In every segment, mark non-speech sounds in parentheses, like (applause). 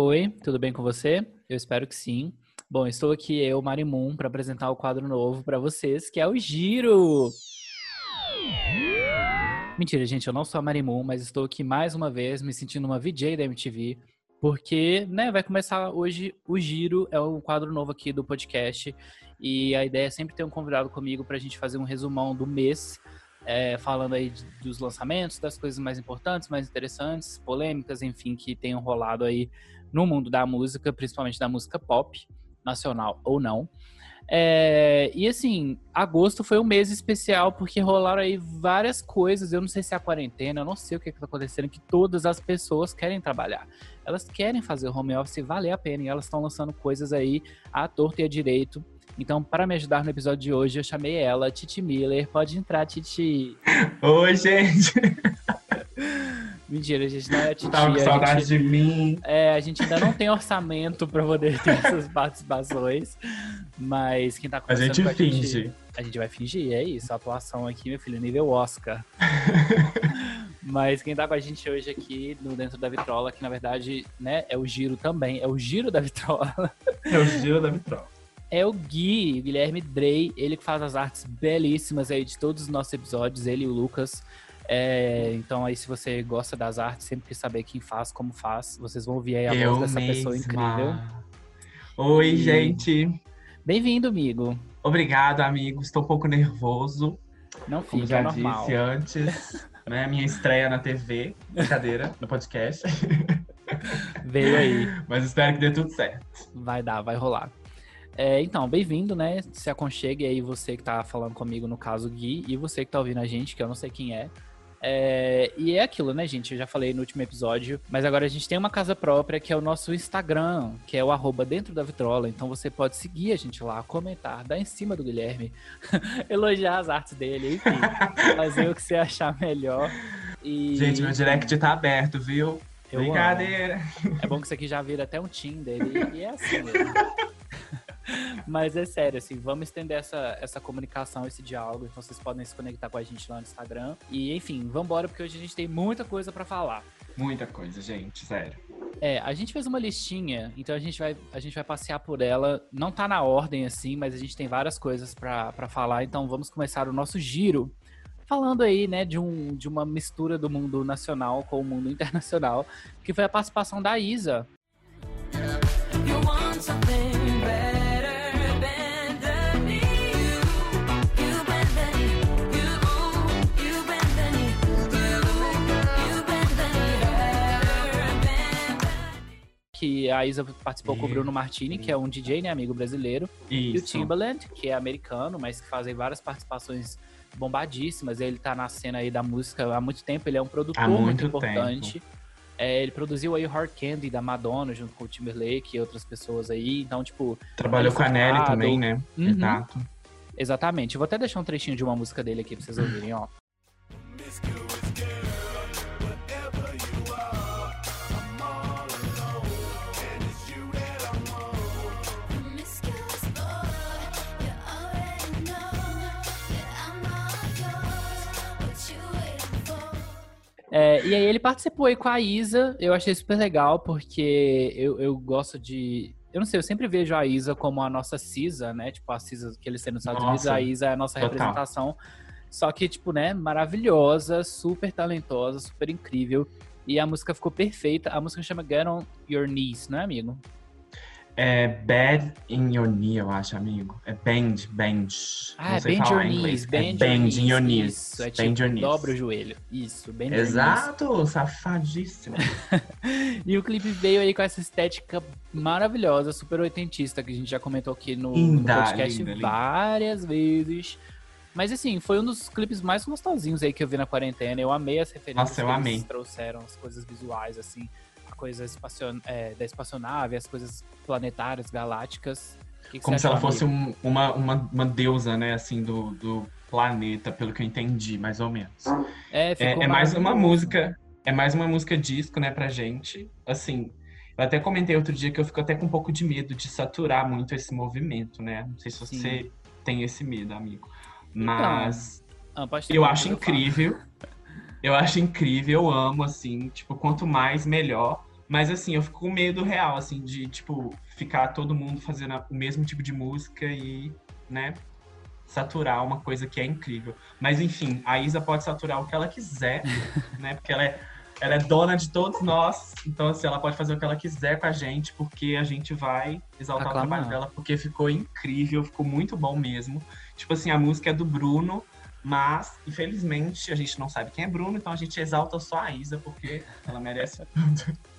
Oi, tudo bem com você? Eu espero que sim. Bom, estou aqui eu, Marimun, para apresentar o quadro novo para vocês, que é o Giro. Mentira, gente, eu não sou a Marimun, mas estou aqui mais uma vez me sentindo uma VJ da MTV, porque, né, vai começar hoje o Giro, é um quadro novo aqui do podcast, e a ideia é sempre ter um convidado comigo para a gente fazer um resumão do mês, é, falando aí dos lançamentos, das coisas mais importantes, mais interessantes, polêmicas, enfim, que tenham rolado aí no mundo da música, principalmente da música pop, nacional ou não. É, e assim, agosto foi um mês especial porque rolaram aí várias coisas. Eu não sei se é a quarentena, eu não sei o que está acontecendo, que todas as pessoas querem trabalhar. Elas querem fazer o home office valer a pena e elas estão lançando coisas aí à torta e à direito. Então, para me ajudar no episódio de hoje, eu chamei ela, Titi Miller. Pode entrar, Titi. Oi, gente. (laughs) Mentira, a gente não é titia. Tava com saudade gente, de mim. É, a gente ainda não tem orçamento para poder ter (laughs) essas participações, mas quem tá conversando A gente com a finge. Gente, a gente vai fingir, é isso. A atuação aqui, meu filho, nível Oscar. (laughs) mas quem tá com a gente hoje aqui no Dentro da Vitrola, que na verdade, né, é o Giro também, é o Giro da Vitrola. É o Giro da Vitrola. É o Gui, Guilherme Drey, ele que faz as artes belíssimas aí de todos os nossos episódios, ele e o Lucas. É, então aí se você gosta das artes, sempre quer saber quem faz, como faz, vocês vão ouvir aí a Eu voz dessa mesma. pessoa incrível. Oi, E- gente. Bem-vindo, amigo. Obrigado, amigo. Estou um pouco nervoso, Não como fica, é já normal. disse antes. (laughs) né? Minha estreia na TV, brincadeira, no podcast. (laughs) Veio aí. Mas espero que dê tudo certo. Vai dar, vai rolar. É, então, bem-vindo, né? Se aconchegue aí você que tá falando comigo, no caso, Gui, e você que tá ouvindo a gente, que eu não sei quem é. É, e é aquilo, né, gente? Eu já falei no último episódio, mas agora a gente tem uma casa própria que é o nosso Instagram, que é o arroba dentro da vitrola. Então você pode seguir a gente lá, comentar, dar em cima do Guilherme, (laughs) elogiar as artes dele, enfim, (laughs) fazer o que você achar melhor. E, Gente, meu direct tá aberto, viu? eu amo. Brincadeira. É bom que isso aqui já vira até um Tinder e, e é assim mesmo. (laughs) Mas é sério, assim, vamos estender essa, essa comunicação, esse diálogo. Então vocês podem se conectar com a gente lá no Instagram. E enfim, vambora, porque hoje a gente tem muita coisa pra falar. Muita coisa, gente, sério. É, a gente fez uma listinha, então a gente vai, a gente vai passear por ela. Não tá na ordem assim, mas a gente tem várias coisas pra pra falar. Então vamos começar o nosso giro. Falando aí, né, de, um, de uma mistura do mundo nacional com o mundo internacional, que foi a participação da Isa, You want something que a Isa participou com o Isso. Bruno Martini, que é um DJ, né, amigo brasileiro, e o Isso. Timbaland, que é americano, mas que fazem várias participações bombadíssimas. Ele tá na cena aí da música há muito tempo, ele é um produtor muito, muito importante. É, ele produziu aí Hard Candy da Madonna junto com o Timberlake e outras pessoas aí. Então, tipo, Trabalhou com a Nelly também, né? Uhum. Exato. exatamente. Eu vou até deixar um trechinho de uma música dele aqui pra vocês ouvirem, ó. É, e aí ele participou aí com a Isa, eu achei super legal, porque eu, eu gosto de. Eu não sei, eu sempre vejo a Isa como a nossa Cisa, né? Tipo, a Cisa que eles têm nos Estados Unidos, a Isa é a nossa total. representação. Só que, tipo, né, maravilhosa, super talentosa, super incrível. E a música ficou perfeita. A música chama Get On Your Knees, não é, amigo? É Bad in Your Knee, eu acho, amigo. É Bend, Bend. Ah, Não é sei Bend falar Your Knees, inglês. Bend, é Bend in Your Knees. Isso, é Bend tipo, dobra o joelho. Isso, Bend Your Knees. Exato, safadíssimo. (laughs) E o clipe veio aí com essa estética maravilhosa, super oitentista, que a gente já comentou aqui no, no Linda, podcast linda, linda. várias vezes. Mas assim, foi um dos clipes mais gostosinhos aí que eu vi na quarentena. Eu amei as referências Nossa, eu que amei. eles trouxeram, as coisas visuais, assim, coisa espacion... é, da espaçonave, as coisas planetárias, galácticas. Que que Como se ela fosse um- uma, uma, uma deusa, né, assim, do, do planeta, pelo que eu entendi, mais ou menos. É, É, ficou é mais uma música, é mais uma música disco, né, pra gente. Assim, eu até comentei outro dia que eu fico até com um pouco de medo de saturar muito esse movimento, né? Não sei se Sim. você tem esse medo, amigo. Mas Ah, pode ter eu acho incrível. Eu acho incrível, eu amo, assim, tipo, quanto mais, melhor. Mas assim, eu fico com medo real, assim, de, tipo, ficar todo mundo fazendo o mesmo tipo de música e, né, saturar uma coisa que é incrível. Mas enfim, a Isa pode saturar o que ela quiser, (laughs) né? Porque ela é, ela é dona de todos nós. Então, assim, ela pode fazer o que ela quiser com a gente, porque a gente vai exaltar o Aclamar. trabalho dela, porque ficou incrível, ficou muito bom mesmo. Tipo assim, a música é do Bruno, mas, infelizmente, a gente não sabe quem é Bruno, então a gente exalta só a Isa, porque ela merece (laughs)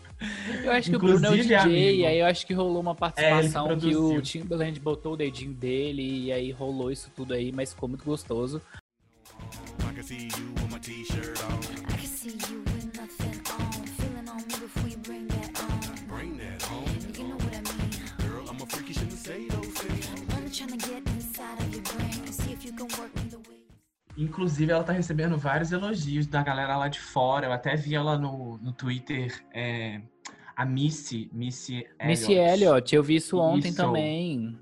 Eu acho que o Bruno é o Inclusive, DJ, amigo, e aí eu acho que rolou uma participação que o produziu. Timbaland botou o dedinho dele, e aí rolou isso tudo aí, mas ficou muito gostoso. I can see you with my t-shirt on. I can see you Inclusive, ela tá recebendo vários elogios da galera lá de fora. Eu até vi ela no, no Twitter, é, a Missy, Missy Elliott, Missy Elliott, eu vi isso ontem Isso. também.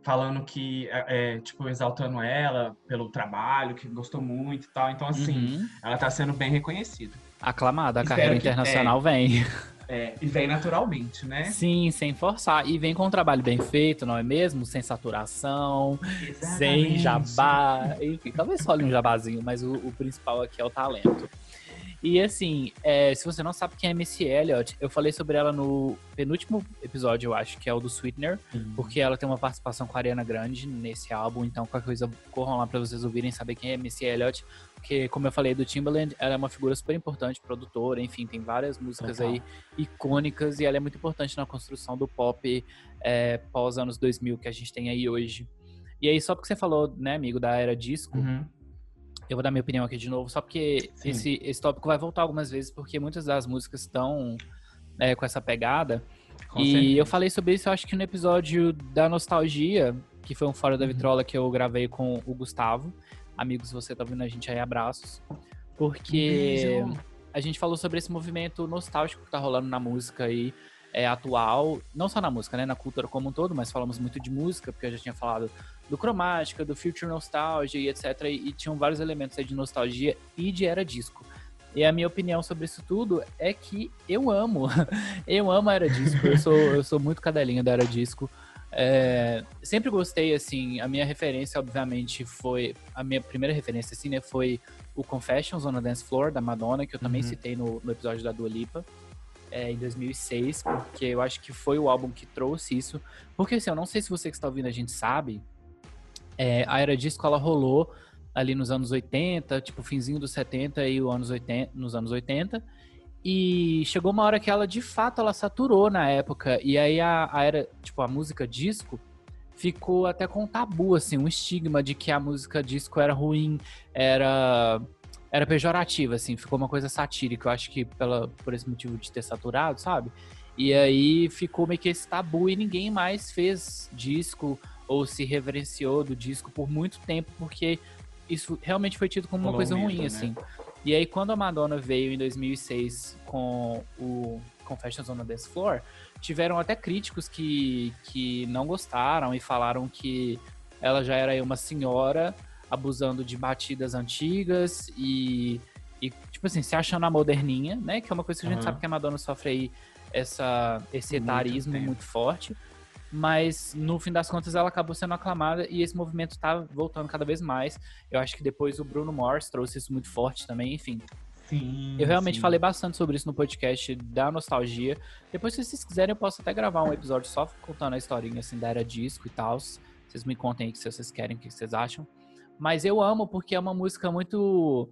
falando que, é, é, tipo, exaltando ela pelo trabalho, que gostou muito e tal. Então, assim, Uhum. ela tá sendo bem reconhecida. Aclamada, a Espero carreira que- internacional vem. (laughs) É, e vem naturalmente, né? Sim, sem forçar. E vem com um trabalho bem feito, não é mesmo? Sem saturação, sem Exatamente. jabá. Enfim, talvez role um jabazinho, mas o, o principal aqui é o talento. E assim, é, se você não sabe quem é Missy Elliott, eu falei sobre ela no penúltimo episódio, eu acho, que é o do Sweetener, Sim. porque ela tem uma participação com a Ariana Grande nesse álbum, então qualquer coisa corram lá pra vocês ouvirem saber quem é Missy Elliott, porque como eu falei do Timbaland, ela é uma figura super importante, produtora, enfim, tem várias músicas aí icônicas e ela é muito importante na construção do pop é, pós anos 2000 que a gente tem aí hoje. E aí, só porque você falou, né, amigo, da era disco, Uhum. Eu vou dar minha opinião aqui de novo, só porque Sim. esse, esse tópico vai voltar algumas vezes, porque muitas das músicas estão é, com essa pegada. Com e certeza. eu falei sobre isso, eu acho que no episódio da nostalgia, que foi um Fora da Uhum. Vitrola que eu gravei com o Gustavo. Amigos, você tá ouvindo a gente aí, abraços. Porque a gente falou sobre esse movimento nostálgico que tá rolando na música aí, é, atual, não só na música, né, na cultura como um todo, mas falamos muito de música, porque eu já tinha falado do cromática, do future nostalgia e etc, e, e tinham vários elementos aí de nostalgia e de era disco. E a minha opinião sobre isso tudo é que eu amo, (laughs) eu amo a era disco, eu sou, eu sou muito cadelinha da era disco. É, sempre gostei, assim, a minha referência, obviamente, foi. A minha primeira referência, assim, né, foi o Confessions on a Dance Floor, da Madonna, que eu também Uhum. citei no, no episódio da Dua Lipa, é, em 2006, porque eu acho que foi o álbum que trouxe isso. Porque, assim, eu não sei se você que está ouvindo a gente sabe, é, a era disco, ela rolou ali nos anos 80, tipo, finzinho dos 70 e os anos 80, nos anos 80. E chegou uma hora que ela, de fato, ela saturou na época. E aí a, a era, tipo, a música disco ficou até com um tabu, assim, um estigma de que a música disco era ruim, era era pejorativa, assim, ficou uma coisa satírica, eu acho que pela, por esse motivo de ter saturado, sabe? E aí ficou meio que esse tabu e ninguém mais fez disco ou se reverenciou do disco por muito tempo, porque isso realmente foi tido como uma coisa ruim, né? assim. E aí, quando a Madonna veio em 2006 com o Confessions on the Dance Floor, tiveram até críticos que, que não gostaram e falaram que ela já era uma senhora abusando de batidas antigas e, e tipo assim, se achando a moderninha, né? Que é uma coisa que a gente Aham. sabe que a Madonna sofre aí essa, esse Muito etarismo tempo. muito forte. Mas no fim das contas ela acabou sendo aclamada e esse movimento tá voltando cada vez mais. Eu acho que depois o Bruno Mars trouxe isso muito forte também, enfim. Sim, Eu realmente sim. falei bastante sobre isso no podcast da nostalgia. Depois, se vocês quiserem, eu posso até gravar um episódio só contando a historinha assim da era disco e tal. Vocês me contem aí se vocês querem, o que vocês acham. Mas eu amo porque é uma música muito.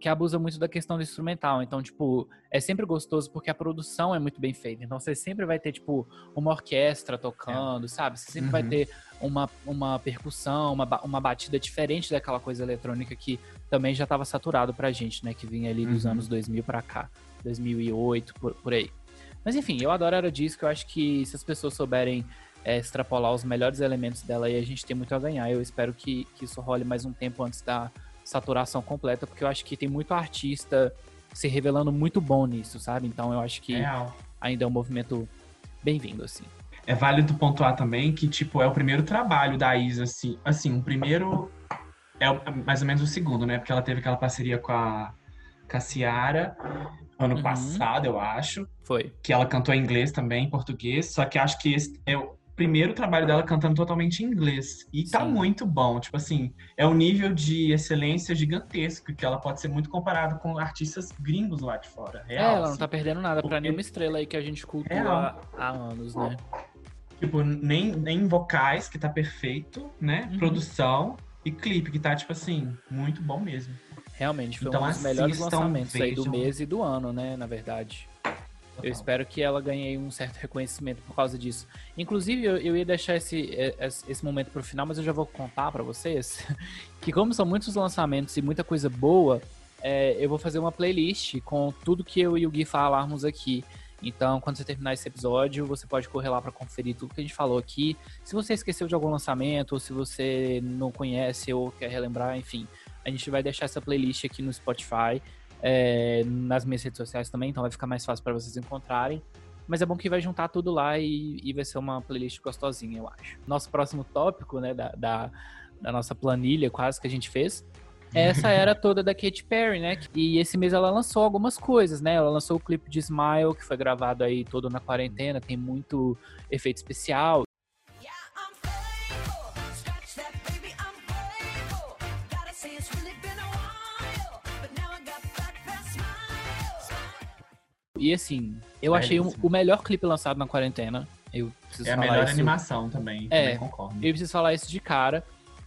que abusa muito da questão do instrumental. Então, tipo, é sempre gostoso porque a produção é muito bem feita. Então, você sempre vai ter, tipo, uma orquestra tocando, sabe? Você sempre vai Uhum. ter uma, uma percussão, uma, uma batida diferente daquela coisa eletrônica que também já estava saturado pra gente, né? Que vinha ali dos Uhum. anos 2000 pra cá, 2008, por, por aí. Mas enfim, eu adoro a Era Disco, eu acho que se as pessoas souberem é, extrapolar os melhores elementos dela aí, a gente tem muito a ganhar. Eu espero que, que isso role mais um tempo antes da saturação completa, porque eu acho que tem muito artista se revelando muito bom nisso, sabe? Então eu acho que Real. ainda é um movimento bem-vindo, assim. É válido pontuar também que, tipo, é o primeiro trabalho da Isa, assim. Assim, o primeiro é o- mais ou menos o segundo, né? Porque ela teve aquela parceria com a, com a Ciara ano Uhum. passado, eu acho. Foi. Que ela cantou em inglês também, em português. Só que acho que esse é o primeiro trabalho dela cantando totalmente em inglês. E tá Sim. muito bom. Tipo assim, é um nível de excelência gigantesco que ela pode ser muito comparada com artistas gringos lá de fora. É, Real, ela não assim. tá perdendo nada pra Porque- nenhuma estrela aí que a gente cultua Real. há, anos, né? Tipo, nem, nem vocais, que tá perfeito, né? Uhum. Produção e clipe, que tá, tipo assim, muito bom mesmo. Realmente, foi Então um dos melhores lançamentos aí do vejam. mês e do ano, né? Na verdade. Eu espero que ela ganhe um certo reconhecimento por causa disso. Inclusive, eu, eu ia deixar esse, eh, esse momento pro final, mas eu já vou contar pra vocês (laughs) que como são muitos lançamentos e muita coisa boa, eh, eu vou fazer uma playlist com tudo que eu e o Gui falarmos aqui. Então, quando você terminar esse episódio, você pode correr lá pra conferir tudo que a gente falou aqui. Se você esqueceu de algum lançamento, ou se você não conhece ou quer relembrar, enfim, a gente vai deixar essa playlist aqui no Spotify, é, nas minhas redes sociais também, então vai ficar mais fácil para vocês encontrarem. Mas é bom que vai juntar tudo lá e, e vai ser uma playlist gostosinha, eu acho. Nosso próximo tópico, né, da, da, da nossa planilha quase que a gente fez, essa era (laughs) toda da Katy Perry, né? E esse mês ela lançou algumas coisas, né? Ela lançou o clipe de Smile, que foi gravado aí todo na quarentena, tem muito efeito especial. E assim, eu achei um- o melhor clipe lançado na quarentena. Eu preciso É a melhor isso. animação também, É. também concordo. Eu preciso falar isso de cara.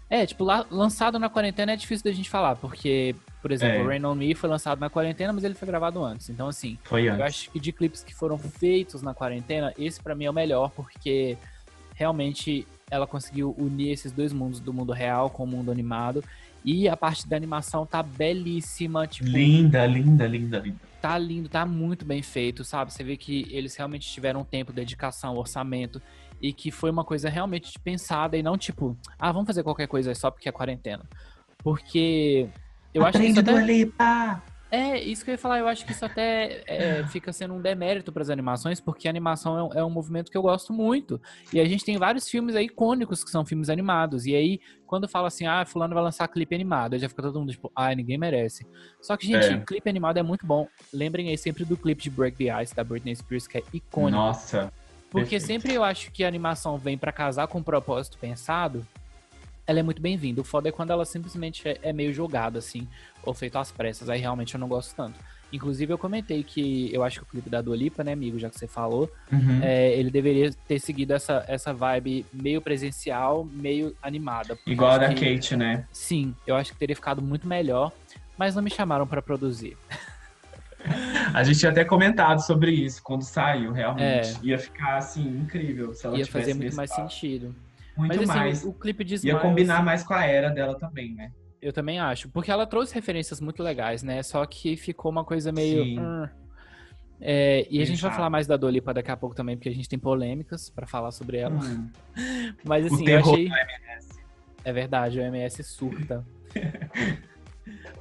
É, tipo, lá, lançado na quarentena é difícil da gente falar, porque, por exemplo, É. o Rain On Me foi lançado na quarentena, mas ele foi gravado antes. Então, assim, Foi eu antes. acho que de clipes que foram feitos na quarentena, esse pra mim é o melhor, porque realmente ela conseguiu unir esses dois mundos, do mundo real com o mundo animado. E a parte da animação tá belíssima, tipo, Linda, linda, linda, linda. Tá lindo, tá muito bem feito, sabe? Você vê que eles realmente tiveram tempo, dedicação, orçamento e que foi uma coisa realmente pensada e não tipo, ah, vamos fazer qualquer coisa só porque é quarentena. Porque eu acho que isso Aprende, até Lipa! É isso que eu ia falar, eu acho que isso até é, fica sendo um demérito para as animações, porque a animação é um, é um movimento que eu gosto muito. E a gente tem vários filmes aí icônicos que são filmes animados. E aí, quando fala assim, ah, fulano vai lançar clipe animado, aí já fica todo mundo tipo, ah, ninguém merece. Só que, gente, É. clipe animado é muito bom. Lembrem aí sempre do clipe de Break the Ice da Britney Spears, que é icônico. Nossa. Porque perfeito. sempre eu acho que a animação vem pra casar com um propósito pensado, ela é muito bem-vinda. O foda é quando ela simplesmente é, é meio jogada, assim, ou feito às pressas. Aí realmente eu não gosto tanto. Inclusive, eu comentei que eu acho que o clipe da Dua Lipa, né, amigo, já que você falou, Uhum. é, ele deveria ter seguido essa, essa vibe meio presencial, meio animada. Igual a da que- Kate, né? Sim, eu acho que teria ficado muito melhor, mas não me chamaram pra produzir. (laughs) A gente tinha até comentado sobre isso quando saiu, realmente. É. Ia ficar, assim, incrível se ela Ia fazer muito mais sentido. Muito mas assim, mais. o, o clipe de Ia Smile, combinar mais com a era dela também, né? Eu também acho. Porque ela trouxe referências muito legais, né? Só que ficou uma coisa meio. Sim. hum. É, e a gente vai falar mais da Dua Lipa daqui a pouco também, porque a gente tem polêmicas pra falar sobre ela. Hum. (laughs) Mas assim, eu achei. É verdade, o MS surta. (laughs)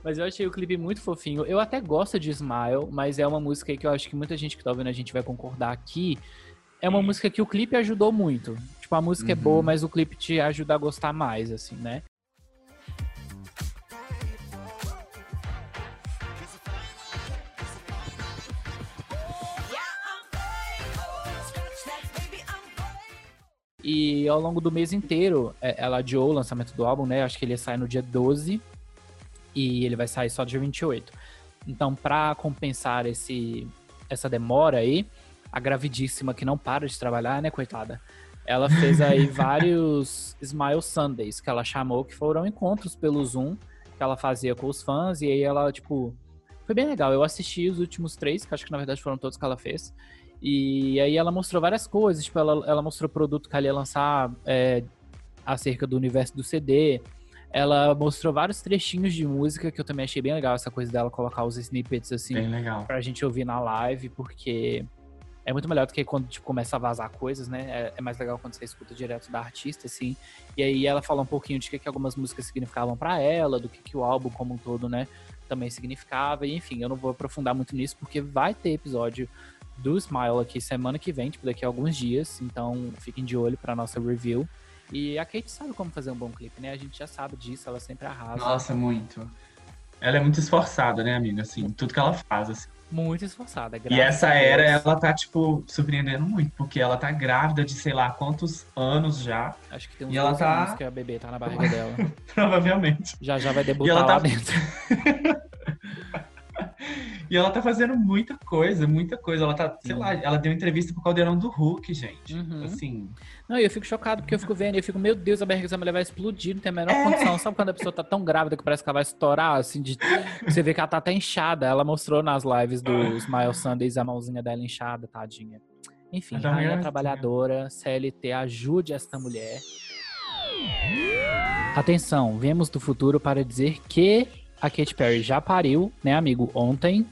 mas eu achei o clipe muito fofinho. Eu até gosto de Smile, mas é uma música aí que eu acho que muita gente que tá ouvindo a gente vai concordar aqui. É uma música que o clipe ajudou muito. Tipo, a música é Uhum. boa, mas o clipe te ajuda a gostar mais, assim, né? E ao longo do mês inteiro, é, ela adiou o lançamento do álbum, né? Acho que ele ia sair no dia 12 e ele vai sair só dia 28. Então, pra compensar esse, essa demora aí, a gravidíssima que não para de trabalhar, né, coitada? Ela fez aí vários Smile Sundays, que ela chamou, que foram encontros pelo Zoom que ela fazia com os fãs, e aí ela, tipo, foi bem legal. Eu assisti os últimos três, que acho que na verdade foram todos que ela fez. E aí ela mostrou várias coisas, tipo, ela, ela mostrou produto que ela ia lançar é, acerca do universo do CD. Ela mostrou vários trechinhos de música que eu também achei bem legal, essa coisa dela colocar os snippets assim Bem legal. pra gente ouvir na live, porque é muito melhor do que quando tipo, começa a vazar coisas, né? É, é mais legal quando você escuta direto da artista, assim. E aí ela fala um pouquinho de que, que algumas músicas significavam pra ela, do que, que o álbum como um todo, né, também significava. E enfim, eu não vou aprofundar muito nisso, porque vai ter episódio do Smile aqui semana que vem, tipo, daqui a alguns dias. Então fiquem de olho pra nossa review. E a Kate sabe como fazer um bom clipe, né? A gente já sabe disso, ela sempre arrasa. Nossa, muito. Ela é muito esforçada, né, amiga? Assim, tudo que ela faz, assim. Muito esforçada. E essa era, ela tá, tipo, surpreendendo muito, porque ela tá grávida de sei lá quantos anos já, Acho que tem uns E ela 12 tá- anos que a bebê tá na barriga dela. (laughs) provavelmente. Já já vai E debutar ela lá tá- dentro. (laughs) E ela tá fazendo muita coisa, muita coisa. Ela tá, sei Sim. lá, ela deu entrevista pro Caldeirão do Hulk, gente. Uhum. Assim, Não, e eu fico chocado porque eu fico vendo e eu fico, meu Deus, a barriga dessa mulher vai explodir, não tem a menor É. condição. Sabe quando a pessoa tá tão grávida que parece que ela vai estourar, assim, de... Você vê que ela tá até inchada. Ela mostrou nas lives do Smile Sundays a mãozinha dela inchada, tadinha. Enfim, a rainha mulher- trabalhadora, CLT, ajude esta mulher. Atenção, viemos do futuro para dizer que a Katy Perry já pariu, né, amigo, ontem.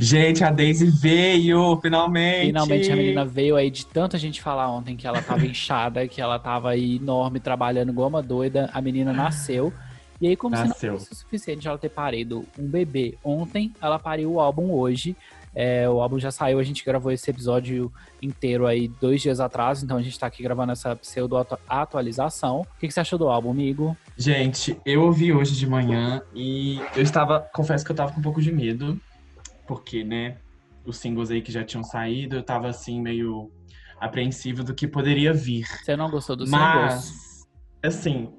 gente, a Daisy veio, finalmente. Finalmente a menina veio aí de tanta gente falar ontem que ela tava (laughs) inchada, que ela tava aí enorme, trabalhando igual uma doida. A menina nasceu. E aí, como se Nasceu. não fosse o suficiente ela ter parido um bebê ontem, ela pariu o álbum hoje. É, o álbum já saiu, a gente gravou esse episódio inteiro aí dois dias atrás, então a gente tá aqui gravando essa pseudo-atualização. O que, que você achou do álbum, amigo? Gente, eu ouvi hoje de manhã e eu estava, confesso que eu tava com um pouco de medo, porque, né, os singles aí que já tinham saído, eu tava assim meio apreensivo do que poderia vir. Você não gostou do singles? Mas, assim,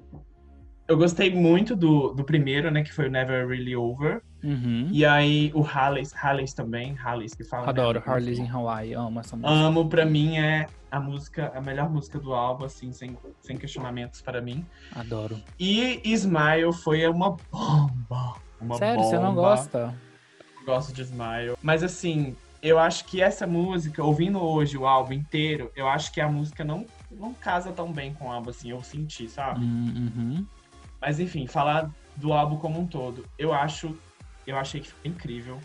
eu gostei muito do, do primeiro, né, que foi o Never Really Over. Uhum. E aí o Harleys, Harleys também, Harleys que fala. né, Adoro amigo? Harley's in Hawaii, amo essa música. Amo, pra mim é a música, a melhor música do álbum, assim, sem, sem questionamentos para mim. Adoro. E Smile foi uma bomba. Uma Sério, você não bomba. gosta? Gosto de Smile. Mas assim, eu acho que essa música, ouvindo hoje o álbum inteiro, eu acho que a música não, não casa tão bem com o álbum, assim, eu senti, sabe? Uhum. Mas enfim, falar do álbum como um todo. Eu acho, eu achei que ficou incrível.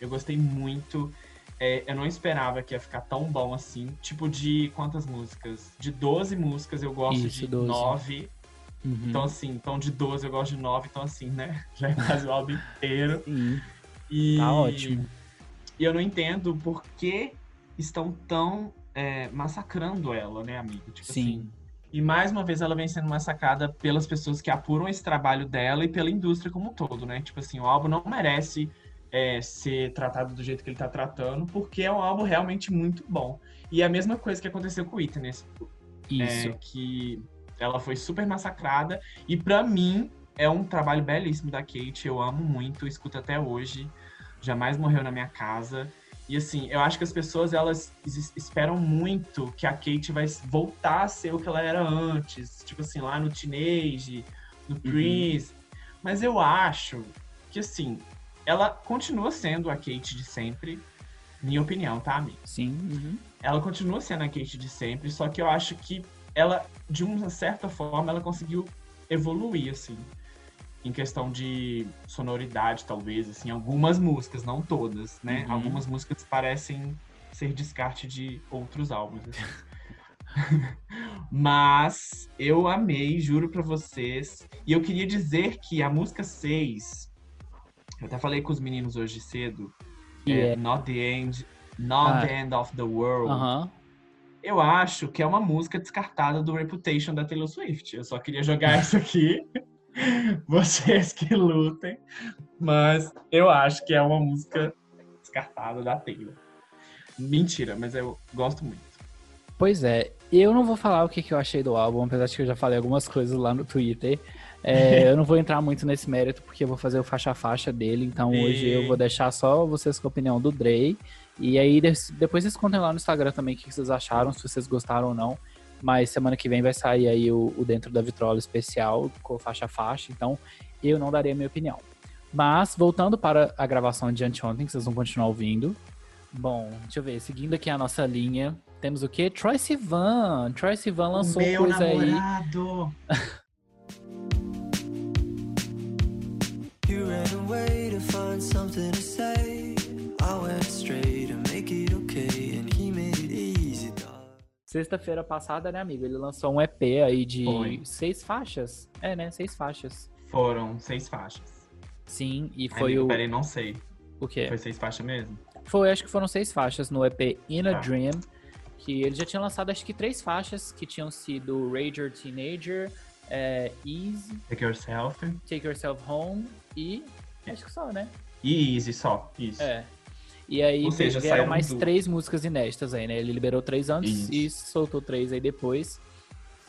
Eu gostei muito. É, eu não esperava que ia ficar tão bom assim. Tipo, de quantas músicas? De 12 músicas eu gosto Isso, de 12. 9. Uhum. Então, assim, então de 12 eu gosto de 9, então assim, né? (laughs) Já é quase o álbum inteiro. Sim, E, tá ótimo. E eu não entendo por que estão tão é, massacrando ela, né, amigo? Tipo assim. E mais uma vez ela vem sendo massacrada pelas pessoas que apuram esse trabalho dela e pela indústria como um todo, né? Tipo assim, o álbum não merece é, ser tratado do jeito que ele tá tratando, porque é um álbum realmente muito bom. E é a mesma coisa que aconteceu com o Witness, Isso. é, que ela foi super massacrada. E pra mim, é um trabalho belíssimo da Kate. Eu amo muito, escuto até hoje. Jamais morreu na minha casa. E assim, eu acho que as pessoas elas es- esperam muito que a Kate vai voltar a ser o que ela era antes. Tipo assim, lá no Teenage, no Prince. Mas eu acho que assim, ela continua sendo a Kate de sempre. Minha opinião, tá, amigo? Sim. uhum. ela continua sendo a Kate de sempre, só que eu acho que ela, de uma certa forma, ela conseguiu evoluir, assim, em questão de sonoridade, talvez, assim, algumas músicas, não todas, né? Uhum. Algumas músicas parecem ser descarte de outros álbuns, assim. (laughs) Mas eu amei, juro pra vocês. E eu queria dizer que a música 6, eu até falei com os meninos hoje cedo, Que é é. Not the End, Not Ah. the End of the World. Aham. Eu acho que é uma música descartada do Reputation da Taylor Swift. Eu só queria jogar (laughs) isso aqui. (laughs) Vocês que lutem. Mas eu acho que é uma música descartada da Taylor. Mentira, mas eu gosto muito. Pois é, eu não vou falar o que, que eu achei do álbum, apesar de que eu já falei algumas coisas lá no Twitter. É, (laughs) eu não vou entrar muito nesse mérito, porque eu vou fazer o faixa a faixa dele, então hoje eu vou deixar só vocês com a opinião do Dre. E aí depois vocês contem lá no Instagram também o que vocês acharam, se vocês gostaram ou não. Mas semana que vem vai sair aí o, o Dentro da Vitrola especial, com faixa a faixa, então eu não darei a minha opinião. Mas, voltando para a gravação de anteontem, que vocês vão continuar ouvindo. Bom, deixa eu ver, seguindo aqui a nossa linha, temos o quê? Troy Sivan. Troy Sivan lançou Meu coisa aí. namorado. (laughs) You ran away to find something to say. Sexta-feira passada, né, amigo? Ele lançou um EP aí de Foi. seis faixas. É, né? Seis faixas. Foram seis faixas. Sim, e foi amigo, o. Peraí, não sei. O quê? Foi seis faixas mesmo? Foi, acho que foram seis faixas no EP In a Tá. Dream. Que ele já tinha lançado, acho que três faixas que tinham sido Rager Teenager, é, Ease, Take Yourself. Take Yourself Home e Acho que só, né? E Easy só, isso. É. E aí Ou seja, vieram mais três músicas inéditas aí, né? Ele liberou três antes Isso. e soltou três aí depois.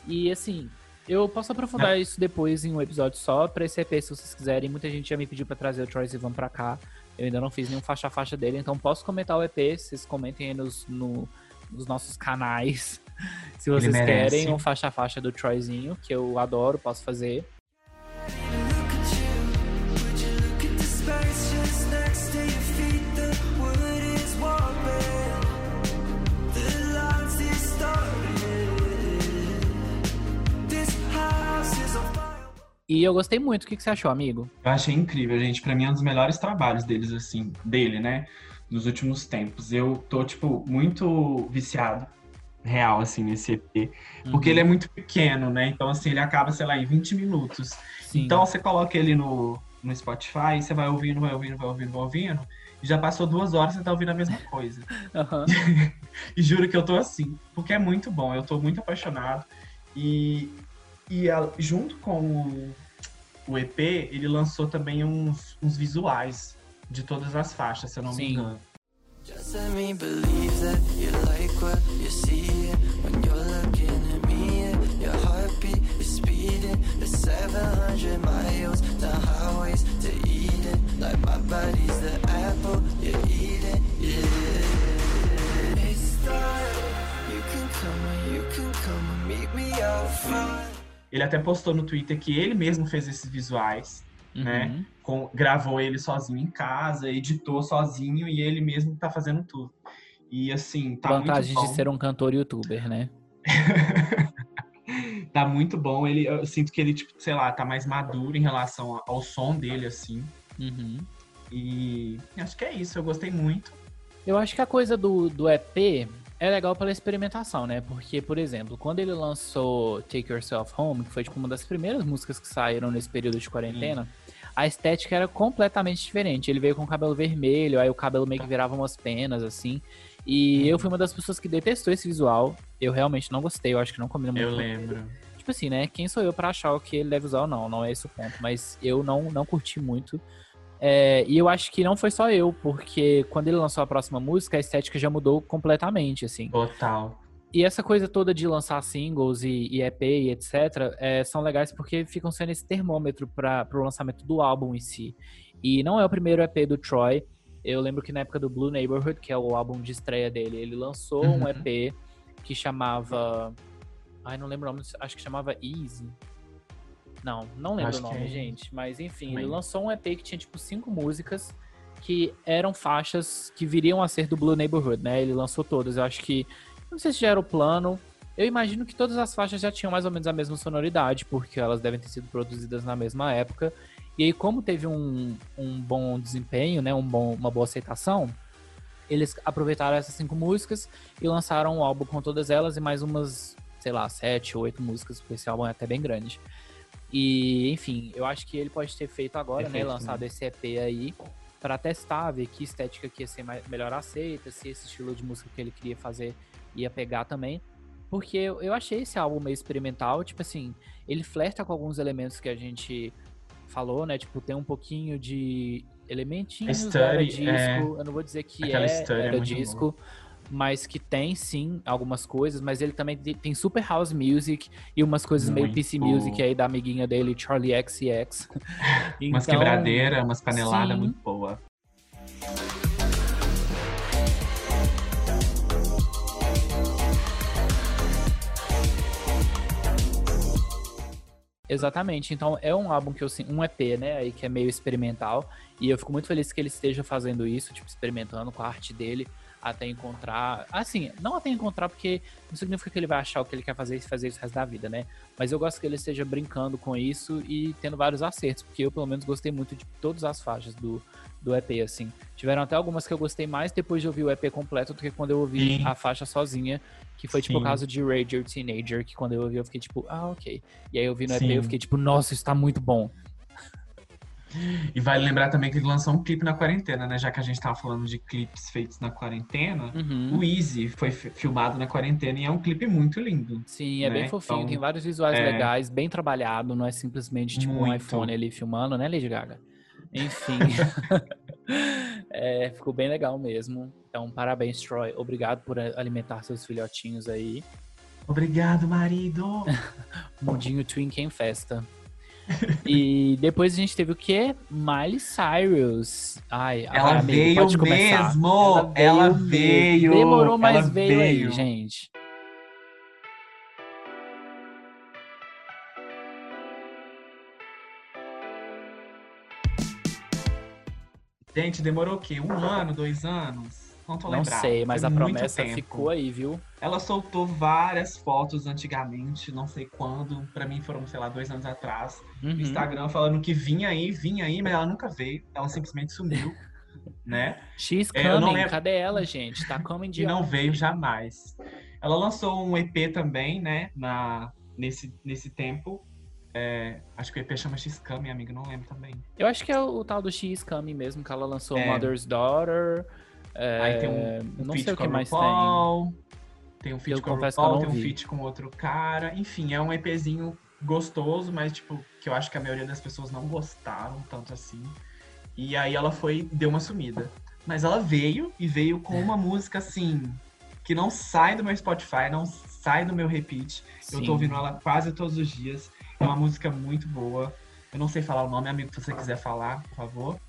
E assim, eu posso aprofundar isso depois em um episódio só pra esse EP, se vocês quiserem. Muita gente já me pediu pra trazer o Troy Sivan pra cá. Eu ainda não fiz nenhum faixa a faixa dele, então posso comentar o EP, vocês comentem aí nos, no- nos nossos canais. (laughs) Se vocês querem um faixa a faixa do Troyzinho, que eu adoro, posso fazer. E eu gostei muito. O que, que você achou, amigo? Eu achei incrível, gente. Pra mim é um dos melhores trabalhos deles, assim, dele, né? Nos últimos tempos. Eu tô, tipo, muito viciado, real, assim, nesse EP. Porque Uhum. ele é muito pequeno, né? Então, assim, ele acaba, sei lá, em 20 minutos. Sim. Então, você coloca ele no, no Spotify, você vai ouvindo, vai ouvindo, vai ouvindo, vai ouvindo. E já passou duas horas e você tá ouvindo a mesma coisa. (laughs) Aham. (laughs) E juro que eu tô assim, porque é muito bom, eu tô muito apaixonado. E, e a- junto com o, o EP, ele lançou também uns, uns visuais de todas as faixas, se eu não me Sim. engano. Just let me believe that you like what you see when you're looking at me. Your heartbeat is speeding the 700 miles down highways to Eden. Like my body's the apple you're eating. Yeah, it's time. You can come you can come and meet me out front. Ele até postou no Twitter que ele mesmo fez esses visuais, né? Uhum. com- gravou ele sozinho em casa, editou sozinho e ele mesmo tá fazendo tudo. E assim, tá Vantagem muito bom. de ser um cantor youtuber, né? (laughs) Tá muito bom. Ele, eu sinto que ele, tipo, sei lá, tá mais maduro em relação ao som dele, assim. Uhum. E acho que é isso, eu gostei muito. Eu acho que a coisa do, do EP é legal pela experimentação, né? Porque, por exemplo, quando ele lançou Take Yourself Home, que foi tipo uma das primeiras músicas que saíram nesse período de quarentena, a estética era completamente diferente. Ele veio com o cabelo vermelho, aí o cabelo meio que virava umas penas, assim. E eu fui uma das pessoas que detestou esse visual. Eu realmente não gostei, eu acho que não combina muito Eu lembro. Tipo assim, né? Quem sou eu pra achar o que ele deve usar ou não? Não é esse o ponto. Mas eu não, não curti muito. É, e eu acho que não foi só eu, porque quando ele lançou a próxima música, a estética já mudou completamente, assim. Total. E essa coisa toda de lançar singles e, e EP e etc. é, são legais porque ficam sendo esse termômetro para o lançamento do álbum em si. E não é o primeiro EP do Troy. Eu lembro que na época do Blue Neighborhood, que é o álbum de estreia dele, ele lançou um Uhum. EP que chamava. Ai, não lembro o nome, acho que chamava Easy. Não, não lembro Acho o nome, é- gente. Mas enfim, Também. ele lançou um EP que tinha tipo cinco músicas que eram faixas que viriam a ser do Blue Neighborhood, né? Ele lançou todas. Eu acho que. Não sei se já era o plano. Eu imagino que todas as faixas já tinham mais ou menos a mesma sonoridade, porque elas devem ter sido produzidas na mesma época. E aí, como teve um, um bom desempenho, né? Um bom, uma boa aceitação, eles aproveitaram essas cinco músicas e lançaram um álbum com todas elas e mais umas, sei lá, sete ou oito músicas, porque esse álbum é até bem grande. E, enfim, eu acho que ele pode ter feito agora, Perfeito, né? Lançado né? esse EP aí para testar, ver que estética que ia ser mais, melhor aceita, se esse estilo de música que ele queria fazer ia pegar também. Porque eu, achei esse álbum meio experimental, tipo assim, ele flerta com alguns elementos que a gente falou, né? Tipo, tem um pouquinho de elementinhos da era Study, disco. é. Eu não vou dizer que é Study é era muito disco, mas que tem sim algumas coisas, mas ele também te- tem super house music e umas coisas meio Muito. PC music aí da amiguinha dele, Charlie XCX. (laughs) Umas Então, quebradeiras, umas paneladas sim. muito boa. Exatamente. Então é um álbum que eu um EP, né, aí que é meio experimental, e eu fico muito feliz que ele esteja fazendo isso, tipo experimentando com a arte dele até encontrar, assim, não até encontrar porque não significa que ele vai achar o que ele quer fazer e fazer isso o resto da vida, né? Mas eu gosto que ele esteja brincando com isso e tendo vários acertos, porque eu pelo menos gostei muito de todas as faixas do do EP assim. Tiveram até algumas que eu gostei mais depois de ouvir o EP completo do que quando eu ouvi Sim. a faixa sozinha, que foi tipo o Sim. caso de Your Teenager, que quando eu ouvi eu fiquei tipo, ah, OK. E aí eu vi no EP Sim. eu fiquei tipo, nossa, isso tá muito bom. E vale lembrar também que ele lançou um clipe na quarentena, né? Já que a gente tava falando de clipes feitos na quarentena. Uhum. O Easy foi fi- filmado na quarentena e é um clipe muito lindo. Sim, é bem né? fofinho, Então, tem vários visuais é. legais, bem trabalhado, não é simplesmente tipo um Muito. iPhone ali filmando, né, Lady Gaga? Enfim. (laughs) É, ficou bem legal mesmo. Então, parabéns, Troy. Obrigado por alimentar seus filhotinhos aí. Obrigado, marido. (laughs) Mundinho Twink em festa. (laughs) E depois a gente teve o quê? Miley Cyrus. Ai, Ela veio pode começar. mesmo. Ela mesmo. veio. Demorou, mas Ela veio, aí, veio. gente. Gente, demorou o quê? Um ano, dois anos? Não tô Não lembrado. sei, mas Foi a promessa tempo. ficou aí, viu? Ela soltou várias fotos antigamente, não sei quando. Pra mim foram, sei lá, dois anos atrás. Uhum. No Instagram falando que vinha aí, vinha aí, mas ela nunca veio. Ela simplesmente sumiu, (laughs) né? She's É, coming. lembro- Cadê ela, gente? Tá coming de E não veio jamais. Ela lançou um EP também, né? Na, nesse, nesse tempo. É, acho que o EP chama minha amiga, não lembro também. Eu acho que é o, o tal do coming mesmo, que ela lançou É. Mother's Daughter. É, Aí tem um, um não feat sei o que mais tem. RuPaul, tem um feat Eu com eu RuPaul, não tem um feat com outro cara. Enfim, é um EPzinho gostoso, mas tipo, que eu acho que a maioria das pessoas não gostaram tanto assim. E aí ela foi, deu uma sumida. Mas ela veio e veio com uma música assim, que não sai do meu Spotify, não sai do meu repeat. Eu Sim. tô ouvindo ela quase todos os dias. É uma música muito boa. Eu não sei falar o nome, amigo, se você quiser falar, por favor.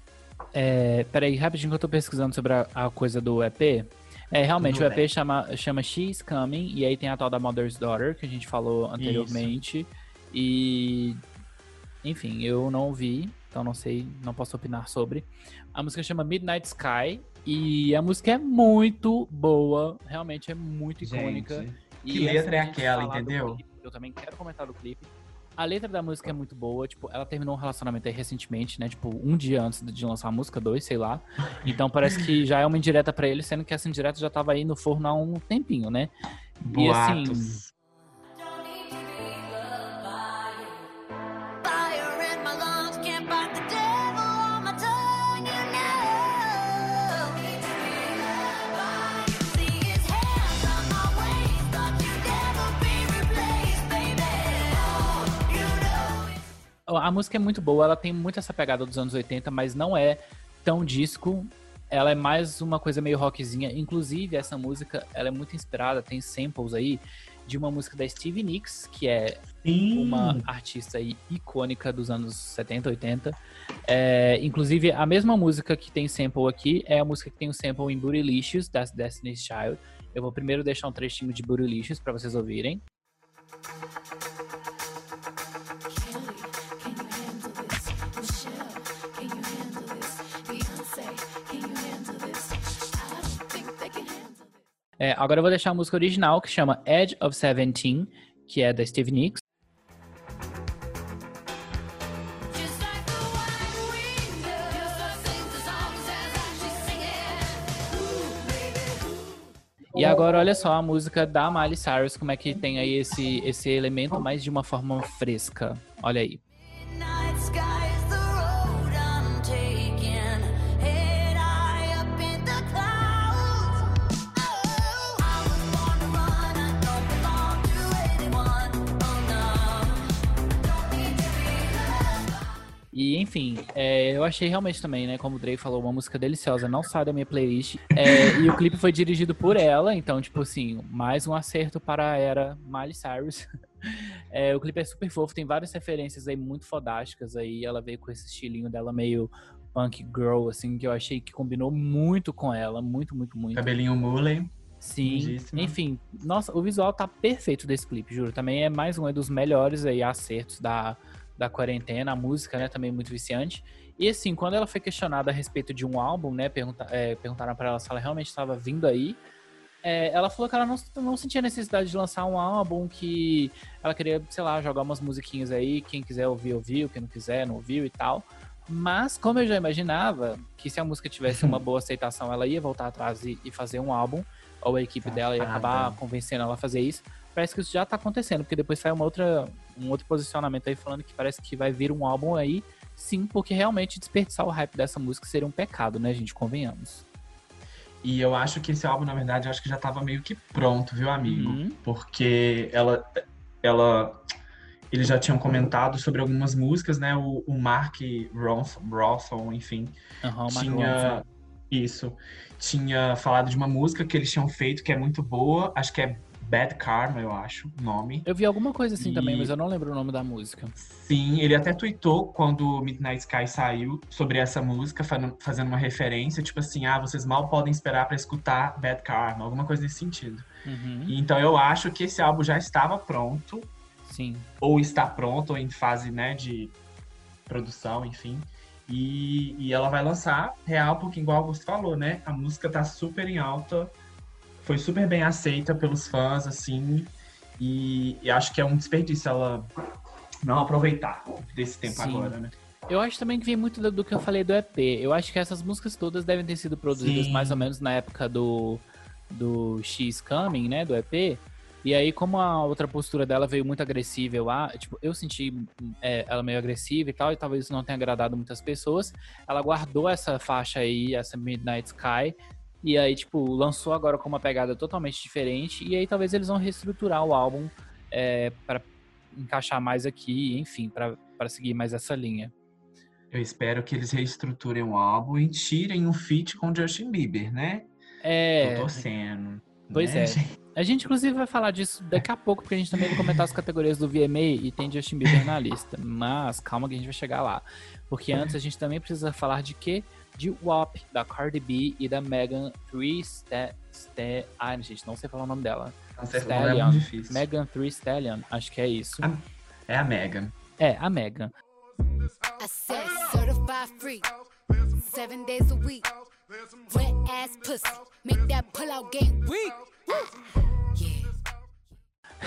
É, peraí, rapidinho que eu tô pesquisando sobre a, a coisa do EP. É, realmente, o EP chama, chama She's Coming, e aí tem a tal da Mother's Daughter, que a gente falou anteriormente. E. Enfim, eu não vi, então não sei, não posso opinar sobre. A música chama Midnight Sky, e a música é muito boa, realmente é muito icônica. Gente, que letra é aquela, entendeu? clipe, eu também quero comentar do clipe. A letra da música é muito boa, tipo, ela terminou um relacionamento aí recentemente, né? Tipo, um dia antes de lançar a música, dois, sei lá. Então parece que já é uma indireta pra ele, sendo que essa indireta já tava aí no forno há um tempinho, né? E assim, a música é muito boa, ela tem muito essa pegada dos anos 80, mas não é tão disco. Ela é mais uma coisa meio rockzinha. Inclusive, essa música, ela é muito inspirada, tem samples aí de uma música da Stevie Nicks, que é Sim. uma artista aí icônica dos anos 70, 80. É, inclusive, a mesma música que tem sample aqui é a música que tem o sample em Bootylicious, das Destiny's Child. Eu vou primeiro deixar um trechinho de Bootylicious pra vocês ouvirem. Kelly, É, agora eu vou deixar a música original, que chama Edge of Seventeen, que é da Stevie Nicks. E agora olha só a música da Miley Cyrus, como é que tem aí esse, esse elemento, mas de uma forma fresca. Olha aí. E enfim, é, eu achei realmente também, né, como o Drake falou, uma música deliciosa, não sai da minha playlist. É, e o clipe foi dirigido por ela, então, tipo assim, mais um acerto para a era Miley Cyrus. (laughs) É, o clipe é super fofo, tem várias referências aí muito fodásticas aí. Ela veio com esse estilinho dela meio punk girl, assim, que eu achei que combinou muito com ela, muito, muito, muito. Cabelinho mule. Sim, enfim, nossa, o visual tá perfeito desse clipe, juro. Também é mais um dos melhores aí acertos da, da quarentena, a música, né, também muito viciante. E assim, quando ela foi questionada a respeito de um álbum, né, pergunta, é, perguntaram pra ela se ela realmente estava vindo aí, é, ela falou que ela não, não sentia necessidade de lançar um álbum, que ela queria, sei lá, jogar umas musiquinhas aí, quem quiser ouvir, ouviu, quem não quiser, não ouviu e tal. Mas, como eu já imaginava, que se a música tivesse uma boa aceitação, ela ia voltar atrás e, e fazer um álbum, ou a equipe dela ia acabar convencendo ela a fazer isso. Parece que isso já tá acontecendo, porque depois sai uma outra, um outro posicionamento aí falando que parece que vai vir um álbum aí, sim, porque realmente desperdiçar o hype dessa música seria um pecado, né, gente? Convenhamos. E eu acho que esse álbum, na verdade, eu acho que já tava meio que pronto, viu, amigo? Uhum. Porque ela, ela, eles já tinham comentado sobre algumas músicas, né? O, o Mark Ronson, enfim, Mark tinha isso, tinha falado de uma música que eles tinham feito que é muito boa, acho que é Bad Karma, eu acho, o nome. Eu vi alguma coisa assim também, E- mas eu não lembro o nome da música. Sim, ele até tweetou quando Midnight Sky saiu sobre essa música, fa- fazendo uma referência, tipo assim, ah, vocês mal podem esperar pra escutar Bad Karma, alguma coisa nesse sentido. Uhum, então eu acho que esse álbum já estava pronto, Sim. ou está pronto, ou em fase, né, de produção, enfim. E, e ela vai lançar real, porque igual o Augusto falou, né, a música tá super em alta, foi super bem aceita pelos fãs, assim, e, e acho que é um desperdício ela não aproveitar desse tempo Sim. agora, né? Eu acho também que vem muito do, do que eu falei do EP. Eu acho que essas músicas todas devem ter sido produzidas Sim. mais ou menos na época do, do X Coming, né? Do EP. E aí, como a outra postura dela veio muito agressiva, eu, tipo, eu senti é, ela meio agressiva e tal, e talvez isso não tenha agradado muitas pessoas. Ela guardou essa faixa aí, essa Midnight Sky, e aí, tipo, lançou agora com uma pegada totalmente diferente. E aí, talvez eles vão reestruturar o álbum é, para encaixar mais aqui, enfim, para seguir mais essa linha. Eu espero que eles reestruturem o álbum e tirem um feat com Justin Bieber, né? É, Tô torcendo. Pois né, é. a gente inclusive vai falar disso daqui a pouco, porque a gente também vai comentar as categorias do VMA e tem Justin Bieber na lista. Mas calma que a gente vai chegar lá. Porque antes a gente também precisa falar de quê? De WAP, da Cardi B e da Megan Thee Sta Sta Ai, gente, não sei falar o nome dela. Não sei, é Stallion. difícil. Megan Thee Stallion, acho que é isso. Ah. É a Megan. É, a Megan. I said certified free. Seven days a week. Wet ass pussy. Make that pull out game weak. Yeah.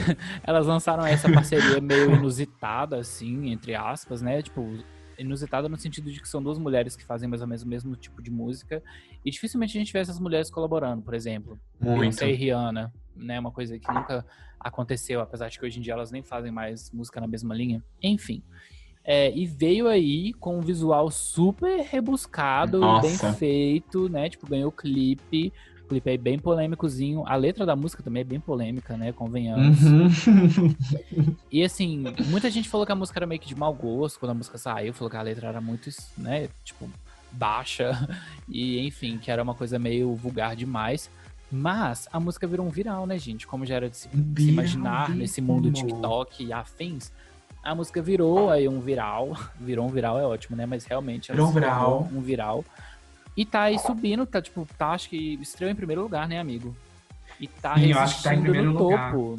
(laughs) Elas lançaram essa parceria meio inusitada, assim, entre aspas, né? Tipo, inusitada no sentido de que são duas mulheres que fazem mais ou menos o mesmo tipo de música. E dificilmente a gente vê essas mulheres colaborando, por exemplo. Muito. Beyoncé e Rihanna, né? Uma coisa que nunca aconteceu, apesar de que hoje em dia elas nem fazem mais música na mesma linha. Enfim. É, e veio aí com um visual super rebuscado, bem Nossa. feito, né? Tipo, ganhou clipe. Clipe aí bem polêmicozinho. A letra da música também é bem polêmica, né? Convenhamos. Uhum. (laughs) E assim, muita gente falou que a música era meio que de mau gosto quando a música saiu, falou que a letra era muito, né, tipo, baixa. (laughs) E enfim, que era uma coisa meio vulgar demais. Mas a música virou um viral, né, gente? Como já era de se, se imaginar nesse mundo TikTok e afins. A música virou aí um viral. (laughs) Virou um viral, é ótimo, né? Mas realmente ela Virou um tornou viral. um viral. E tá aí subindo, tá tipo, tá acho que estreou em primeiro lugar, né, amigo? E tá Sim, eu acho que tá em primeiro no lugar. topo.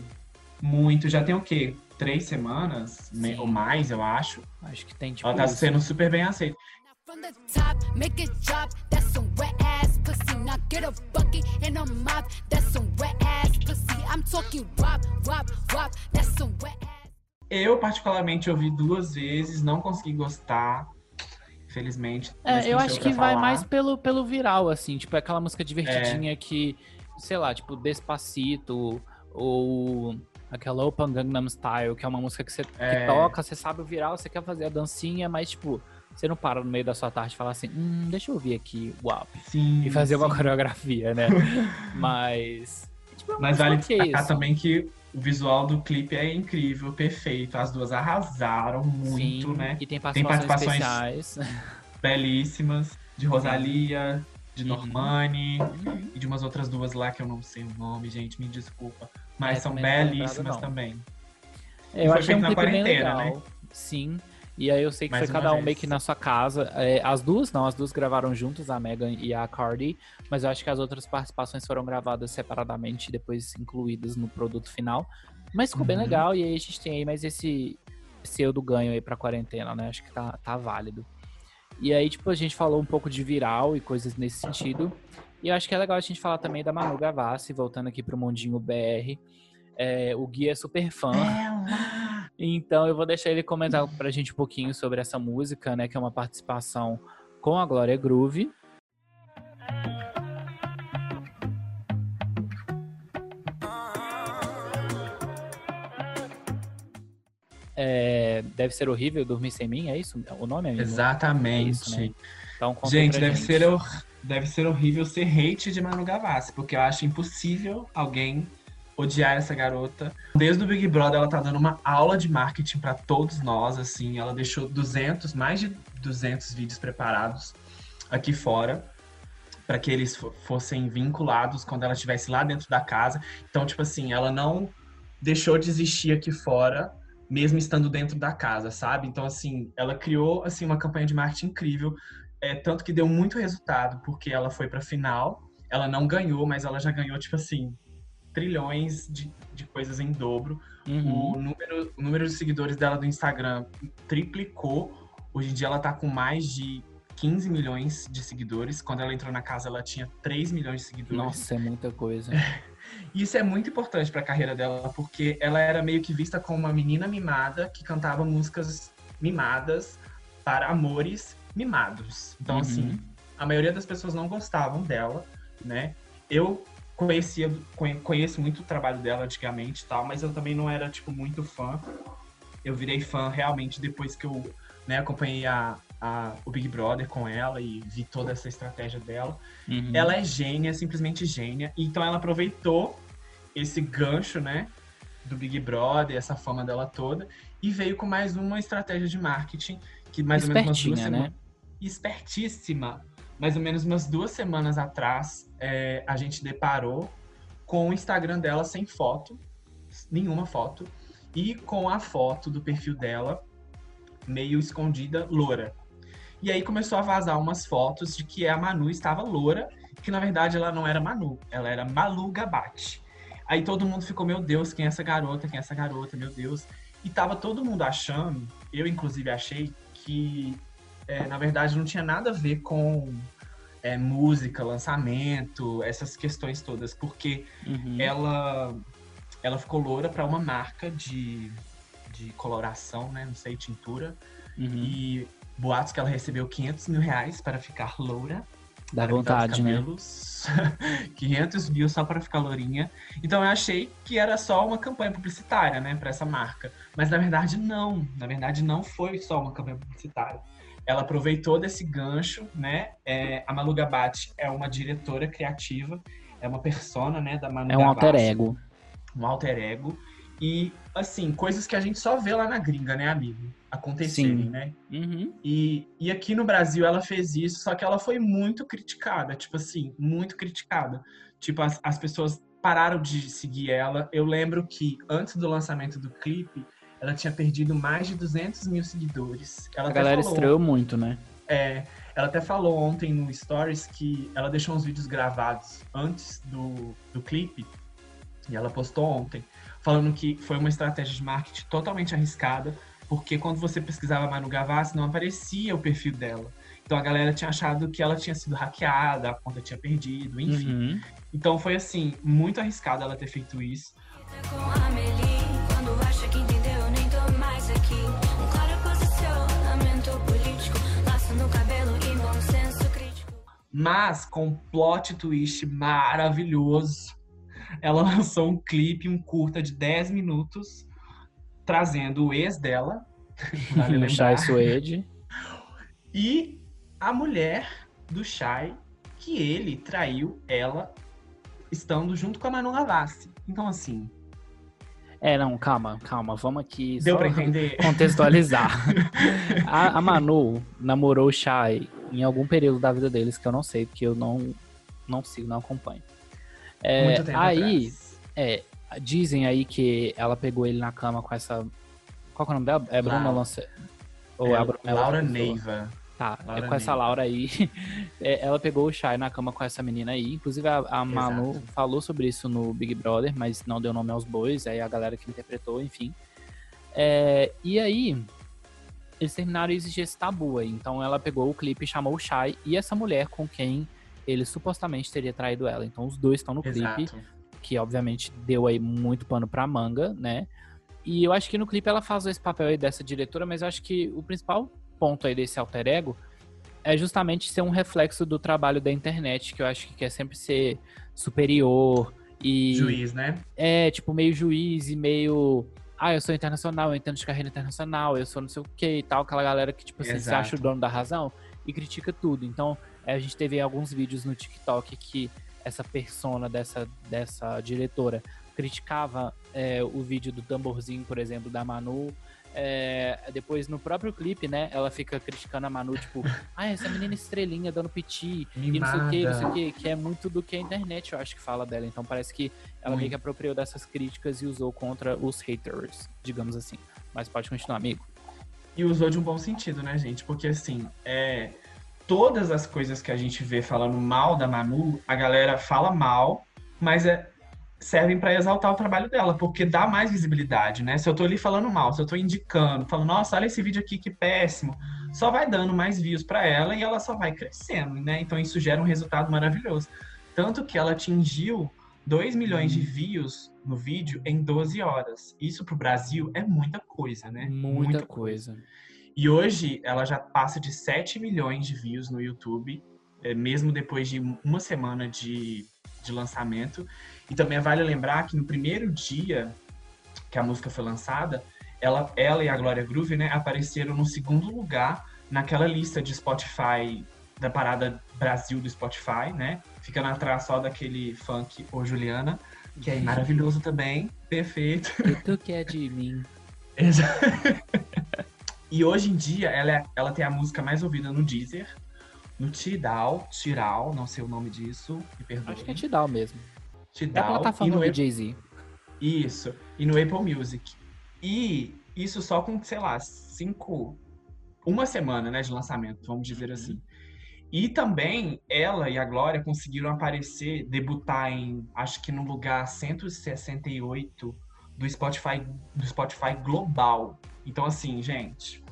Muito. Já tem o quê? Três semanas? Sim. Ou mais, eu acho. Acho que tem tipo Ela tá isso. sendo super bem aceita. Eu, particularmente, ouvi duas vezes, não consegui gostar. Infelizmente. mas É, eu acho que vai falar. mais pelo, pelo viral, assim, tipo, é aquela música É. divertidinha que, sei lá, tipo, Despacito, ou aquela Open Gangnam Style, que é uma música que você que É. toca, você sabe o viral, você quer fazer a dancinha, mas, tipo, você não para no meio da sua tarde e fala assim, hum, deixa eu ouvir aqui o. Sim, E fazer uma sim. coreografia, né? (laughs) mas. Tipo, é uma Mas vale destacar assim. também que o visual do clipe é incrível, perfeito. As duas arrasaram muito, Sim, né? E tem participações, participações- especiais. (laughs) Belíssimas. De Rosalia, de Uhum. Normani Uhum. e de umas outras duas lá que eu não sei o nome, gente, me desculpa. Mas É, são belíssimas também. É, eu foi achei um feito na clipe bem legal. né? Sim. E aí eu sei que Mais foi cada um vez. meio que na sua casa. É, as duas, não, as duas gravaram juntas, a Megan e a Cardi. Mas eu acho que as outras participações foram gravadas separadamente e depois incluídas no produto final. Mas ficou bem Uhum. legal. E aí a gente tem aí mais esse pseudo ganho aí pra quarentena, né? Acho que tá, tá válido. E aí, tipo, a gente falou um pouco de viral e coisas nesse sentido. E eu acho que é legal a gente falar também da Manu Gavassi, voltando aqui pro mundinho BR. É, o Gui é super fã. Então eu vou deixar ele comentar pra gente um pouquinho sobre essa música, né? Que é uma participação com a Glória Groove. É, deve ser horrível dormir sem mim, é isso? O nome é mesmo? Exatamente. É isso, né? Então, Gente, deve gente. ser, deve ser horrível ser hate de Manu Gavassi, porque eu acho impossível alguém odiar essa garota. Desde o Big Brother, ela tá dando uma aula de marketing pra todos nós, assim. Ela deixou 200, mais de 200 vídeos preparados aqui fora para que eles fo- fossem vinculados quando ela estivesse lá dentro da casa. Então, tipo assim, ela não deixou de existir aqui fora, mesmo estando dentro da casa, sabe? Então, assim, ela criou assim uma campanha de marketing incrível, é, tanto que deu muito resultado, porque ela foi pra final, ela não ganhou, mas ela já ganhou, tipo assim, trilhões de, de coisas em dobro. Uhum. O número, o número de seguidores dela do Instagram triplicou. Hoje em dia ela tá com mais de 15 milhões de seguidores. Quando ela entrou na casa, ela tinha 3 milhões de seguidores. Nossa, é muita coisa. (laughs) E isso é muito importante pra carreira dela, porque ela era meio que vista como uma menina mimada que cantava músicas mimadas para amores mimados. Então, Uhum. assim, a maioria das pessoas não gostavam dela, né? Eu conhecia, conhe- conheço muito o trabalho dela antigamente e tal, mas eu também não era, tipo, muito fã. Eu virei fã realmente depois que eu né, acompanhei a, a- o Big Brother com ela e vi toda essa estratégia dela. Uhum. Ela é gênia, simplesmente gênia. Então ela aproveitou esse gancho, né? Do Big Brother, essa fama dela toda, e veio com mais uma estratégia de marketing que mais ou menos umas duas né? semanas. Espertíssima. Mais ou menos umas duas semanas atrás, é, a gente deparou com o Instagram dela sem foto, nenhuma foto, e com a foto do perfil dela meio escondida, loura. E aí começou a vazar umas fotos de que a Manu estava loura, que na verdade ela não era Manu, ela era Malu Gabate. Aí todo mundo ficou, meu Deus, quem é essa garota? Quem é essa garota? Meu Deus. E tava todo mundo achando, eu inclusive achei, que é, na verdade não tinha nada a ver com é, música, lançamento, essas questões todas, porque Uhum. ela ela ficou loura para uma marca de, de coloração, né? Não sei, tintura. Uhum. E boatos que ela recebeu 500 mil reais para ficar loura. Dá vontade, né? cabelos. (laughs) 500 mil só para ficar lourinha. Então eu achei que era só uma campanha publicitária, né, para essa marca. Mas na verdade não. Na verdade não foi só uma campanha publicitária. Ela aproveitou desse gancho, né? É, a Malu Gabate é uma diretora criativa, é uma persona, né, da Manu É um alter ego. um alter ego. E, assim, coisas que a gente só vê lá na gringa, né, amigo? Acontecerem, Sim. né? Uhum. E, e aqui no Brasil ela fez isso, só que ela foi muito criticada, tipo assim, muito criticada. Tipo, as, as pessoas pararam de seguir ela. Eu lembro que antes do lançamento do clipe, ela tinha perdido mais de 200 mil seguidores. Ela A galera falou- estreou muito, né? é, ela até falou ontem no Stories que ela deixou uns vídeos gravados antes do, do clipe, e ela postou ontem, falando que foi uma estratégia de marketing totalmente arriscada, porque quando você pesquisava Manu Gavassi, não aparecia o perfil dela. Então a galera tinha achado que ela tinha sido hackeada, a conta tinha perdido, enfim. Uhum. Então foi assim, muito arriscado ela ter feito isso. Com a Amelie, quando acha que Mas com um plot twist maravilhoso, ela (laughs) lançou um clipe, um curta de 10 minutos, trazendo o ex dela, (laughs) vale O lembrar, Suede. e a mulher do Shai, que ele traiu ela estando junto com a Manu Gavassi. Então, assim, É, não, calma, calma. Vamos aqui deu só pra entender? (laughs) contextualizar. a, a Manu namorou o Shai em algum período da vida deles que eu não sei, porque eu não, não sigo, não acompanho. É, Muito tempo aí, atrás. é, dizem aí que ela pegou ele na cama com essa. Qual que é o nome dela? É Bruna Laura. Lance... Ou é a Bruna, É, é Laura? Neiva. Tá, Laura é com essa. Laura aí. (laughs) É, ela pegou o Shai na cama com essa menina aí. Inclusive, a, a Manu Exato. falou sobre isso no Big Brother, mas não deu nome aos bois. Aí a galera que interpretou, enfim. É, e aí, eles terminaram de exigir esse tabu aí. Então ela pegou o clipe e chamou o Shai e essa mulher com quem ele supostamente teria traído ela. Então os dois estão no clipe Exato. que obviamente deu aí muito pano pra manga, né? E eu acho que no clipe ela faz esse papel aí dessa diretora, mas eu acho que o principal ponto aí desse alter ego é justamente ser um reflexo do trabalho da internet, que eu acho que quer sempre ser superior e Juiz, né? é tipo meio juiz e meio ah, eu sou internacional, eu entendo de carreira internacional, eu sou não sei o que e tal, aquela galera que tipo assim, se acha o dono da razão e critica tudo. Então, é, a gente teve alguns vídeos no TikTok que essa persona dessa, dessa diretora criticava é, o vídeo do tamborzinho, por exemplo, da Manu. É, depois, no próprio clipe, né, ela fica criticando a Manu, tipo, (laughs) ah, essa menina estrelinha dando piti, e não sei o que, não sei o que, que é muito do que a internet, eu acho que fala dela. Então parece que ela meio que apropriou dessas críticas e usou contra os haters, digamos assim. Mas pode continuar, amigo. E usou de um bom sentido, né, gente? Porque assim, é, todas as coisas que a gente vê falando mal da Manu, a galera fala mal, mas é, servem para exaltar o trabalho dela, porque dá mais visibilidade, né? Se eu tô ali falando mal, se eu tô indicando, falando, nossa, olha esse vídeo aqui que péssimo, só vai dando mais views para ela e ela só vai crescendo, né? Então isso gera um resultado maravilhoso. Tanto que ela atingiu 2 milhões de views no vídeo em 12 horas. Isso pro Brasil é muita coisa, né? Muita, coisa. E hoje ela já passa de 7 milhões de views no YouTube, é, mesmo depois de uma semana de, de lançamento. E também vale lembrar que no primeiro dia que a música foi lançada, ela, ela e a Glória Groove né, apareceram no segundo lugar naquela lista de Spotify, da parada Brasil do Spotify, né? Ficando atrás só daquele funk Ô Juliana, que é maravilhoso também, perfeito. Que tu quer de mim? Exa- (laughs) e hoje em dia ela, é- ela tem a música mais ouvida no Deezer, no Tidal, Tiral, não sei o nome disso, me perdoe. Acho que é Tidal mesmo. É a Tidal, e plataforma no do Jay-Z. Isso, e no Apple Music. E isso só com, sei lá, cinco. Uma semana, né, de lançamento, vamos dizer assim. E também ela e a Glória conseguiram aparecer, debutar em, acho que no lugar 168 do Spotify, do Spotify global. Então, assim, gente,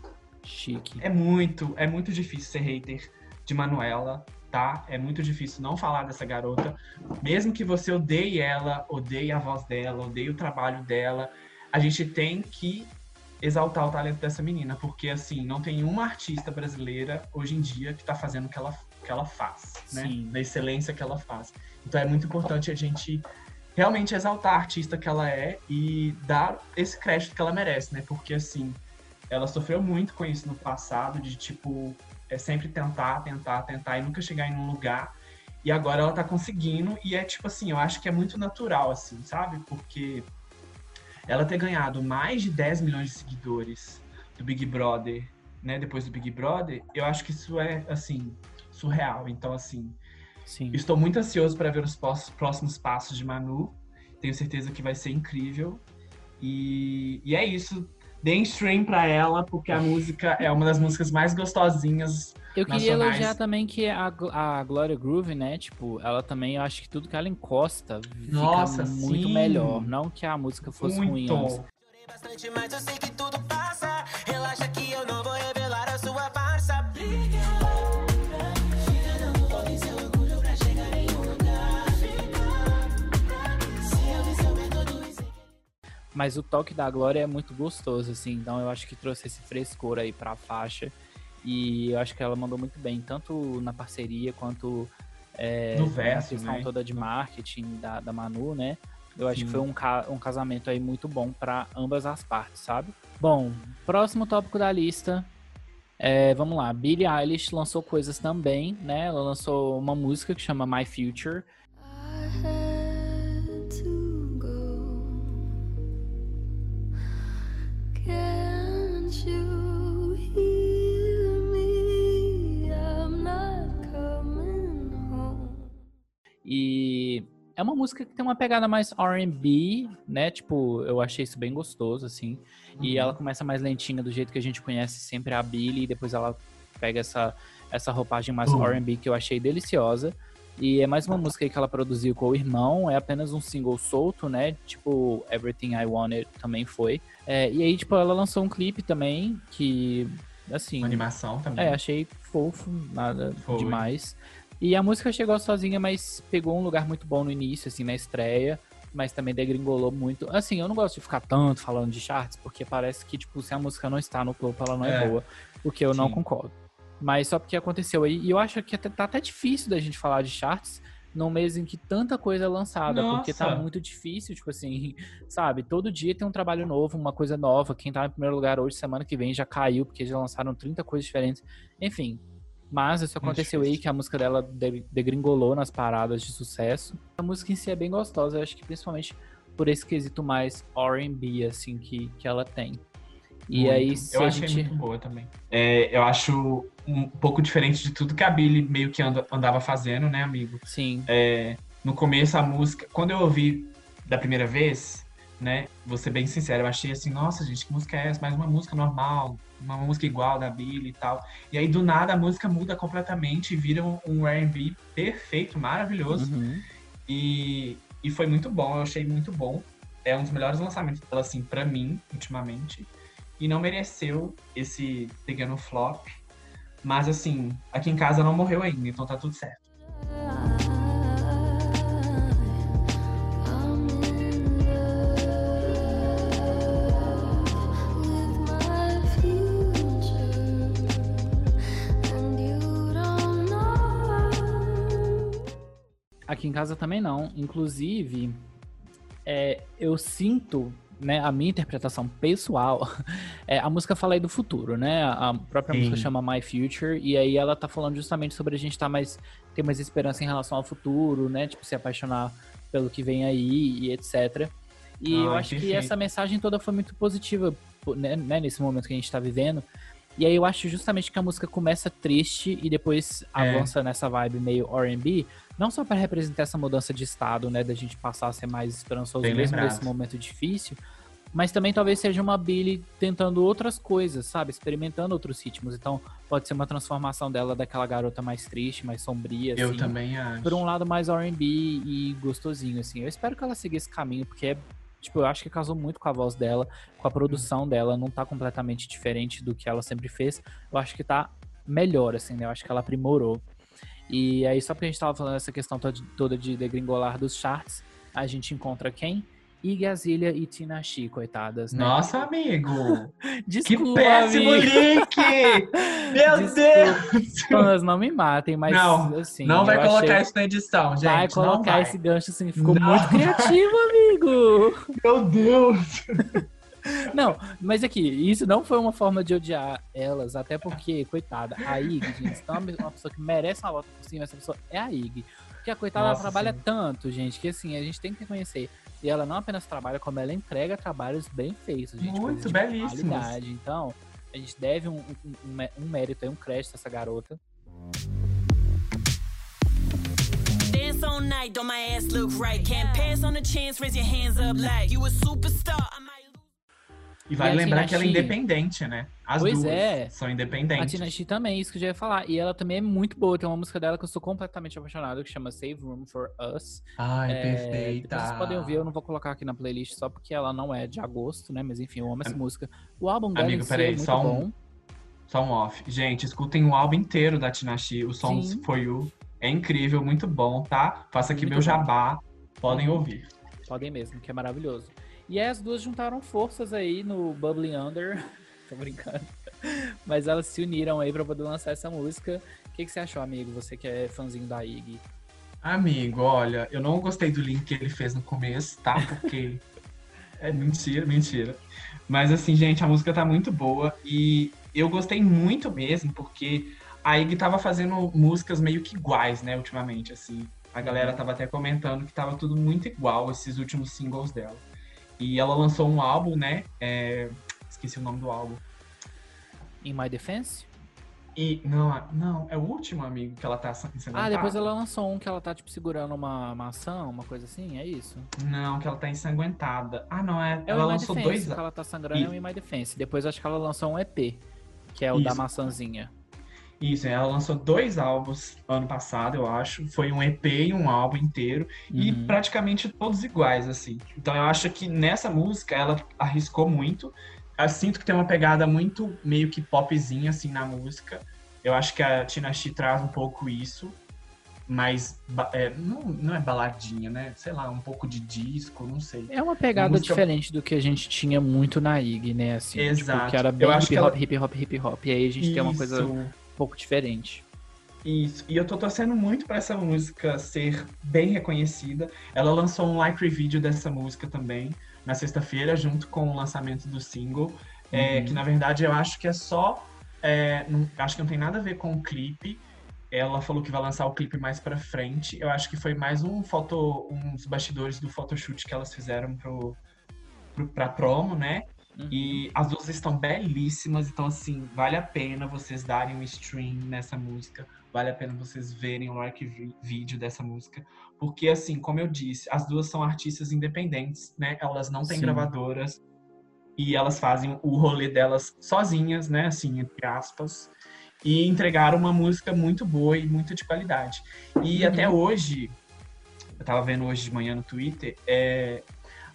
Chique. é muito, é muito difícil ser hater de Manuela, tá? É muito difícil não falar dessa garota. Mesmo que você odeie ela, odeie a voz dela, odeie o trabalho dela, a gente tem que exaltar o talento dessa menina, porque assim, não tem uma artista brasileira hoje em dia que tá fazendo o que ela, que ela faz, né? Sim. Da excelência que ela faz. Então é muito importante a gente realmente exaltar a artista que ela é e dar esse crédito que ela merece, né? Porque assim, ela sofreu muito com isso no passado, de tipo, é sempre tentar, tentar, tentar e nunca chegar em um lugar. E agora ela tá conseguindo, e é tipo assim, eu acho que é muito natural, assim, sabe? Porque ela ter ganhado mais de 10 milhões de seguidores do Big Brother, né? Depois do Big Brother, eu acho que isso é, assim, surreal. Então, assim, Sim. Estou muito ansioso para ver os próximos passos de Manu. Tenho certeza que vai ser incrível. E, e é isso. Deem stream pra ela, porque a música é uma das músicas mais gostosinhas. Eu queria nacionais. elogiar também que a, a Gloria Groove, né? Tipo, ela também, eu acho que tudo que ela encosta fica Nossa, muito sim. melhor. Não que a música fosse ruim antes. Muito. bastante, mas eu sei que tudo passa. Relaxa que eu não vou revelar a sua farsa. Mas o toque da Glória é muito gostoso, assim. Então eu acho que trouxe esse frescor aí pra faixa. E eu acho que ela mandou muito bem, tanto na parceria quanto é, No na verso, questão né? toda de marketing da, da Manu, né? Eu acho Sim. que foi um, ca- um casamento aí muito bom pra ambas as partes, sabe? Bom, próximo tópico da lista. É, vamos lá, Billie Eilish lançou coisas também, né? Ela lançou uma música que chama My Future. I E é uma música que tem uma pegada mais R&B, né? Tipo, eu achei isso bem gostoso, assim. E ela começa mais lentinha, do jeito que a gente conhece sempre a Billie. E depois ela pega essa, essa roupagem mais Uhum. R&B que eu achei deliciosa. E é mais uma música aí que ela produziu com o irmão. É apenas um single solto, né? Tipo, Everything I Wanted também foi. É, e aí, tipo, ela lançou um clipe também que, assim... Uma animação também. É, achei fofo, nada Foi. demais. E a música chegou sozinha, mas pegou um lugar muito bom no início, assim, na estreia. Mas também degringolou muito. Assim, eu não gosto de ficar tanto falando de charts, porque parece que, tipo, se a música não está no topo, ela não é, É. boa. O que eu não Sim. concordo. Mas só porque aconteceu aí. E eu acho que até, tá até difícil da gente falar de charts num mês em que tanta coisa é lançada. Porque tá Nossa. muito difícil, tipo assim, (laughs) sabe? Todo dia tem um trabalho novo, uma coisa nova. Quem tá em primeiro lugar hoje, semana que vem, já caiu, porque já lançaram 30 coisas diferentes. Enfim. Mas isso aconteceu aí, que a música dela de- degringolou nas paradas de sucesso. A música em si é bem gostosa. Eu acho que principalmente por esse quesito mais R&B, assim, que, que ela tem. E Muito. aí, se eu a achei gente... muito boa também. É, eu acho um pouco diferente de tudo que a Billy meio que anda- andava fazendo, né, amigo? Sim, É, no começo a música, quando eu ouvi da primeira vez, né, vou ser bem sincero, eu achei assim, nossa gente, que música é essa? Mais uma música normal, uma música igual da Billy e tal. E aí do nada a música muda completamente e vira um, um R&B perfeito, maravilhoso. uhum. E, e foi muito bom, eu achei muito bom. É um dos melhores lançamentos dela, assim, pra mim, ultimamente. E não mereceu esse pequeno flop. Mas, assim, aqui em casa não morreu ainda, então tá tudo certo. Aqui em casa também não. Inclusive, é, eu sinto, né, a minha interpretação pessoal, (laughs) é, a música fala aí do futuro, né? A própria Sim. música chama My Future, e aí ela tá falando justamente sobre a gente tá mais, ter mais esperança em relação ao futuro, né? Tipo, se apaixonar pelo que vem aí e etc. E eu Ai, acho que perfeito. essa mensagem toda foi muito positiva, né, né, nesse momento que a gente tá vivendo. E aí eu acho justamente que a música começa triste e depois É. avança nessa vibe meio R&B, não só para representar essa mudança de estado, né, da gente passar a ser mais esperançoso Bem mesmo lembrado. nesse momento difícil, mas também talvez seja uma Billy tentando outras coisas, sabe, experimentando outros ritmos. Então pode ser uma transformação dela daquela garota mais triste, mais sombria, Eu assim, também acho. por um lado mais R&B e gostosinho, assim. Eu espero que ela siga esse caminho, porque é, tipo, eu acho que casou muito com a voz dela, com a produção dela, não tá completamente diferente do que ela sempre fez. Eu acho que tá melhor, assim, né? Eu acho que ela aprimorou. E aí, só porque a gente tava falando essa questão to- toda de degringolar dos charts, a gente encontra quem? Iggy Azalea e Tina Chi, coitadas, né? Nossa, amigo! (laughs) Que Desculpa, péssimo amigo. link! Meu Desculpa. Deus! Fãs, não me matem, mas Não, assim... não vai colocar achei- isso na edição, gente. Vai colocar vai. esse gancho assim, ficou Não muito criativo, amigo. (laughs) Meu Deus! Não, mas aqui, isso não foi uma forma de odiar elas, até porque, coitada, a Ig, gente, se tem uma, uma pessoa que merece uma volta por cima, essa pessoa é a Ig. Porque a coitada ela Nossa, trabalha sim. tanto, gente, que assim, a gente tem que reconhecer. E ela não apenas trabalha, como ela entrega trabalhos bem feitos, gente. Muito qualidade. Então, a gente deve um, um, um mé- um mérito aí, um crédito a essa garota. Dance all night, don't my ass look right? Can't pass on the chance, raise your hands up like you a superstar. E vale E a lembrar Tina que ela é independente, né? As Pois duas é. são A independentes. Tina Chi também, isso que eu já ia falar. E ela também é muito boa. Tem uma música dela que eu sou completamente apaixonado, que chama Save Room for Us. Ai, É, perfeita. Vocês podem ouvir, eu não vou colocar aqui na playlist só porque ela não é de agosto, né? Mas enfim, eu amo essa música. O álbum dela Amigo, si é peraí, muito só um- bom. Só um off. Gente, escutem o álbum inteiro da Tina Chi, o Songs Sim. For You. É incrível, muito bom, tá? Faça aqui Muito meu bom. jabá. Podem Uhum. ouvir. Podem mesmo, que é maravilhoso. E aí as duas juntaram forças aí no Bubbly Under. (laughs) Tô brincando. Mas elas se uniram aí pra poder lançar essa música. O que, que você achou, amigo? Você que é fãzinho da Iggy. Amigo, olha, eu não gostei do link que ele fez no começo, tá? Porque (laughs) é mentira, mentira. Mas assim, gente, a música tá muito boa e eu gostei muito mesmo porque a Iggy tava fazendo músicas meio que iguais, né, ultimamente, assim. A galera tava até comentando que tava tudo muito igual esses últimos singles dela. E ela lançou um álbum, né? é, Esqueci o nome do álbum. In My Defense? E não, não, é o último amigo que ela tá ensanguentada. Ah, depois ela lançou um que ela tá, tipo, segurando uma maçã, uma coisa assim, é isso? Não, que ela tá ensanguentada. Ah, não, é. É ela lançou Defense, dois. que ela tá sangrando é o In My Defense. Depois acho que ela lançou um EP, que é o da Isso. maçãzinha. Isso, ela lançou dois álbuns ano passado, eu acho. Foi um EP e um álbum inteiro. E Uhum. praticamente todos iguais, assim. Então eu acho que nessa música ela arriscou muito. Eu sinto que tem uma pegada muito meio que popzinha, assim, na música. Eu acho que a Tina Chi traz um pouco isso. Mas é, não, não é baladinha, né? Sei lá, um pouco de disco, não sei. É uma pegada música- diferente do que a gente tinha muito na IG, né? Assim, tipo, Exato. que era Eu bem acho hip hop, ela- hip hop, hip hop. E aí a gente tem uma coisa Isso. Pouco diferente. Isso, e eu tô torcendo muito pra essa música ser bem reconhecida. Ela lançou um live vídeo dessa música também na sexta-feira, junto com o lançamento do single, é, Uhum. que na verdade eu acho que é só. é, não- acho que não tem nada a ver com o clipe. ela falou que vai lançar o clipe mais pra frente. Eu acho que foi mais um foto, uns bastidores do photoshoot que elas fizeram pro, pro, pra promo, né? Uhum. E as duas estão belíssimas, então assim, vale a pena vocês darem um stream nessa música, vale a pena vocês verem o like vi- vídeo dessa música, porque assim, como eu disse, as duas são artistas independentes, né? Elas não têm Sim. gravadoras e elas fazem o rolê delas sozinhas, né? Assim, entre aspas, e entregaram uma música muito boa e muito de qualidade. E Uhum. até hoje, eu tava vendo hoje de manhã no Twitter, é,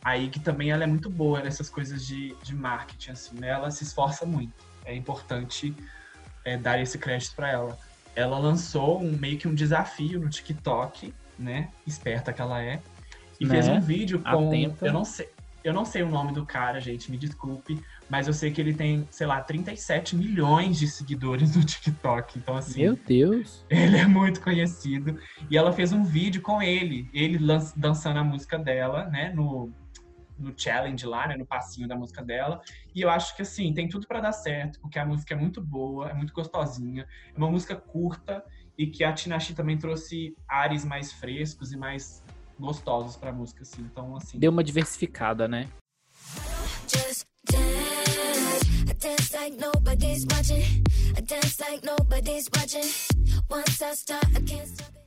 a IG também ela é muito boa nessas coisas de, de marketing, assim, né? Ela se esforça muito. É importante é, dar esse crédito para ela. Ela lançou um, meio que um desafio no TikTok, né? Esperta que ela é. E Né? fez um vídeo com. Atenta. Eu não sei. Eu não sei o nome do cara, gente, me desculpe, mas eu sei que ele tem, sei lá, 37 milhões de seguidores no TikTok. Então, assim, Meu Deus. ele é muito conhecido. E ela fez um vídeo com ele, ele dançando a música dela, né, no, no challenge lá, né, no passinho da música dela. E eu acho que, assim, tem tudo pra dar certo, porque a música é muito boa, é muito gostosinha, é uma música curta e que a Tinashe também trouxe ares mais frescos e mais gostosos pra música, assim. Então, assim, Deu uma diversificada, né? Dance like nobody's watching. I dance like nobody's watching. Once I start, I can't stop it.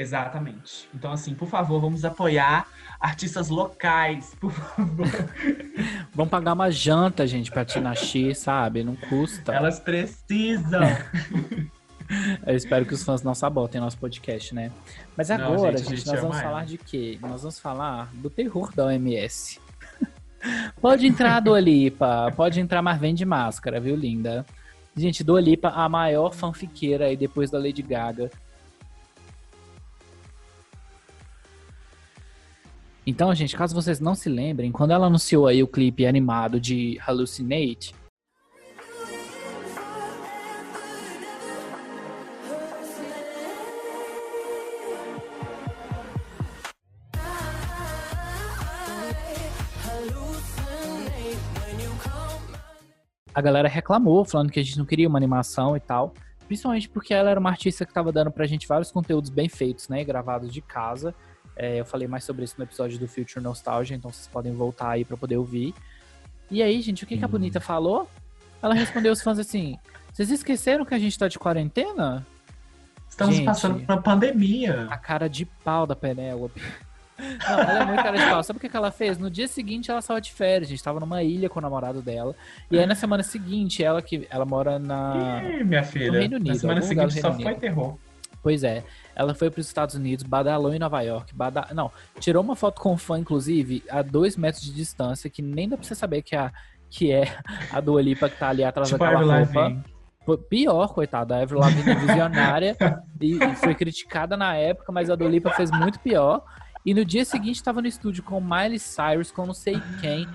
Exatamente. Então, assim, por favor, vamos apoiar artistas locais, por favor. (laughs) Vamos pagar uma janta, gente, pra Tinashe, sabe? Não custa. Elas precisam. (laughs) Eu espero que os fãs não sabotem nosso podcast, né? Mas Não, agora, gente, a gente, gente nós vamos ela. falar de quê? Nós vamos falar do terror da OMS. (laughs) pode entrar, Dua Lipa. Pode entrar, mas vem de máscara, viu, linda? Gente, Dua Lipa, a maior fanfiqueira aí depois da Lady Gaga. Então, gente, caso vocês não se lembrem, quando ela anunciou aí o clipe animado de Hallucinate, a galera reclamou, falando que a gente não queria uma animação e tal. Principalmente porque ela era uma artista que tava dando pra gente vários conteúdos bem feitos, né? Gravados de casa. É, eu falei mais sobre isso no episódio do Future Nostalgia, então vocês podem voltar aí pra poder ouvir. E aí, gente, o que, que a Hum. Bonita falou? Ela respondeu aos fãs assim: Vocês esqueceram que a gente tá de quarentena? Estamos Gente. passando por uma pandemia. A cara de pau da Penélope. Não, ela é muito cara de pau. Sabe o que, que ela fez? No dia seguinte ela saiu de férias. A gente tava numa ilha com o namorado dela. E aí na semana seguinte, ela que ela mora na. Ih, minha filha. Reino Unido, Na semana seguinte só foi terror. Pois é. Ela foi para os Estados Unidos, badalou em Nova York, bada... não, tirou uma foto com o fã, inclusive, a dois metros de distância, que nem dá pra você saber que, a... que é a Dua Lipa que tá ali atrás Tipo a daquela roupa. Lavigne. Pior, coitada, a Avril Lavigne é visionária (laughs) e, e foi criticada na época, mas a Dua Lipa fez muito pior. E no dia seguinte tava no estúdio com Miley Cyrus, com não sei quem,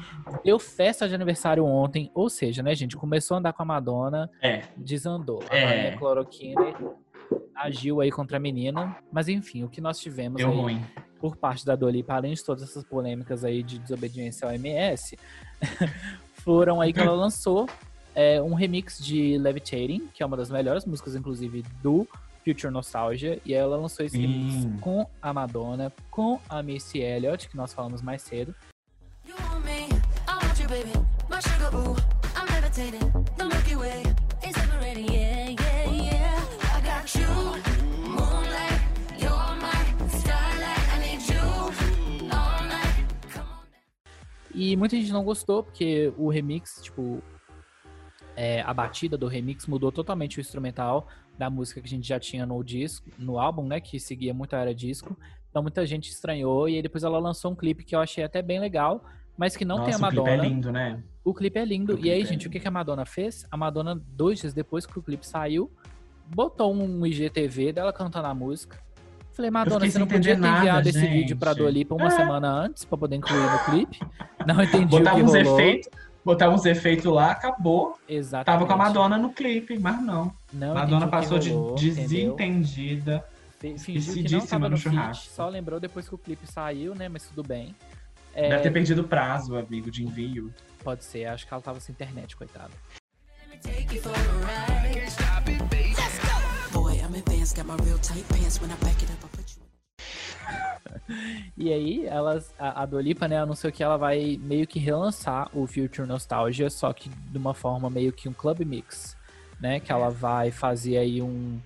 deu festa de aniversário ontem, ou seja, né, gente, começou a andar com a Madonna, É. desandou. A É. Maria Cloroquine agiu aí contra a menina, mas enfim, o que nós tivemos Deu aí ruim. por parte da Lipa, além de todas essas polêmicas aí de desobediência ao MS, (laughs) foram aí que ela lançou é, um remix de Levitating, que é uma das melhores músicas, inclusive, do Future Nostalgia, e aí ela lançou esse remix com a Madonna, com a Missy Elliott, que nós falamos mais cedo, You want me, I want you, baby. My sugar, ooh, I'm levitating. The Milky Way E muita gente não gostou, porque o remix, tipo, é, a batida do remix mudou totalmente o instrumental da música que a gente já tinha no disco, no álbum, né? Que seguia muito a era disco. Então muita gente estranhou. E aí depois ela lançou um clipe que eu achei até bem legal, mas que não tem a Nossa, o clipe Madonna. é lindo, né? O clipe é lindo. O E aí, clipe é gente, o lindo. que, que a Madonna fez? A Madonna, dois dias depois que o clipe saiu, botou um IGTV dela cantando a música. Falei, Madonna, você não podia ter entender enviado nada, esse vídeo pra gente. Dua Lipa uma É. semana antes pra poder incluir no clipe. Não (laughs) entendi Botava o que uns rolou. efeitos, botava uns efeitos lá, acabou. Exatamente. Tava com a Madonna no clipe, mas não. Não Madonna passou de rolou, entendeu? desentendida. Fi- Fingiu que não Esquecidíssima tava no no feat, churrasco. só lembrou depois que o clipe saiu, né? Mas tudo bem. Deve É, ter perdido o prazo, amigo, de envio. pode ser, acho que ela tava sem internet, coitada. Let me take you for a ride. E aí, elas, a, a Dua Lipa, né, anunciou que ela vai meio que relançar o Future Nostalgia, só que de uma forma meio que um club mix, né? Que ela vai fazer aí um.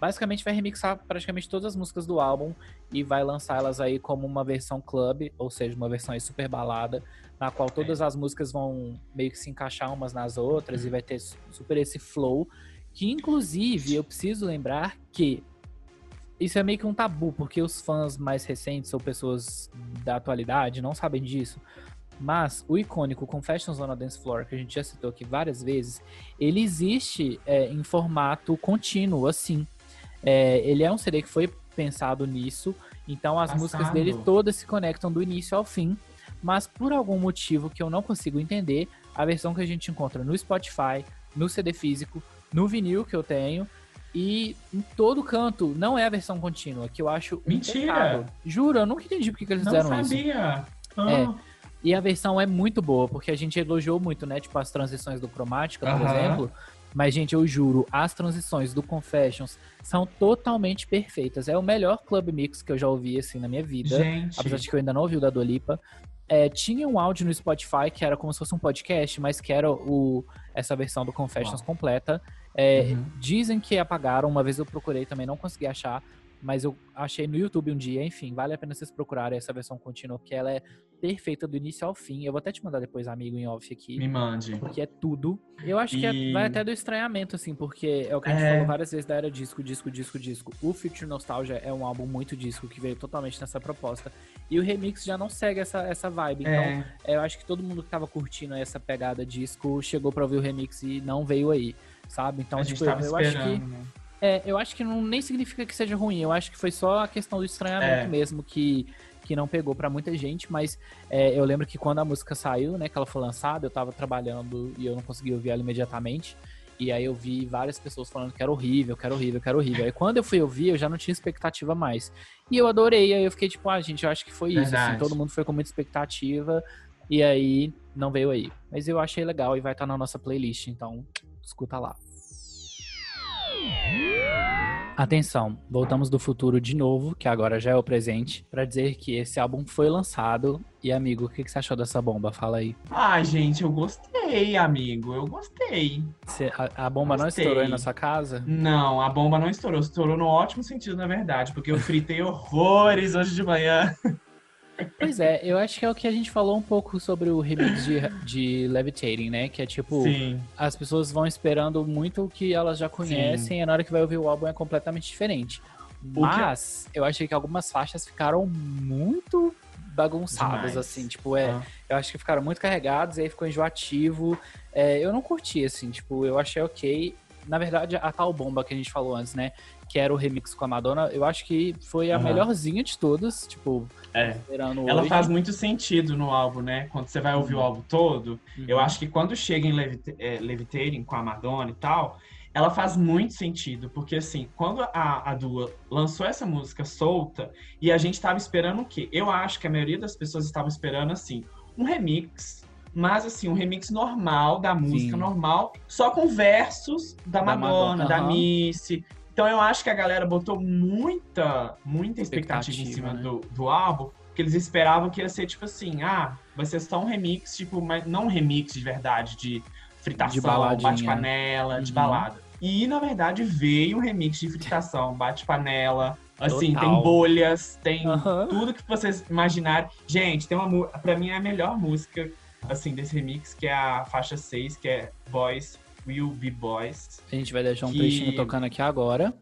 Basicamente vai remixar praticamente todas as músicas do álbum e vai lançar elas aí como uma versão club, ou seja, uma versão aí super balada, na qual todas as músicas vão meio que se encaixar umas nas outras e vai ter su- super esse flow. Que inclusive eu preciso lembrar que isso é meio que um tabu, porque os fãs mais recentes ou pessoas da atualidade não sabem disso. Mas o icônico Confessions on a Dance Floor, que a gente já citou aqui várias vezes, ele existe é, em formato contínuo, assim. É, ele é um CD que foi pensado nisso, então as músicas Passado. dele todas se conectam do início ao fim. Mas por algum motivo que eu não consigo entender, a versão que a gente encontra no Spotify, no CD físico, no vinil que eu tenho e em todo canto não é a versão contínua, que eu acho Mentira! Juro, eu nunca entendi porque que eles Não fizeram isso. sabia. Ah, É. E a versão é muito boa, porque a gente elogiou muito, né? Tipo, as transições do Chromatica, por Aham. exemplo. Mas, gente, eu juro, as transições do Confessions são totalmente perfeitas. É o melhor club mix que eu já ouvi, assim, na minha vida. Gente. Apesar de que eu ainda não ouvi o da Dua Lipa. É, tinha um áudio no Spotify que era como se fosse um podcast, mas que era o, essa versão do Confessions Uau. completa. É, Uhum. Dizem que apagaram, uma vez eu procurei também, não consegui achar. Mas eu achei no YouTube um dia, enfim, vale a pena vocês procurarem essa versão contínua, porque ela é perfeita do início ao fim. Eu vou até te mandar depois, amigo, em off aqui. Me mande. Porque é tudo. Eu acho que é- E- vai até do estranhamento, assim, porque é o que a gente É. falou várias vezes da era disco, disco, disco, disco. O Future Nostalgia é um álbum muito disco, que veio totalmente nessa proposta. E o remix já não segue essa, essa vibe. Então, É. eu acho que todo mundo que tava curtindo essa pegada disco chegou pra ouvir o remix e não veio aí, sabe? Então, a gente tipo, tava eu acho que. né? É, eu acho que não nem significa que seja ruim. Eu acho que foi só a questão do estranhamento É. mesmo que, que não pegou pra muita gente. Mas é, eu lembro que quando a música saiu, né, que ela foi lançada, eu tava trabalhando e eu não consegui ouvir ela imediatamente. E aí eu vi várias pessoas falando que era horrível, que era horrível, que era horrível. Aí quando eu fui ouvir, eu já não tinha expectativa mais. E eu adorei. Aí eu fiquei tipo, ah, gente, eu acho que foi isso. Assim, todo mundo foi com muita expectativa. E aí não veio aí. Mas eu achei legal e vai estar na nossa playlist. Então, escuta lá. Atenção, voltamos do futuro de novo, que agora já é o presente, pra dizer que esse álbum foi lançado. E amigo, o que, que você achou dessa bomba? Fala aí. Ai, gente, eu gostei, amigo. Eu gostei. Você- a, a bomba não Gostei. estourou aí na sua casa? Não, a bomba não estourou. Estourou no ótimo sentido, na verdade, porque eu fritei horrores hoje de manhã. (laughs) Pois é, eu acho que é o que a gente falou um pouco sobre o remix de, de Levitating, né? Que é tipo, Sim. as pessoas vão esperando muito o que elas já conhecem e na hora que vai ouvir o álbum é completamente diferente. que- Mas eu achei que algumas faixas ficaram muito bagunçadas, Demais. assim, tipo, é. Ah. Eu acho que ficaram muito carregados, e aí ficou enjoativo. É, eu não curti, assim, tipo, eu achei ok. Na verdade, a tal bomba que a gente falou antes, né? Que era o remix com a Madonna, eu acho que foi a Aham. melhorzinha de todas, tipo, É. Ela hoje. faz muito sentido no álbum, né? Quando você vai ouvir o álbum todo, eu Uhum. acho que quando chega em Levita- é, Levitating com a Madonna e tal, ela faz muito sentido, porque assim, quando a, a Dua lançou essa música solta, e a gente tava esperando o quê? Eu acho que a maioria das pessoas estava esperando, assim, um remix, mas assim, um remix normal da música, Sim. normal, só com versos da, Da Madonna, Madonna, da. Missy. Então eu acho que a galera botou muita, muita expectativa, em Expectativa, cima né? do, do álbum, porque eles esperavam que ia ser tipo assim, ah, vai ser só um remix, tipo, mas não um remix de verdade, de fritação, bate-panela, de Uhum. balada. E, na verdade, veio um remix de fritação, (laughs) bate-panela, assim, Total. tem bolhas, tem tudo que vocês imaginarem. Gente, tem uma pra mim é a melhor música, assim, desse remix, que é a faixa 6, que é Boys Will Be Boys. A gente vai deixar um que- trechinho tocando aqui agora.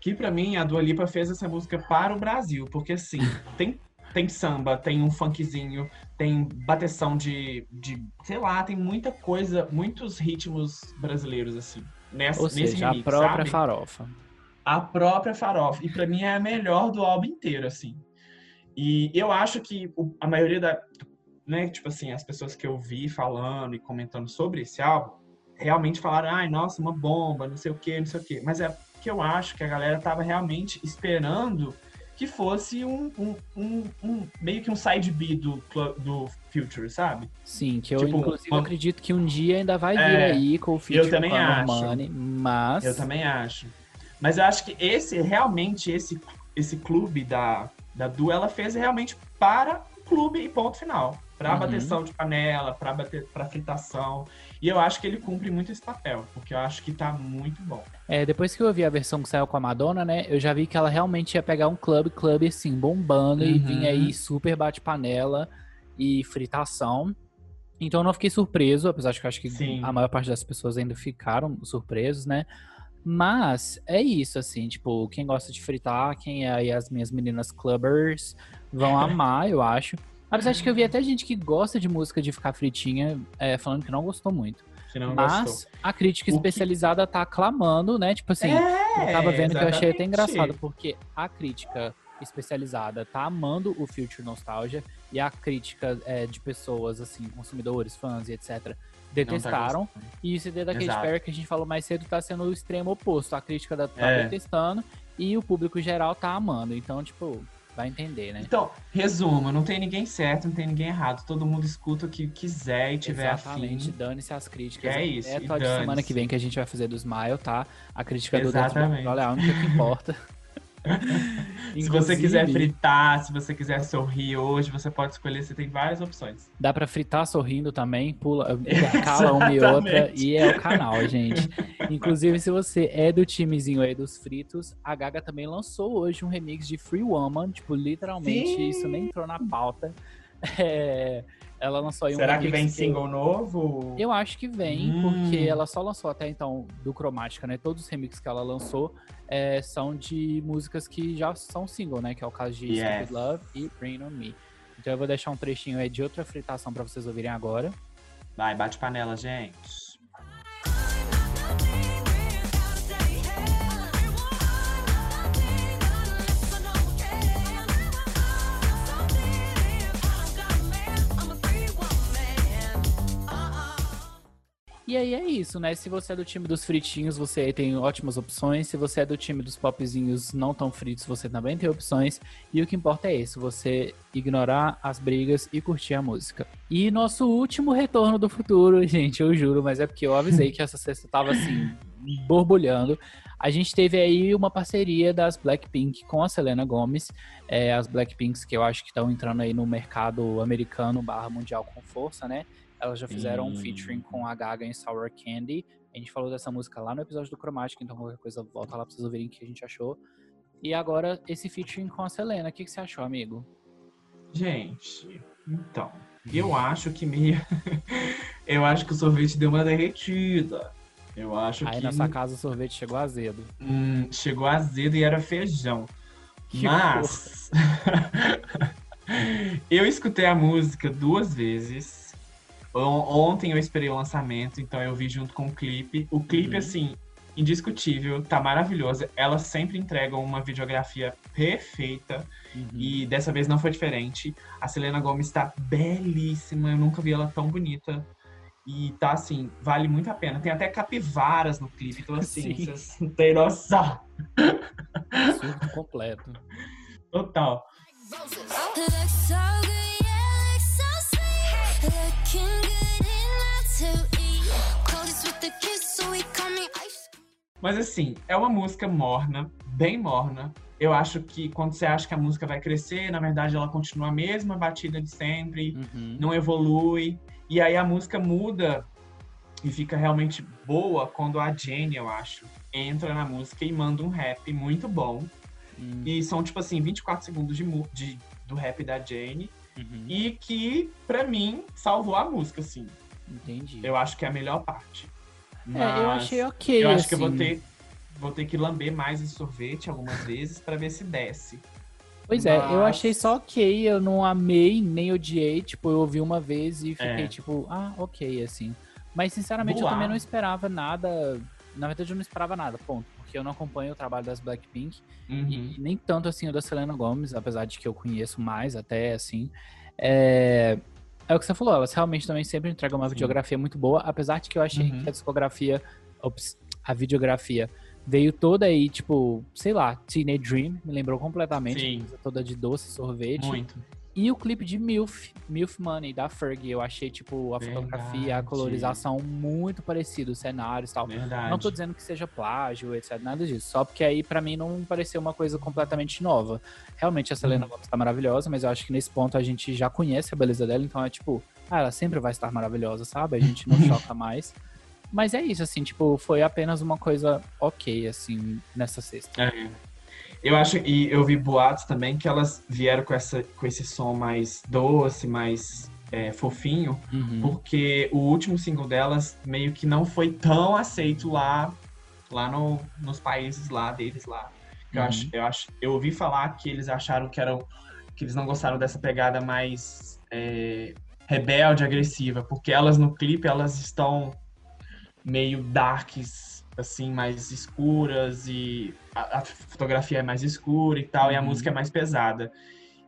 Que pra mim, a Dua Lipa fez essa música para o Brasil, porque assim, (laughs) tem, tem samba, tem um funkzinho, tem bateção de, de, sei lá, tem muita coisa, muitos ritmos brasileiros, assim, nessa, Ou nesse seja, remix, a própria sabe? farofa. A própria farofa. E pra mim é a melhor do álbum inteiro, assim. E eu acho que a maioria da. Né, tipo assim, as pessoas que eu vi falando e comentando sobre esse álbum realmente falaram, ai, nossa, uma bomba, não sei o quê, não sei o quê. Mas é porque eu acho que a galera tava realmente esperando que fosse um, um, um- um- meio que um side B do, do Future, sabe? Sim, que eu Tipo, inclusive uma- acredito que um dia ainda vai vir É, aí com o feature também com a acho. Normani, mas Eu também acho. Mas eu acho que esse, realmente, esse, esse clube da, da Du, ela fez realmente para o clube e ponto final. Pra Uhum. bateção de panela, pra fritação. E eu acho que ele cumpre muito esse papel, porque eu acho que tá muito bom. É, depois que eu vi a versão que saiu com a Madonna, né, eu já vi que ela realmente ia pegar um clube, clube assim, bombando e Uhum. vinha aí super bate-panela e fritação. Então eu não fiquei surpreso, apesar de que eu acho que Sim. a maior parte das pessoas ainda ficaram surpresos, né? Mas é isso, assim, tipo, quem gosta de fritar, quem é aí as minhas meninas clubbers vão amar, eu acho. Apesar de que eu vi até gente que gosta de música de ficar fritinha, é, falando que não gostou muito. Não Mas gostou. a crítica O que- especializada tá aclamando, né? Tipo assim, É, eu tava vendo que eu achei até exatamente. engraçado, porque a crítica especializada tá amando o Future Nostalgia e a crítica é, de pessoas, assim, consumidores, fãs e etc., detestaram. e o CD da Katy tá. Perry, que a gente falou mais cedo, tá sendo o extremo oposto. A crítica da, tá É. detestando e o público geral tá amando. Então, tipo, vai entender, né? Então, resumo, não tem ninguém certo, não tem ninguém errado. Todo mundo escuta o que quiser e tiver Exatamente, afim. dane-se as críticas. É isso, É e só de semana que vem que a gente vai fazer do Smile, tá? A crítica do Dentro do Exatamente. Controle é a única que importa. (laughs) Se você quiser fritar, se você quiser sorrir hoje, você pode escolher, você tem várias opções. Dá pra fritar sorrindo também, pula, (laughs) cala uma e outra e é o canal, gente. Inclusive, se você é do timezinho aí dos fritos, a Gaga também lançou hoje um remix de Free Woman, tipo, literalmente, Sim. isso nem entrou na pauta. É, ela lançou aí um Será que vem eu- single novo? Eu acho que vem, Hum. porque ela só lançou até então do Cromática, né? Todos os remixes que ela lançou é, são de músicas que já são single, né? Que é o caso de Yes. Stupid Love e Rain on Me. Então eu vou deixar um trechinho aí de outra fritação pra vocês ouvirem agora. Vai, bate panela, gente. E aí é isso, né? Se você é do time dos fritinhos, você tem ótimas opções. Se você é do time dos popzinhos não tão fritos, você também tem opções. E o que importa é isso, você ignorar as brigas e curtir a música. E nosso último retorno do futuro, (laughs) gente, eu juro, mas é porque eu avisei que essa sexta tava assim, borbulhando. A gente teve aí uma parceria das Blackpink com a Selena Gomez. É, as Blackpinks que eu acho que estão entrando aí no mercado americano barra mundial com força, né? Elas já fizeram um Sim. featuring com a Gaga em Sour Candy. A gente falou dessa música lá no episódio do Chromatic, então qualquer coisa volta lá pra vocês ouvirem o que a gente achou. E agora esse featuring com a Selena. O que, que você achou, amigo? Gente, então, eu acho que meio. (laughs) eu acho que o sorvete deu uma derretida. Eu acho Aí que na sua casa o sorvete chegou azedo. hum, chegou azedo e era feijão. (laughs) Que Mas (laughs) eu escutei a música duas vezes. On- Ontem eu esperei o lançamento, então eu vi junto com o clipe. O clipe, Uhum. assim, indiscutível, tá maravilhoso. Elas sempre entregam uma videografia perfeita. Uhum. E dessa vez não foi diferente. A Selena Gomez tá belíssima, eu nunca vi ela tão bonita. E tá assim, vale muito a pena. Tem até capivaras no clipe, então assim, Sim. vocês não têm noção. Surto completo. Total. Mas assim, é uma música morna, bem morna. Eu acho que quando você acha que a música vai crescer, na verdade ela continua a mesma batida de sempre, Uhum. não evolui. E aí a música muda e fica realmente boa quando a Jenny, eu acho, entra na música e manda um rap muito bom. Hum, E são, tipo assim, 24 segundos de, de- do rap da Jane. Uhum. E que, pra mim, salvou a música, assim. Entendi. Eu acho que é a melhor parte. É, eu Mas achei ok. Eu acho que eu vou assim. ter, vou ter que lamber mais esse sorvete algumas vezes pra ver se desce. Pois é, eu Mas- achei só ok, eu não amei, nem odiei, tipo, eu ouvi uma vez e fiquei É. tipo, ah, ok, assim. Mas sinceramente eu Voar. também não esperava nada, na verdade eu não esperava nada, ponto, porque eu não acompanho o trabalho das Blackpink Uhum. e nem tanto assim o da Selena Gomez, apesar de que eu conheço mais até, assim. É, é o que você falou, elas realmente também sempre entregam uma Sim. videografia muito boa, apesar de que eu achei Uhum. que a discografia, ops, a videografia Veio toda aí, tipo, sei lá, Teenage Dream, me lembrou completamente. Sim. Toda de doce, sorvete. Muito. E o clipe de MILF, MILF Money, da Fergie. Eu achei, tipo, a fotografia, a Verdade. colorização muito parecido, os cenários e tal. Verdade. Não tô dizendo que seja plágio, etc, nada disso. Só porque aí, pra mim, não pareceu uma coisa completamente nova. Realmente, a Selena Gomez tá maravilhosa, mas eu acho que nesse ponto a gente já conhece a beleza dela, então é tipo, ah, ela sempre vai estar maravilhosa, sabe? A gente não (laughs) choca mais. Mas é isso, assim, tipo, foi apenas uma coisa ok, assim, nessa sexta. É. Eu acho, e eu vi boatos também que elas vieram com, essa, com esse som mais doce, mais é, fofinho, Uhum. porque o último single delas meio que não foi tão aceito lá, lá no, nos países lá deles lá. Eu, Uhum. acho, eu acho, eu ouvi falar que eles acharam que eram, que eles não gostaram dessa pegada mais é, rebelde, agressiva, porque elas no clipe elas estão meio darks, assim, mais escuras e a, a fotografia é mais escura e tal, e a Uhum. música é mais pesada.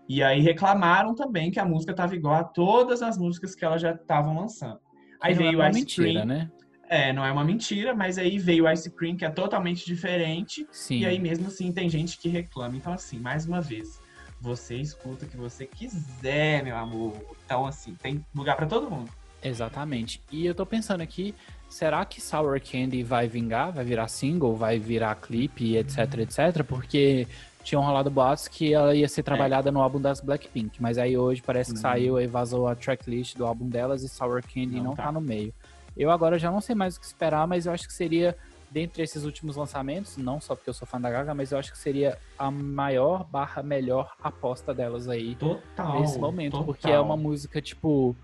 E aí reclamaram também que a música tava igual a todas as músicas que elas já estavam lançando. Aí não é veio uma Ice mentira, Cream. né? É, não é uma mentira, mas aí veio Ice Cream, que é totalmente diferente. Sim. E aí mesmo assim tem gente que reclama. Então, assim, mais uma vez, você escuta o que você quiser, meu amor. Então, assim, tem lugar pra todo mundo. Exatamente. E eu tô pensando aqui, será que Sour Candy vai vingar? Vai virar single? Vai virar clipe, etc, etc? Porque tinham rolado boatos que ela ia ser trabalhada no álbum das Blackpink. Mas aí hoje parece que Hum. saiu e vazou a tracklist do álbum delas e Sour Candy não, Não tá. tá. no meio. Eu agora já não sei mais o que esperar, mas eu acho que seria, dentre esses últimos lançamentos, não só porque eu sou fã da Gaga, mas eu acho que seria a maior barra melhor aposta delas aí Total. nesse momento. total. Porque é uma música, tipo,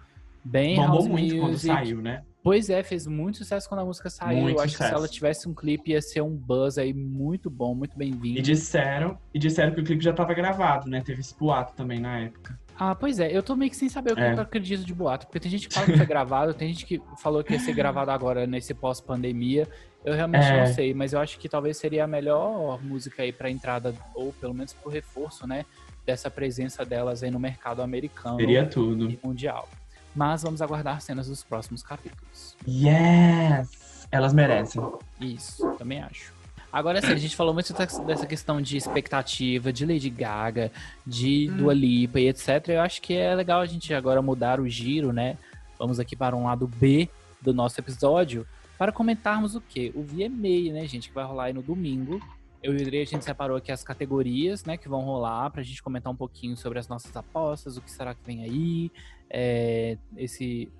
bem Bombou house muito quando music, saiu, né? Pois é, fez muito sucesso quando a música saiu. Muito eu acho que se sucesso. ela tivesse um clipe ia ser um buzz aí muito bom, muito E bem-vindo. disseram, e disseram que o clipe já tava gravado, né? Teve esse boato também na época. Ah, pois é, eu tô meio que sem saber o que É. eu acredito de boato, porque tem gente que fala que foi (laughs) gravado, tem gente que falou que ia ser gravado agora nesse pós-pandemia. Eu realmente É. não sei, mas eu acho que talvez seria a melhor música aí pra entrada, ou pelo menos pro reforço, né? Dessa presença delas aí no mercado americano Seria tudo. e mundial. Mas vamos aguardar cenas dos próximos capítulos. Yes! Elas merecem. Isso, também acho. Agora sim, a gente falou muito dessa questão de expectativa, de Lady Gaga, de Dua Lipa e etc. Eu acho que é legal a gente agora mudar o giro, né? Vamos aqui para um lado B do nosso episódio para comentarmos o quê? O VMA, né, gente, que vai rolar aí no domingo. Eu e o Andrei, a gente separou aqui as categorias, né, que vão rolar pra gente comentar um pouquinho sobre as nossas apostas, o que será que vem aí. É, esse,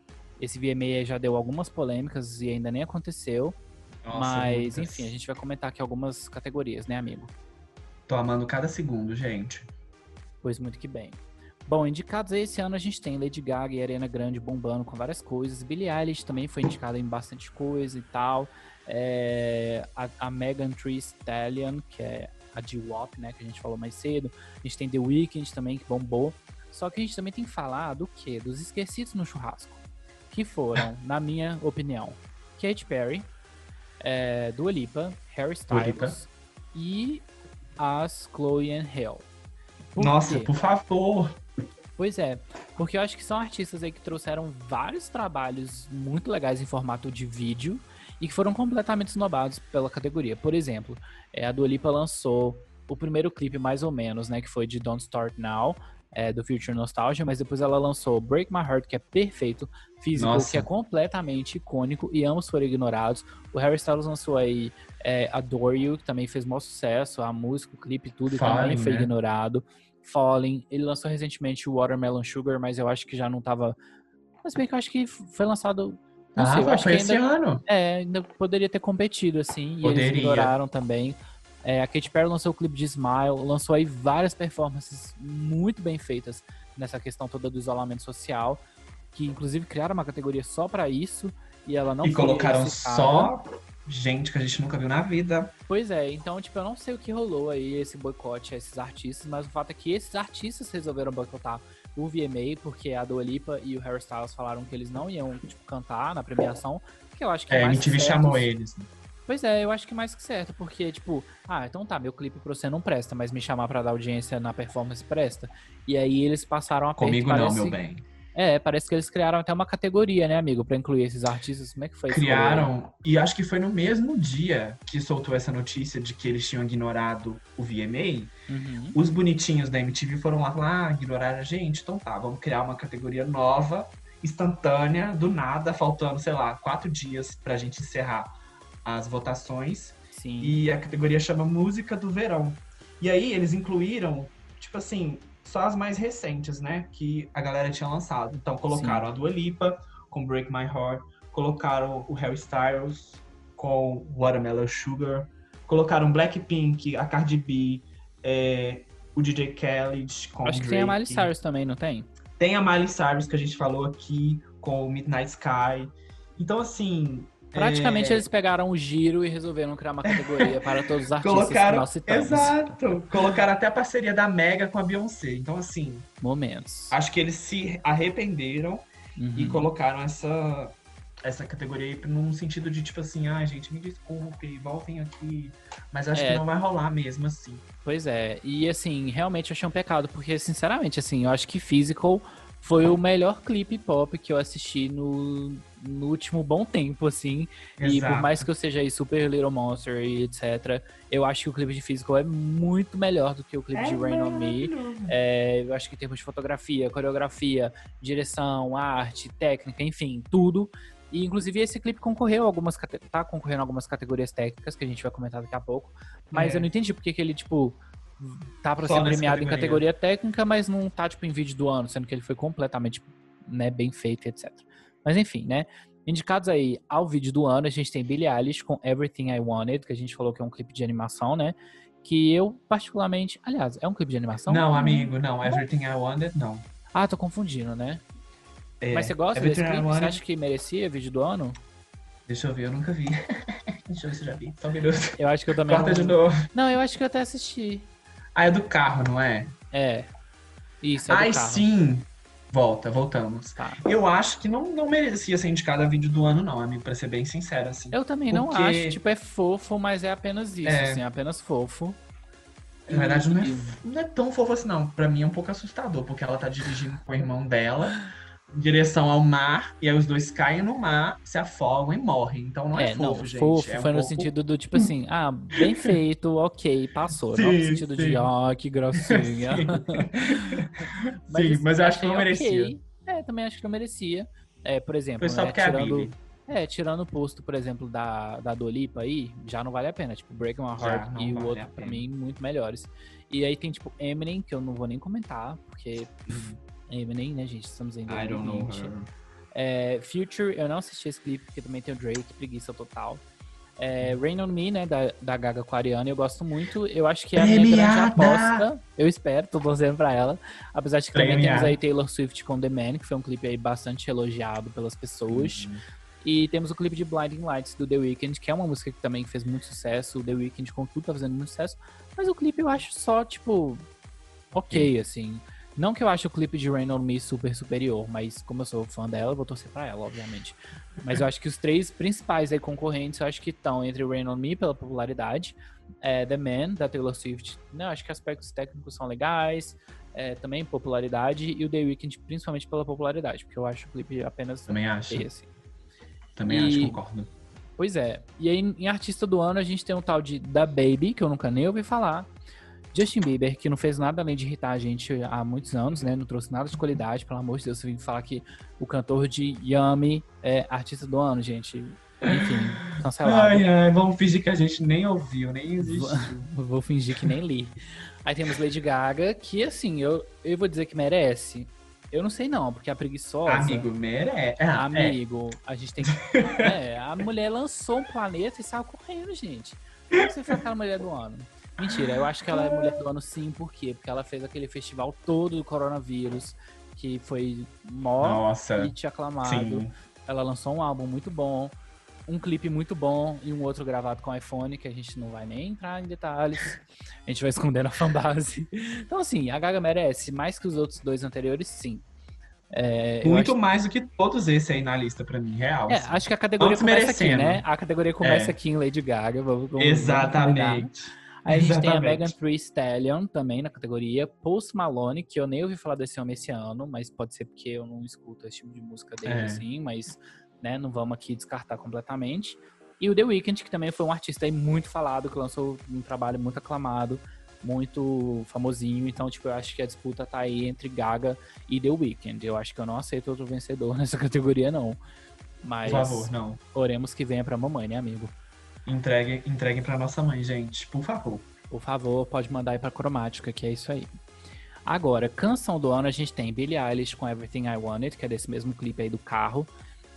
esse VMA já deu algumas polêmicas e ainda nem aconteceu. Nossa, Mas, muitas. enfim, a gente vai comentar aqui algumas categorias, né, amigo? Tô amando cada segundo, gente. Pois muito que bem. Bom, indicados aí esse ano a gente tem Lady Gaga e Ariana Grande bombando com várias coisas. Billie Eilish também foi indicada em bastante coisa e tal. É, a, a Megan Thee Stallion, que é a G-Wop, né, que a gente falou mais cedo. A gente tem The Weeknd também, que bombou. Só que a gente também tem que falar do quê? Dos esquecidos no churrasco. Que foram, (laughs) na minha opinião, Katy Perry, é, Dua Lipa, Harry Styles Lipa. e as Chloe and Hale. Por Nossa, quê? por favor. Pois é, porque eu acho que são artistas aí que trouxeram vários trabalhos muito legais em formato de vídeo e que foram completamente esnobados pela categoria. Por exemplo, é, a Dua Lipa lançou o primeiro clipe mais ou menos, né, que foi de Don't Start Now, é, do Future Nostalgia, mas depois ela lançou Break My Heart, que é perfeito, Physical, Nossa. que é completamente icônico e ambos foram ignorados. O Harry Styles lançou aí é, Adore You, que também fez maior sucesso, a música, o clipe, tudo e também Fallen, foi né? ignorado. Falling, ele lançou recentemente o Watermelon Sugar, mas eu acho que já não tava. Mas bem que eu acho que foi lançado. Não ah, sei, eu acho foi que esse ainda, ano. é, ainda poderia ter competido, assim, e eles Poderia. ignoraram também. É, a Katy Perry lançou o clipe de Smile, lançou aí várias performances muito bem feitas nessa questão toda do isolamento social, que inclusive criaram uma categoria só pra isso, e ela não e colocaram só gente que a gente nunca viu na vida. Pois é, então, tipo, eu não sei o que rolou aí, esse boicote a esses artistas, mas o fato é que esses artistas resolveram boicotar o VMA, porque a Dua Lipa e o Harry Styles falaram que eles não iam, tipo, cantar na premiação, que eu acho que é, É, a mais MTV certo. chamou eles. Pois é, eu acho que mais que certo, porque, tipo, ah, então tá, meu clipe pra você não presta, mas me chamar pra dar audiência na performance presta. E aí eles passaram a Comigo não, meu bem. É, parece que eles criaram até uma categoria, né, amigo, pra incluir esses artistas. Como é que foi isso? Criaram, e acho que foi no mesmo dia que soltou essa notícia de que eles tinham ignorado o VMA. Uhum. Os bonitinhos da MTV foram lá falar, ah, ignoraram a gente, então tá, vamos criar uma categoria nova, instantânea, do nada, faltando, sei lá, quatro dias pra gente encerrar as votações. Sim. E a categoria chama Música do Verão. E aí eles incluíram, tipo assim, só as mais recentes, né? Que a galera tinha lançado. Então colocaram a Dua Lipa com Break My Heart, colocaram o Harry Styles com Watermelon Sugar, colocaram Blackpink, a Cardi B, é, o DJ Khaled com Acho que tem a Miley Drake. Cyrus também, não tem? Tem a Miley Cyrus que a gente falou aqui com o Midnight Sky. Então assim, Praticamente é, eles pegaram o giro e resolveram criar uma categoria para todos os artistas que Colocaram, nós citamos. exato, colocaram até a parceria da Mega com a Beyoncé. Então, assim, Momentos. acho que eles se arrependeram Uhum. e colocaram essa, essa categoria aí num sentido de tipo assim, ah, gente, me desculpe, voltem aqui. Mas acho É. que não vai rolar mesmo assim. Pois é, e assim, realmente eu achei um pecado, porque sinceramente, assim, eu acho que Physical foi o melhor clipe pop que eu assisti no, no último bom tempo, assim. E por Exato. mais que eu seja aí super Little Monster e etc, eu acho que o clipe de Physical é muito melhor do que o clipe de Rain On Me. É, eu acho que em termos de fotografia, coreografia, direção, arte, técnica, enfim, tudo. E inclusive esse clipe concorreu a algumas tá concorrendo algumas categorias técnicas que a gente vai comentar daqui a pouco, mas É. eu não entendi porque que ele tipo tá pra Só ser premiado em categoria. técnica, mas não tá tipo em vídeo do ano, sendo que ele foi completamente, né, bem feito, e etc. Mas enfim, né? Indicados aí ao vídeo do ano, a gente tem Billie Eilish com Everything I Wanted, que a gente falou que é um clipe de animação, né? Que eu particularmente, aliás, é um clipe de animação? Não, amigo, não. Everything I Wanted, não. Ah, tô confundindo, né? É, Mas você gosta Everything desse clipe? Você Wanted- acha que merecia vídeo do ano? Deixa eu ver, eu nunca vi. (laughs) Deixa eu ver se eu já vi. Só um minuto. Eu acho que eu também Corta não... de novo. Não, eu acho que eu até assisti. Ah, é do carro, não é? É. Isso, é do Ai, sim. Volta, voltamos. Tá. Eu acho que não, não merecia ser indicado a vídeo do ano, não, amigo, pra ser bem sincero, assim. Eu também não Porque- acho. Tipo, é fofo, mas é apenas isso, É. assim, é apenas fofo. Na verdade, não é, não é tão fofo assim, não. Pra mim é um pouco assustador, porque ela tá dirigindo com o irmão dela em direção ao mar, e aí os dois caem no mar, se afogam e morrem. Então não é, É, fofo, não, gente. fofo é um foi no pouco- sentido do tipo assim, ah, bem (laughs) feito, ok, passou. não no Sim, sentido sim. de, ó, que grossinha. (laughs) (laughs) Sim, mas eu acho que não merecia. ok. É, também acho que não merecia. É, por exemplo, Foi só né, é tirando, é, tirando o posto, por exemplo, da, da Dolipa aí, já não vale a pena. Tipo, Break My Heart e o vale outro, pra mim, muito melhores. E aí tem, tipo, Eminem, que eu não vou nem comentar, porque Eminem, né, gente? Estamos em I don't know 2020. her. É, Future, eu não assisti esse clipe, porque também tem o Drake, preguiça total. É, Rain On Me, né, da, da Gaga com a Ariana, eu gosto muito. Eu acho que é a minha grande Premiada! aposta. Eu espero, tô torcendo pra ela. Apesar de que também temos Premiada. aí Taylor Swift com The Man, que foi um clipe aí bastante elogiado pelas pessoas. Uhum. E temos o clipe de Blinding Lights do The Weeknd, que é uma música que também fez muito sucesso. O The Weeknd com tudo tá fazendo muito sucesso. Mas o clipe eu acho só, tipo, ok, assim. Não que eu ache o clipe de Rain On Me super superior, mas como eu sou fã dela, eu vou torcer pra ela, obviamente. Mas eu acho que os três principais aí concorrentes, eu acho que estão entre Rain On Me pela popularidade, é, The Man, da Taylor Swift, né, eu acho que aspectos técnicos são legais, é, também popularidade, e o The Weeknd principalmente pela popularidade, porque eu acho o clipe apenas Também acho. assim. Também E- acho, concordo. Pois é. E aí, em artista do ano, a gente tem um tal de Da Baby, que eu nunca nem ouvi falar. Justin Bieber, que não fez nada além de irritar a gente há muitos anos, né? Não trouxe nada de qualidade, pelo amor de Deus. Você vem falar que o cantor de Yummy é artista do ano, gente. Enfim, (laughs) cancelado. Ai, ai, vamos fingir que a gente nem ouviu, nem existiu. (laughs) Vou fingir que nem li. Aí temos Lady Gaga, que assim, eu, eu vou dizer que merece. Eu não sei não, porque a preguiçosa... Amigo, merece. Ah, é. Amigo, a gente tem que. (laughs) É, a mulher lançou um planeta e saiu correndo, gente. Como você foi aquela mulher do ano? Mentira, eu acho que ela é mulher do ano sim, por quê? Porque ela fez aquele festival todo do coronavírus, que foi mó hit aclamado. sim. Ela lançou um álbum muito bom, um clipe muito bom e um outro gravado com iPhone, que a gente não vai nem entrar em detalhes. (laughs) A gente vai esconder na fanbase. Então, assim, a Gaga merece mais que os outros dois anteriores, sim. É, Muito acho- mais do que todos esses aí na lista pra mim, real. é, assim. acho que a categoria Vamos começa aqui, merecendo. né? A categoria começa É. aqui em Lady Gaga. Vamos, vamos- vamos. Exatamente. Aí a gente tem a Exatamente. Megan Thee Stallion também na categoria. Post Malone, que eu nem ouvi falar desse homem esse ano, mas pode ser porque eu não escuto esse tipo de música dele É. assim, mas né, não vamos aqui descartar completamente. E o The Weeknd, que também foi um artista muito falado, que lançou um trabalho muito aclamado, muito famosinho. Então, tipo, eu acho que a disputa tá aí entre Gaga e The Weeknd. Eu acho que eu não aceito outro vencedor (laughs) nessa categoria, não. Mas Por favor, não. oremos que venha pra mamãe, né, amigo? Entreguem, entreguem pra nossa mãe, gente. Por favor. Por favor, pode mandar aí pra cromática, que é isso aí. Agora, canção do ano, a gente tem Billie Eilish com Everything I Wanted, que é desse mesmo clipe aí do carro,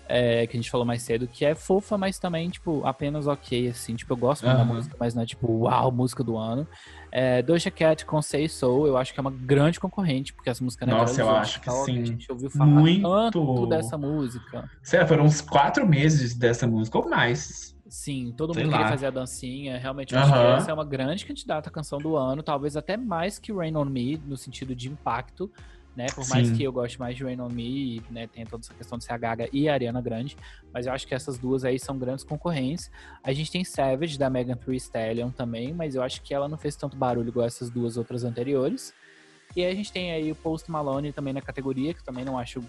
é, que a gente falou mais cedo, que é fofa, mas também, tipo, apenas ok, assim. Tipo, eu gosto muito da Aham. música, mas não é, tipo, uau, música do ano. É, Doja Cat com Say So, eu acho que é uma grande concorrente, porque essa música não Nossa, eu acho que sim. A gente ouviu falar Muito. dessa música. Lá, foram uns quatro meses dessa música ou mais. Sim, todo Sei mundo queria lá. fazer a dancinha. Realmente, eu acho que Aham. essa é uma grande candidata à canção do ano, talvez até mais que Rain on Me, no sentido de impacto, né? Por mais Sim. que eu goste mais de Rain on Me, e, né, tem toda essa questão de ser a Gaga e a Ariana Grande, mas eu acho que essas duas aí são grandes concorrentes. A gente tem Savage, da Megan Thee Stallion também, mas eu acho que ela não fez tanto barulho igual essas duas outras anteriores. E aí a gente tem aí o Post Malone também na categoria, que também não acho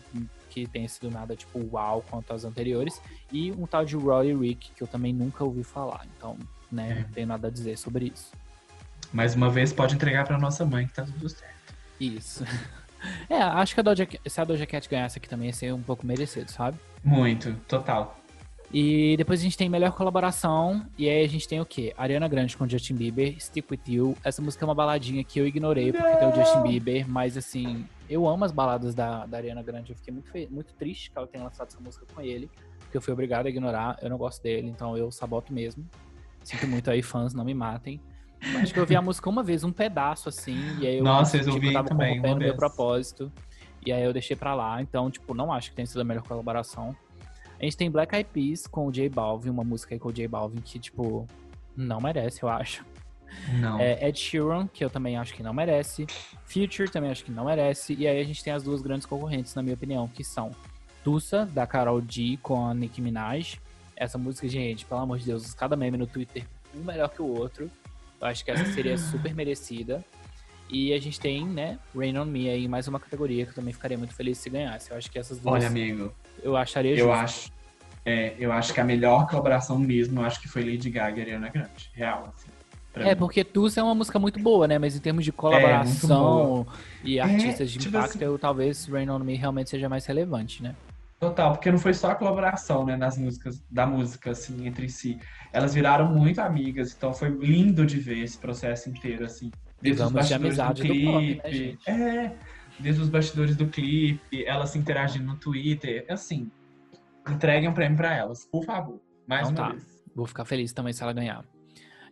que tenha sido nada tipo uau quanto as anteriores. E um tal de Rory Rick, que eu também nunca ouvi falar. Então, né, É. não tenho nada a dizer sobre isso. Mais uma vez, pode entregar pra nossa mãe que tá tudo certo. Isso. (laughs) É, acho que a Doja, se a Doja Cat ganhasse aqui também ia ser um pouco merecido, sabe? Muito, total. E depois a gente tem melhor colaboração. E aí a gente tem o quê? Ariana Grande com Justin Bieber, Stick With You. Essa música é uma baladinha que eu ignorei porque tem o Justin Bieber. Mas assim, eu amo as baladas da, da Ariana Grande. Eu fiquei muito, muito triste que ela tenha lançado essa música com ele. Porque eu fui obrigado a ignorar. Eu não gosto dele, então eu saboto mesmo. Sinto muito aí, fãs, não me matem. Acho que eu ouvi a música uma vez, um pedaço assim. E aí eu Nossa, eu tipo, ouvi tava também, corrompendo meu propósito. E aí eu deixei pra lá. Então, tipo, não acho que tenha sido a melhor colaboração. A gente tem Black Eyed Peas com o J Balvin, uma música aí com o J Balvin que, tipo, não merece, eu acho. Não. É, Ed Sheeran, que eu também acho que não merece. Future também acho que não merece. E aí a gente tem as duas grandes concorrentes, na minha opinião, que são Tussa, da Carol D, com a Nicki Minaj. Essa música, gente, pelo amor de Deus, cada meme no Twitter, um melhor que o outro. Eu acho que essa seria (laughs) super merecida. E a gente tem, né, Rain On Me aí, mais uma categoria que eu também ficaria muito feliz se ganhasse. Eu acho que essas duas Olha, amigo, eu acharia eu justo. acho. É, eu acho que a melhor colaboração mesmo, eu acho que foi Lady Gaga e Ariana Grande. Real, assim. É, mim. porque Tussa é uma música muito boa, né? Mas em termos de colaboração e artistas de tipo impacto, assim- eu, talvez Rain On Me realmente seja mais relevante, né? Total, porque não foi só a colaboração, né, nas músicas, da música, assim, entre si. Elas viraram muito amigas, então foi lindo de ver esse processo inteiro, assim. Desde os vamos de bastidores do amizade do pop, né, clipe. gente? é, desde os bastidores do clipe, elas se interagindo no Twitter, assim. Entreguem um prêmio pra elas, por favor. Mais Então uma tá. vez. Vou ficar feliz também se ela ganhar.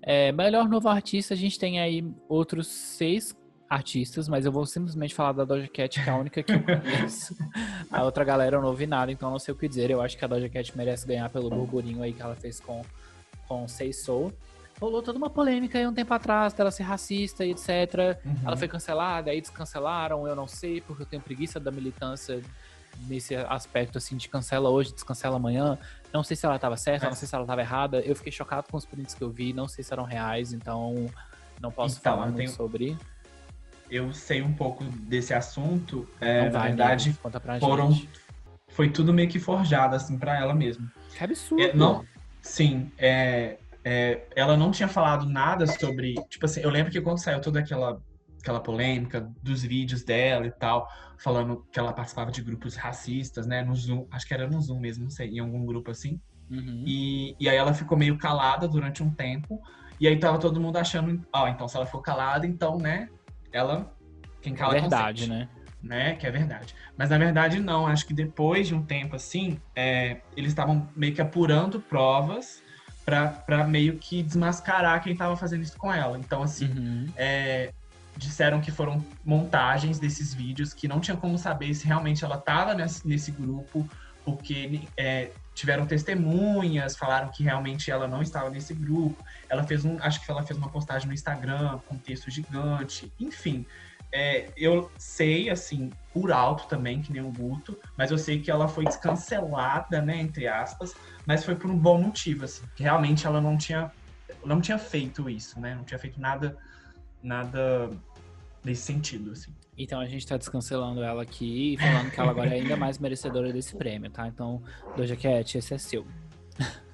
É, melhor novo artista, a gente tem aí outros seis artistas, mas eu vou simplesmente falar da Doja Cat, que é a única que eu conheço. (laughs) a outra galera eu não ouvi nada, então não sei o que dizer. Eu acho que a Doja Cat merece ganhar pelo burburinho aí que ela fez com, com Say Soul. Rolou toda uma polêmica aí um tempo atrás dela ser racista e etc. Uhum. Ela foi cancelada, aí descancelaram, eu não sei, porque eu tenho preguiça da militância nesse aspecto assim de cancela hoje, descancela amanhã. Não sei se ela estava certa, não sei se ela estava errada. Eu fiquei chocado com os prints que eu vi, não sei se eram reais, então não posso Então, falar muito tenho- sobre. Eu sei um pouco desse assunto. É, não na vai, verdade, foram- foi tudo meio que forjado, assim, pra ela mesmo. Que absurdo. É, não, sim, é, é, ela não tinha falado nada sobre. Tipo assim, eu lembro que quando saiu toda aquela, aquela polêmica dos vídeos dela e tal, falando que ela participava de grupos racistas, né? No Zoom, acho que era no Zoom mesmo, não sei, em algum grupo assim. Uhum. E, e aí ela ficou meio calada durante um tempo. E aí tava todo mundo achando, ó, então se ela for calada, então, né? Ela. Quem É cala verdade, consente né? né? Que é verdade. Mas na verdade não, acho que depois de um tempo assim, é, eles estavam meio que apurando provas pra pra meio que desmascarar quem tava fazendo isso com ela. Então, assim, Uhum. é, disseram que foram montagens desses vídeos que não tinha como saber se realmente ela tava nesse, nesse grupo, porque é, tiveram testemunhas, falaram que realmente ela não estava nesse grupo. Ela fez um, acho que ela fez uma postagem no Instagram com texto gigante, enfim. É, eu sei, assim, por alto também, que nem o Guto, mas eu sei que ela foi descancelada, né, entre aspas, mas foi por um bom motivo, assim, que realmente ela não tinha não tinha feito isso, né? Não tinha feito nada, nada nesse sentido, assim. Então a gente tá descancelando ela aqui e falando que ela agora é ainda mais merecedora desse prêmio, tá? Então, Doja Cat, esse é seu. (laughs)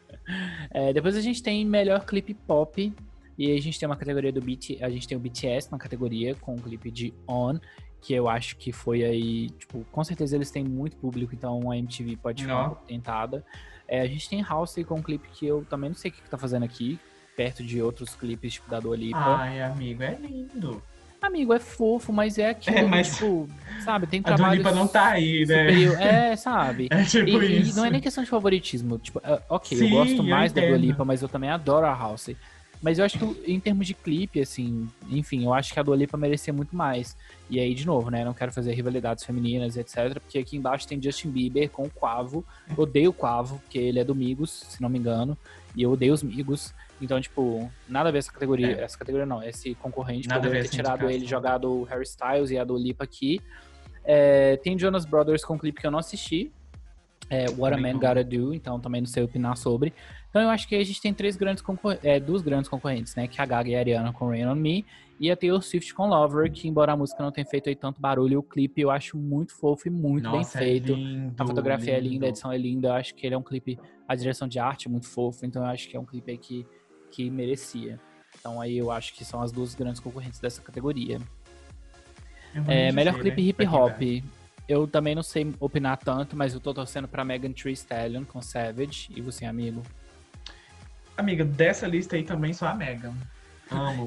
É, depois a gente tem melhor clipe pop. E aí a gente tem uma categoria do BT, a gente tem o BTS na categoria com o clipe de On, que eu acho que foi aí, tipo, com certeza eles têm muito público, então a MTV pode ficar tentada. É, a gente tem House com um clipe que eu também não sei o que, que tá fazendo aqui, perto de outros clipes, tipo, da Dua Lipa. Ai, amigo, é lindo. Amigo, é fofo, mas é aquilo, É, mas- tipo, sabe, tem A trabalho Lipa não tá aí, né? superior. É, sabe? (laughs) É tipo e, e isso. não é nem questão de favoritismo. Tipo, é, ok, Sim, eu gosto eu mais da Dua. Lipa, mas eu também adoro a House. Mas eu acho que em termos de clipe, assim, enfim, eu acho que a Dua Lipa merecia muito mais. E aí, de novo, né, não quero fazer rivalidades femininas, etc. Porque aqui embaixo tem Justin Bieber com o Quavo. Odeio o Quavo, porque ele é do Migos, se não me engano. E eu odeio os Migos. Então, tipo, nada a ver essa categoria. É. Essa categoria não, esse concorrente Nada poderia ter tirado ele, jogado o Harry Styles e a Dua Lipa aqui. É, tem Jonas Brothers com um clipe que eu não assisti. É, What a Man não. Gotta Do, então também não sei opinar sobre. Então eu acho que a gente tem três grandes é, duas grandes concorrentes, né? Que é a Gaga e a Ariana com Rain On Me e a Taylor Swift com Lover, que embora a música não tenha feito aí tanto barulho, o clipe eu acho muito fofo e muito bem Nossa, é feito. lindo, a fotografia é linda, lindo. a edição é linda. Eu acho que ele é um clipe, a direção de arte é muito fofo, então eu acho que é um clipe aí que, que merecia. Então aí eu acho que são as duas grandes concorrentes dessa categoria. É, melhor clipe né, hip hop. Eu também não sei opinar tanto, mas eu tô torcendo pra Megan Thee Stallion com Savage. E você, amigo? Amiga, dessa lista aí também só a Megan.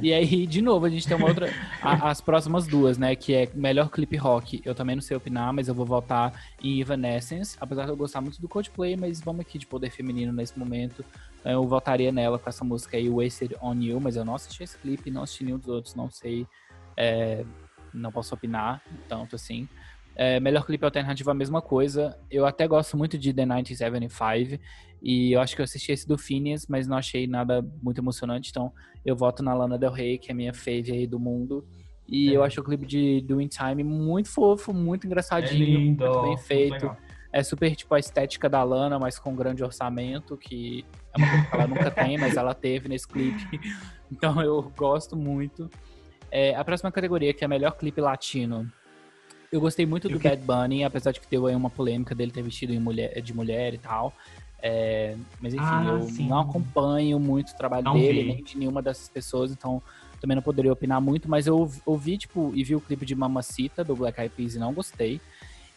E aí, de novo, a gente tem uma outra. a- as próximas duas, né? Que é melhor clipe rock. Eu também não sei opinar, mas eu vou votar em Evanescence. Apesar de eu gostar muito do Coldplay, mas vamos aqui de poder feminino nesse momento. Então, Eu votaria nela com essa música aí, Wasted on You. Mas eu não assisti esse clipe, não assisti nenhum dos outros, não sei. é, não posso opinar tanto assim. É, melhor clipe alternativo, a mesma coisa. Eu até gosto muito de The 1975. E eu acho que eu assisti esse do Phineas, mas não achei nada muito emocionante. Então, eu voto na Lana Del Rey, que é a minha fave aí do mundo. E É. eu acho o clipe de Do In Time muito fofo, muito É engraçadinho, lindo. muito bem muito feito. legal. É super tipo a estética da Lana, mas com grande orçamento, que é uma coisa que ela nunca tem, mas ela teve nesse clipe. (laughs) Então eu gosto muito. É, a próxima categoria, que é melhor clipe latino. Eu gostei muito do Bad Bunny, apesar de que deu aí uma polêmica dele ter vestido mulher, de mulher e tal. É, mas enfim, Ah, eu sim. não acompanho muito o trabalho Não dele, vi. nem de nenhuma dessas pessoas, então também não poderia opinar muito, mas eu ouvi- tipo, e vi o clipe de Mamacita, do Black Eyed Peas, e não gostei.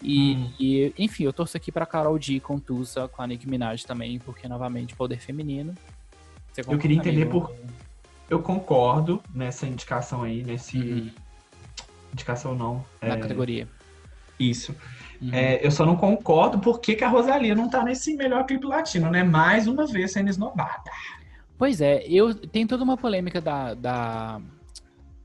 E, Hum. e, enfim, eu torço aqui pra Carol D com Tussa, com a Nicki Minaj também, porque, novamente, poder feminino. Você Eu queria entender por- Eu concordo nessa indicação aí, nesse. Uhum. Indicação não. Na é, categoria. Isso. Uhum. É, eu só não concordo porque que a Rosalia não tá nesse melhor clipe latino, né? Mais uma vez sendo esnobada. Pois é, eu tem toda uma polêmica da, da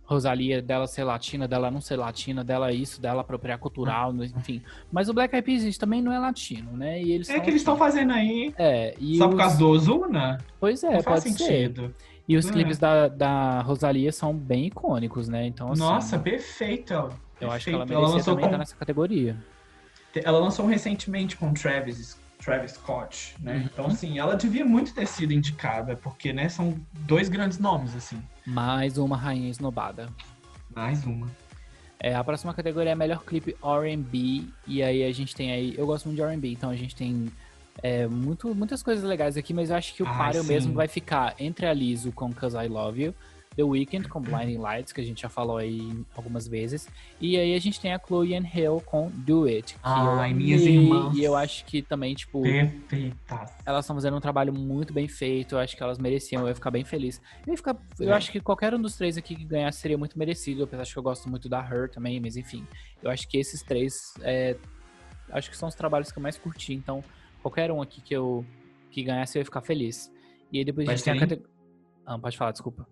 Rosalia, dela ser latina, dela não ser latina, dela isso, dela apropriar cultural, enfim. Mas o Black Eyed Peas gente, também não é latino, né? E eles É que eles estão aqui. fazendo aí É, e só por os- causa do Ozuna? Pois é, não faz pode ser. sentido. E os É. clipes da, da Rosalia são bem icônicos, né? Então, assim, Nossa, perfeito. ela. eu acho que ela perfeito. merecia lançou também estar com- nessa categoria. Ela lançou um recentemente com Travis, Travis Scott, né? Uhum. Então, assim, ela devia muito ter sido indicada, porque, né, são dois grandes nomes, assim. Mais uma rainha esnobada. Mais uma. É, a próxima categoria é melhor clipe R&B e aí a gente tem aí, eu gosto muito de R&B, então a gente tem é, muito, muitas coisas legais aqui, mas eu acho que o Ai, páreo sim. mesmo vai ficar entre a Lizzo com Cause I Love You, The Weeknd com Blinding Lights, que a gente já falou aí algumas vezes, e aí a gente tem a Chloe and Hill com Do It, que Ai, eu minhas amei, irmãs. e eu acho que também, tipo, Perfeitas. elas estão fazendo um trabalho muito bem feito. Eu acho que elas mereciam. Eu ia ficar bem feliz. Eu, ia ficar, eu É. acho que qualquer um dos três aqui que ganhasse seria muito merecido. Apesar de que eu gosto muito da Her também, mas enfim. Eu acho que esses três. é, acho que são os trabalhos que eu mais curti. Então, qualquer um aqui que eu que ganhasse, eu ia ficar feliz. E aí depois a gente tem a categoria. Ah, pode falar, desculpa.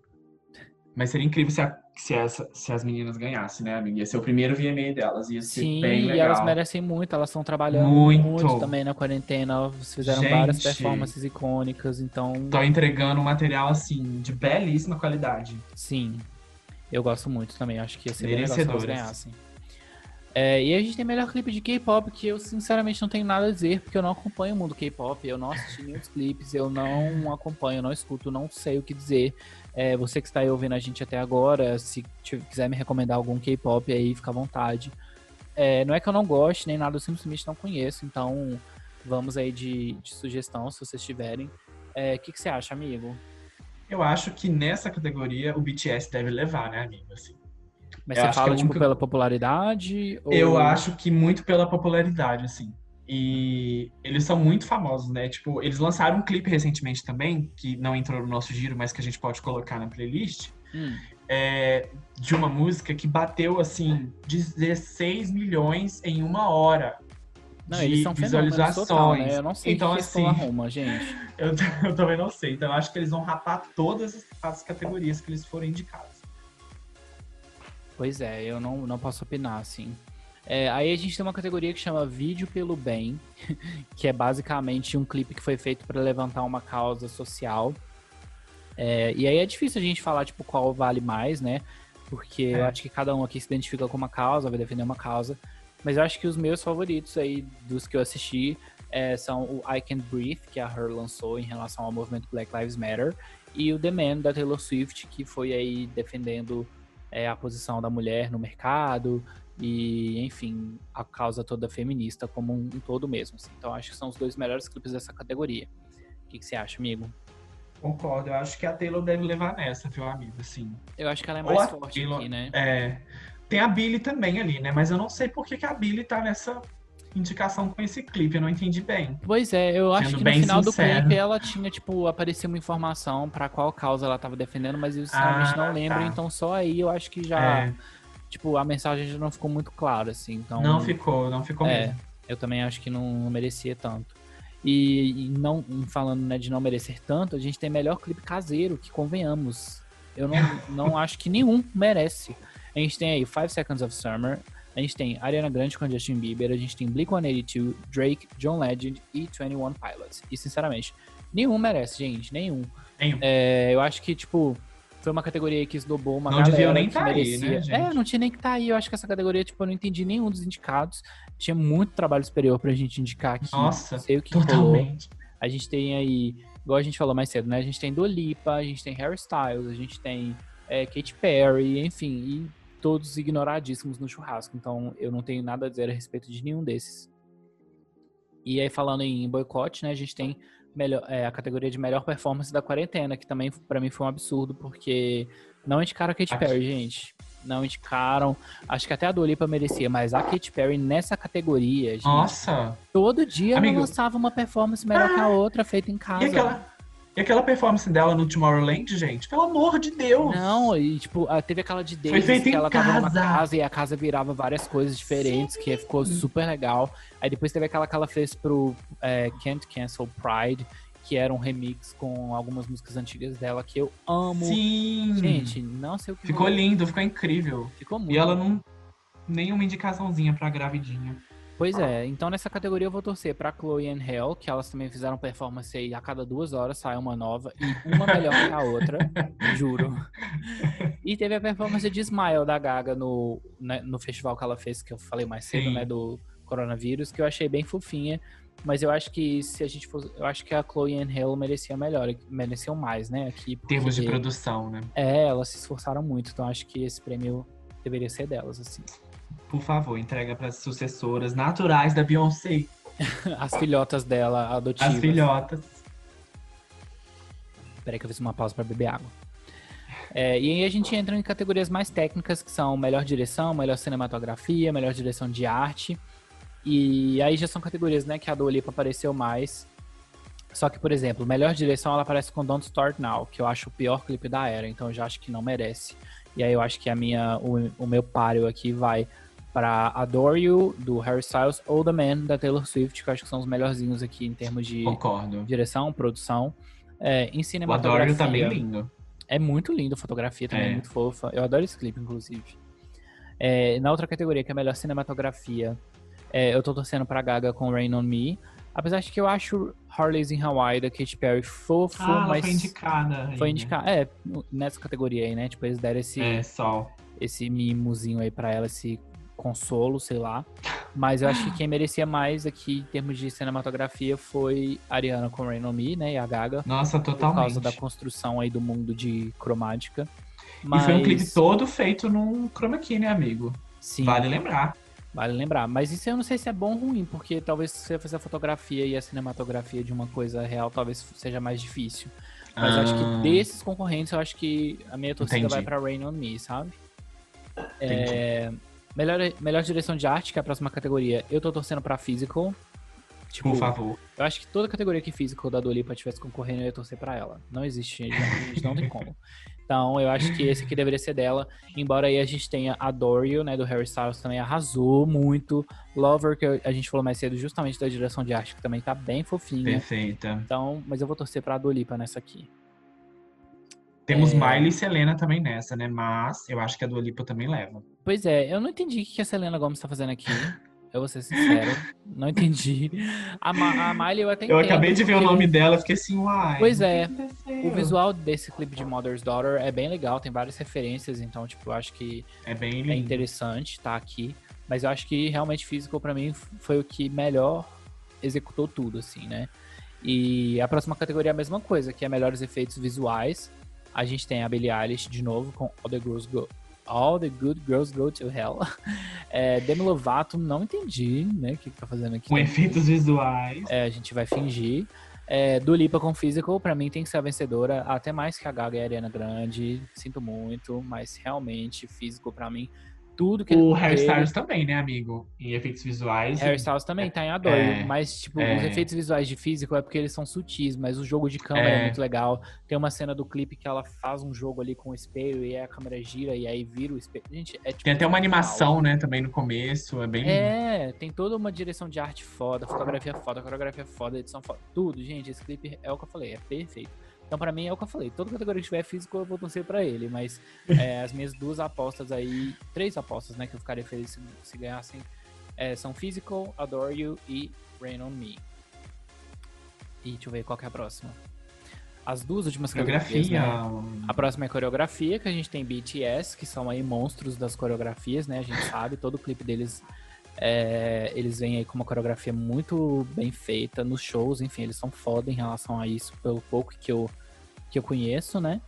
Mas seria incrível se, a- se, essa- se as meninas ganhassem, né, amiga? Ia ser o primeiro VMA delas. Ia ser Sim, bem e legal. elas merecem muito. Elas estão trabalhando muito. Muito. também na quarentena. Fizeram várias Gente. performances icônicas. Então, Estão entregando um material, assim, de belíssima qualidade. Sim, eu gosto muito também. Acho que ia ser bem legal se elas ganhassem. É, e a gente tem melhor clipe de K-pop, que eu sinceramente não tenho nada a dizer, porque eu não acompanho o mundo K-pop, eu não assisti nenhum dos clipes, eu não acompanho, não escuto, não sei o que dizer. É, você que está aí ouvindo a gente até agora, se quiser me recomendar algum K-pop aí, fica à vontade. É, não é que eu não goste nem nada, eu simplesmente não conheço, então vamos aí de, de sugestão, se vocês tiverem. É, O que, que você acha, amigo? Eu acho que nessa categoria o BTS deve levar, né, amigo? Assim, Mas Eu você fala, é tipo, único- pela popularidade? ou- Eu acho que muito pela popularidade, assim. E eles são muito famosos, né? Tipo, eles lançaram um clipe recentemente também, que não entrou no nosso giro, mas que a gente pode colocar na playlist, Hum. é, de uma música que bateu, assim, 16 milhões em uma hora. Não, de visualizações. total, né? Eu não sei então, que assim, isso arruma, gente. (laughs) eu, eu também não sei. Então, eu acho que eles vão rapar todas as- as categorias que eles forem indicados. Pois é, eu não, não posso opinar, assim. É, aí a gente tem uma categoria que chama Vídeo pelo Bem, (laughs) que é basicamente um clipe que foi feito para levantar uma causa social. É, e aí é difícil a gente falar, tipo, qual vale mais, né? Porque eu É. acho que cada um aqui se identifica com uma causa, vai defender uma causa. Mas eu acho que os meus favoritos aí, dos que eu assisti, é, são o I Can't Breathe, que a Her lançou em relação ao movimento Black Lives Matter, e o The Man, da Taylor Swift, que foi aí defendendo é, a posição da mulher no mercado e, enfim, a causa toda feminista como um, um todo mesmo. assim. Então acho que são os dois melhores clipes dessa categoria. O que, que você acha, amigo? Concordo. Eu acho que a Taylor deve levar nessa, viu, amigo? Assim, Eu acho que ela é mais forte Taylor- aqui, né? É, tem a Billy também ali, né? Mas eu não sei por que, que a Billy tá nessa indicação com esse clipe. Eu não entendi bem. Pois é, eu acho Sendo que no final sincero. do clipe ela tinha, tipo, aparecia uma informação pra qual causa ela tava defendendo, mas eu sinceramente Ah, não lembro, tá. então só aí eu acho que já, É, tipo, a mensagem já não ficou muito clara, assim. Então, não ficou, não ficou É, mesmo. eu também acho que não, não merecia tanto. E, e não falando né, de não merecer tanto, a gente tem melhor clipe caseiro, que convenhamos. Eu não, (laughs) não acho que nenhum merece. A gente tem aí Five Seconds of Summer, a gente tem Ariana Grande com Justin Bieber, a gente tem Blink-182, Drake, John Legend e 21 Pilots. E sinceramente, nenhum merece, gente, nenhum. Nenhum. É, eu acho que, tipo, foi uma categoria que esnobou uma Não galera deviam nem que tá aí, né, gente? é, não tinha nem que tá aí. Eu acho que essa categoria, tipo, eu não entendi nenhum dos indicados. Tinha muito trabalho superior pra gente indicar aqui. Nossa, não sei o que rolou. Totalmente. A gente tem aí, igual a gente falou mais cedo, né? A gente tem Dua Lipa, a gente tem Harry Styles, a gente tem é, Katy Perry, enfim, e todos ignoradíssimos no churrasco. Então eu não tenho nada a dizer a respeito de nenhum desses. E aí falando em boicote, né? A gente tem melhor, é, a categoria de melhor performance da quarentena, que também pra mim foi um absurdo, porque não indicaram a Katy. Perry, gente. Não indicaram. Acho que até a Dua Lipa merecia, mas a Katy Perry nessa categoria, gente, Nossa. todo dia Amigo. ela lançava uma performance melhor que a outra, feita em casa. E aquela, e aquela performance dela no Tomorrowland, gente? Pelo amor de Deus. Não, e tipo, ah, teve aquela de Foi Davis que ela tava numa casa. casa e a casa virava várias coisas diferentes, que ficou super legal. Aí depois teve aquela que ela fez pro é, Can't Cancel Pride, que era um remix com algumas músicas antigas dela que eu amo. Sim. Gente, não sei o que Ficou rolou. lindo, ficou incrível. Ficou muito. E ela não. Nenhuma indicaçãozinha pra gravidinha. Pois é, então nessa categoria eu vou torcer pra Chloe and Hell, que elas também fizeram performance aí a cada duas horas sai uma nova e uma melhor que a outra, (laughs) juro. E teve a performance de Smile da Gaga no, né, no festival que ela fez, que eu falei mais cedo, Sim. né, do coronavírus, que eu achei bem fofinha. Mas eu acho que se a gente fosse. Eu acho que a Chloe and Hell merecia melhor, mereciam mais, né? Aqui, Em termos de porque- produção, né? É, elas se esforçaram muito, então acho que esse prêmio deveria ser delas, assim. Por favor, entrega pras sucessoras naturais da Beyoncé. (laughs) As filhotas dela adotivas. As filhotas. Peraí que eu fiz uma pausa para beber água. É, e aí a gente entra em categorias mais técnicas, que são melhor direção, melhor cinematografia, melhor direção de arte. E aí já são categorias, né, que a Dua Lipa apareceu mais. Só que, por exemplo, melhor direção ela aparece com Don't Start Now, que eu acho o pior clipe da era, então eu já acho que não merece. E aí eu acho que a minha, o, o meu páreo aqui vai para Adore You, do Harry Styles, ou The Man, da Taylor Swift, que eu acho que são os melhorzinhos aqui em termos de Concordo. direção, produção. É, em O Adore cinematografia. tá bem lindo. É muito lindo, a fotografia também é. É. muito fofa. Eu adoro esse clipe, inclusive. É, na outra categoria, que é a melhor cinematografia, é, eu tô torcendo pra Gaga com Rain On Me. Apesar de que eu acho Harley's in Hawaii, da Katy Perry, fofo, Ah, mas foi indicada. foi indicado. É, nessa categoria aí, né? Tipo, eles deram esse, É, sol. esse mimozinho aí pra ela, esse consolo, sei lá. Mas eu acho que quem merecia mais aqui, em termos de cinematografia, foi Ariana com Rain On Me, né? E a Gaga. Nossa, Por totalmente. causa da construção aí do mundo de cromática. E foi um clipe todo feito num chroma key, né, amigo? Sim, Vale lembrar. Vale lembrar. Mas isso eu não sei se é bom ou ruim, porque talvez se você fizer a fotografia e a cinematografia de uma coisa real, talvez seja mais difícil. Mas eu acho Ah. que desses concorrentes, eu acho que a minha torcida Entendi. vai pra Rain On Me, sabe? É, melhor, melhor direção de arte, que é a próxima categoria, eu tô torcendo pra Physical. Tipo, Por favor. eu acho que toda categoria que Physical da Dua Lipa tivesse concorrendo, eu ia torcer pra ela. Não existe, não tem como. (laughs) Então, eu acho que esse aqui deveria ser dela. Embora aí a gente tenha Adore You, né, do Harry Styles, também arrasou muito. Lover, que a gente falou mais cedo, justamente da direção de arte, que também tá bem fofinha. Perfeita. Então, mas eu vou torcer pra Dua Lipa nessa aqui. Temos É. Miley e Selena também nessa, né? Mas eu acho que a Dua Lipa também leva. Pois é, eu não entendi o que a Selena Gomes tá fazendo aqui. (laughs) Eu vou ser sincero. não entendi. A, Ma a Miley eu até Eu entendo, acabei de ver o nome dela, fiquei assim, uai. Pois é. o visual desse clipe de Mother's Daughter é bem legal, tem várias referências, então, tipo, eu acho que É bem é lindo. interessante tá aqui. Mas eu acho que realmente Physical pra mim foi o que melhor executou tudo, assim, né? E a próxima categoria é a mesma coisa, que é melhores efeitos visuais. A gente tem a Billie Eilish de novo com All the Girls Go. All the Good Girls Go to Hell. (laughs) É, Demi Lovato, não entendi, né? O que, que tá fazendo aqui. Com efeitos visuais. É, a gente vai fingir. É, do Lipa com Physical, pra mim tem que ser a vencedora, até mais que a Gaga e a Ariana Grande. Sinto muito, mas realmente, Physical pra mim, tudo que O Harry Styles também, né, amigo? Em efeitos visuais. Harry Styles também tá em Adore, É, mas, tipo, é. os efeitos visuais de Physical é porque eles são sutis, mas o jogo de câmera é. É. muito legal. Tem uma cena do clipe que ela faz um jogo ali com o espelho e aí a câmera gira e aí vira o espelho. Gente, é tipo. Tem até uma animação, né, também no começo. É bem. É, tem toda uma direção de arte foda, fotografia foda, coreografia foda, edição foda, tudo, gente. Esse clipe é o que eu falei, é perfeito. Então, pra mim, é o que eu falei. Toda categoria que tiver físico, eu vou torcer pra ele. Mas (laughs) é, as minhas duas apostas aí, três apostas, né, que eu ficaria feliz se, se ganhassem, é, são Physical, Adore You e Rain On Me. E deixa eu ver qual que é a próxima. As duas últimas categorias, Coreografia. né? A próxima é coreografia, que a gente tem BTS, que são aí monstros das coreografias, né? A gente sabe, todo clipe deles, é, eles vêm aí com uma coreografia muito bem feita nos shows, enfim, eles são foda em relação a isso, pelo pouco que eu, que eu conheço, né?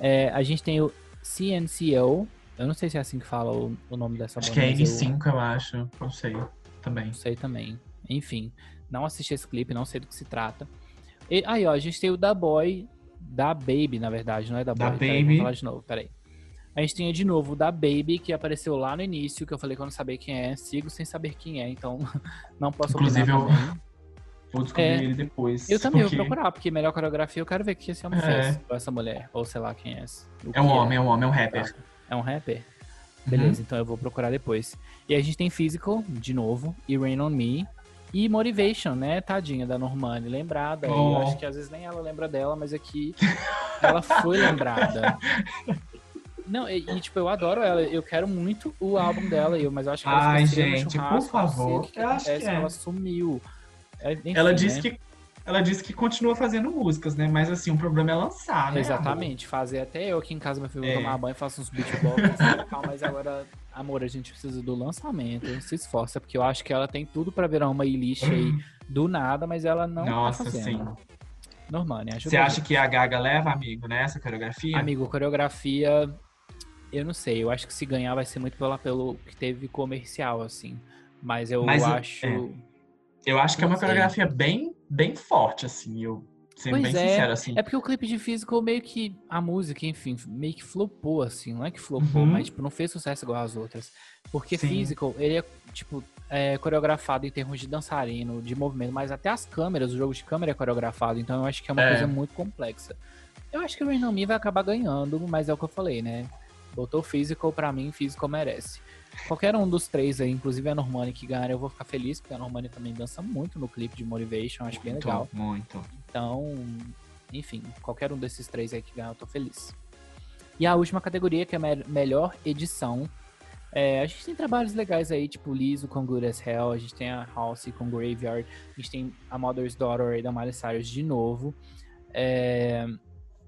É, a gente tem o CNCO, eu não sei se é assim que fala o, o nome dessa Acho banda, que é mas eu- N5, eu acho. Não sei. Também. não sei também. Enfim, não assisti esse clipe, não sei do que se trata. E, aí, ó, a gente tem o da Boy, da Baby, na verdade, não é da Boy. Da peraí, Baby. vamos falar de novo, peraí. A gente tem de novo o da Baby, que apareceu lá no início, que eu falei que eu não sabia quem é. Sigo sem saber quem é, então (laughs) não posso Inclusive, eu- também. Vou descobrir É. ele depois. Eu também porque vou procurar, porque melhor coreografia eu quero ver o que esse homem É. fez com essa mulher. Ou sei lá quem é. É um que homem, é um homem, é um rapper. É um rapper? Uhum. Beleza, então eu vou procurar depois. E a gente tem Physical, de novo, e Rain On Me. E Motivation, né? Tadinha da Normani, lembrada. E Eu Oh. acho que às vezes nem ela lembra dela, mas aqui ela foi lembrada. (laughs) Não, e, e, tipo, eu adoro ela. Eu quero muito o álbum dela, eu, mas eu acho que ela Ai, gente, por sei favor. que que Eu acho que é. Ela sumiu. É, enfim, ela disse né? que ela disse que continua fazendo músicas, né? Mas assim, o problema é lançar, né? Exatamente, fazer até eu aqui em casa, meu filho, É. tomar banho, faço uns beatbox e tal, mas agora, amor, a gente precisa do lançamento, se esforça, porque eu acho que ela tem tudo pra virar uma Elish aí do nada, mas ela não Nossa, tá fazendo. sim. Normani, ajuda Você acha que a Gaga leva, amigo, nessa coreografia? Amigo, coreografia, eu não sei, eu acho que se ganhar vai ser muito pelo apelo que teve comercial, assim, mas eu Mas, acho... é. Eu acho que é uma coreografia bem, bem forte, assim. Eu sendo Pois bem é, sincero, assim. É porque o clipe de Physical meio que. A música, enfim, meio que flopou, assim. Não é que flopou, Uhum. mas tipo, não fez sucesso igual as outras. Porque Sim. Physical, ele é, tipo, é coreografado em termos de dançarino, de movimento, mas até as câmeras, o jogo de câmera é coreografado. Então eu acho que é uma É. coisa muito complexa. Eu acho que o Rain On Me vai acabar ganhando, mas é o que eu falei, né? Botou Physical pra mim, Physical merece. Qualquer um dos três aí, inclusive a Normani que ganhar, eu vou ficar feliz, porque a Normani também dança muito no clipe de Motivation, acho bem muito, legal. muito. Então, enfim, qualquer um desses três aí que ganhar, eu tô feliz. E a última categoria, que é me- melhor edição. É, a gente tem trabalhos legais aí, tipo Liso com Good as Hell, a gente tem a House com Graveyard, a gente tem a Mother's Daughter aí da Miley Cyrus de novo. É,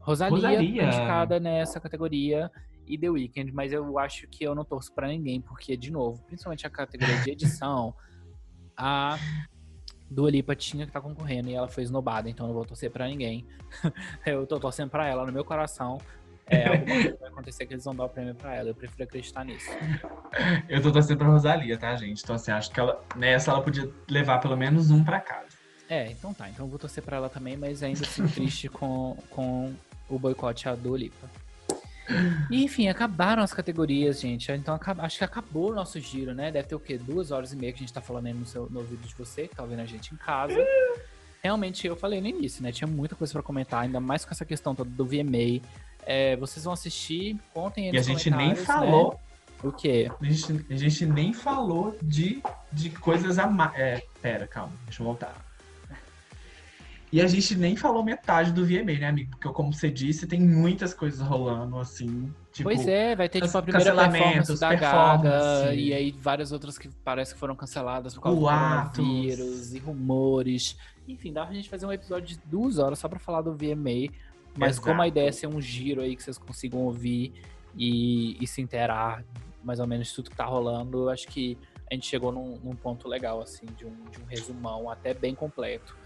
Rosalia, Rosalia. indicada nessa categoria. E The Weeknd, mas eu acho que eu não torço pra ninguém, porque, de novo, principalmente a categoria de edição, (laughs) a Dua Lipa tinha que estar concorrendo e ela foi esnobada, então eu não vou torcer pra ninguém. (laughs) eu tô torcendo pra ela no meu coração. É, alguma coisa vai acontecer que eles vão dar o prêmio pra ela. Eu prefiro acreditar nisso. (laughs) Eu tô torcendo pra Rosalia, tá, gente? Então, assim, acho que ela, nessa ela podia levar pelo menos um pra casa. É, então tá. Então eu vou torcer pra ela também, mas ainda assim triste com, com o boicote à Dua Lipa. (laughs) E, enfim, acabaram as categorias, gente. Então acho que acabou o nosso giro, né? Deve ter o quê? Duas horas e meia que a gente tá falando aí no, seu, no ouvido de você, que tá ouvindo a gente em casa. (laughs) Realmente, eu falei no início, né? Tinha muita coisa pra comentar, ainda mais com essa questão toda do VMA. É, vocês vão assistir, contem aí E a gente nem comentários, falou, né? O quê? a, gente, a gente nem falou de, de coisas a mais. É, pera, calma, deixa eu voltar. E a gente nem falou metade do VMA, né, amigo? Porque, como você disse, tem muitas coisas rolando, assim. Tipo, pois é, vai ter tipo a primeira performance da Gaga e aí várias outras que parece que foram canceladas por causa Boatos. do coronavírus e rumores. Enfim, dá pra gente fazer um episódio de duas horas só pra falar do VMA. Mas como a Exato. ideia é ser um giro aí que vocês consigam ouvir e, e se inteirar mais ou menos de tudo que tá rolando, eu acho que a gente chegou num, num ponto legal, assim, de um, de um resumão até bem completo.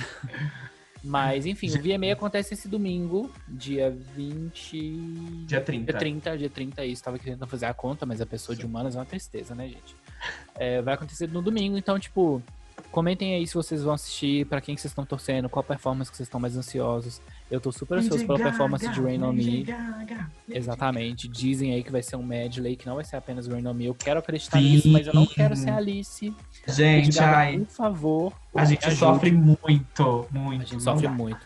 (laughs) Mas, enfim, o VMA acontece esse domingo, dia 20. Dia 30. Dia 30, dia 30, isso. Tava querendo fazer a conta, mas a pessoa de humanas é uma tristeza, né, gente? É, vai acontecer no domingo, então, tipo, comentem aí se vocês vão assistir, pra quem que vocês estão torcendo, qual performance que vocês estão mais ansiosos. Eu tô super ansioso pela performance de Rain On Me. Exatamente. Dizem aí que vai ser um medley, que não vai ser apenas Rain On Me. Eu quero acreditar Sim. nisso, mas eu não quero ser a Alice. Gente, Gaga, ai, por favor. a gente ajude. sofre muito, muito. A gente sofre dá. muito.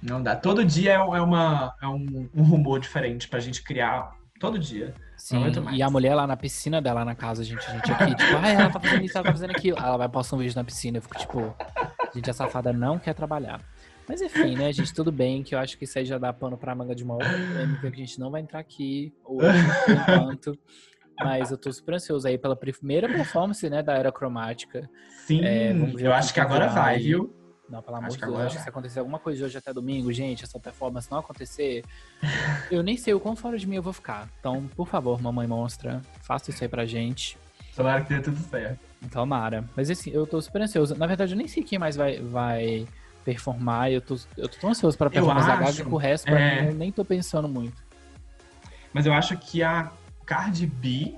Não dá. Todo dia é, é uma, é um, um rumor diferente pra gente criar. Todo dia. Sim, e a mulher lá na piscina dela na casa, gente, a gente aqui, tipo, ai, ela tá fazendo isso, ela tá fazendo aquilo. Ela vai postar um vídeo na piscina, eu fico tipo, gente, a safada não quer trabalhar. Mas enfim, né, gente, tudo bem, que eu acho que isso aí já dá pano pra manga de uma outra polêmica que a gente não vai entrar aqui hoje, por (laughs) enquanto. Mas eu tô super ansioso aí pela primeira performance, né, da Era Cromática. Sim, É, eu acho que agora vai. viu? Não, pelo amor de Deus, acho que se acontecer alguma coisa de hoje até domingo, gente, essa performance não acontecer, eu nem sei o quão fora de mim eu vou ficar. Então, por favor, mamãe monstra, faça isso aí pra gente. Tomara que dê tudo certo. Tomara. Mas assim, eu tô super ansioso. Na verdade, eu nem sei quem mais vai, vai performar. Eu tô, eu tô tão ansioso pra Gaga acho, que o resto, pra é. mim, eu nem tô pensando muito. Mas eu acho que a Cardi B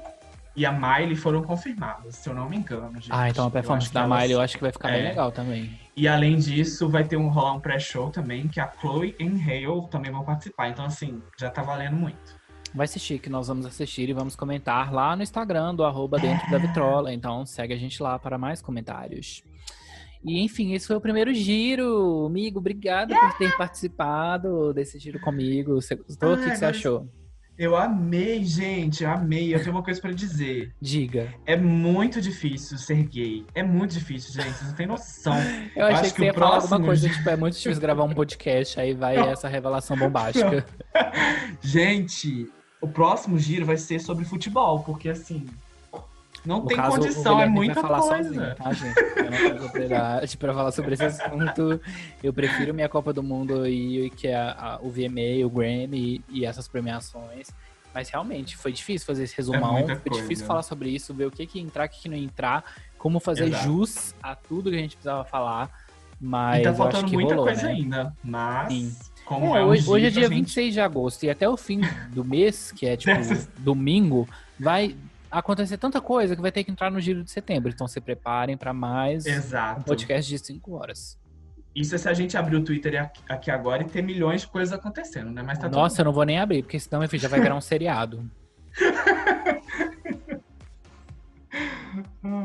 e a Miley foram confirmadas, se eu não me engano, gente. Ah, então a performance da elas- Miley eu acho que vai ficar bem é. legal também. E além disso, vai ter um rolar um pré-show também, que a Chloe e Hale também vão participar. Então, assim, já tá valendo muito. Vai assistir, que nós vamos assistir e vamos comentar lá no Instagram do arroba dentro da vitrola. Então segue a gente lá para mais comentários. E enfim, esse foi o primeiro giro. Amigo, obrigada por ter participado desse giro comigo. Você gostou? o que, que você achou? Eu amei, gente, eu amei. Eu tenho uma coisa pra dizer. Diga. É muito difícil ser gay. É muito difícil, gente. Vocês não têm noção. (laughs) Eu achei acho que que o falar alguma próximo coisa, tipo, é muito difícil gravar um podcast, aí vai essa revelação bombástica. (laughs) Gente, o próximo giro vai ser sobre futebol, porque assim. Não No tem caso, condição, é muita vai falar coisa. sozinho, tá, gente? Eu não tenho propriedade pra falar sobre esse assunto. Eu prefiro minha Copa do Mundo e que é a- o VMA, o Grammy e, e essas premiações. Mas realmente foi difícil fazer esse resumão. muita foi coisa. difícil falar sobre isso, ver o que que entrar, o que que não entrar, como fazer Exato. jus a tudo que a gente precisava falar. Mas E tá eu acho faltando muita rolou, coisa né? ainda. Mas, Sim. como É, é, um hoje, hoje é dia gente- 26 de agosto e até o fim do mês, que é tipo (laughs) domingo, vai acontecer tanta coisa que vai ter que entrar no giro de setembro. Então se preparem para mais um Exato. podcast de 5 horas. Isso é se a gente abrir o Twitter aqui- agora e ter milhões de coisas acontecendo, né? Mas tá tudo Nossa, eu não vou nem abrir, porque senão filho já vai virar um seriado. (laughs)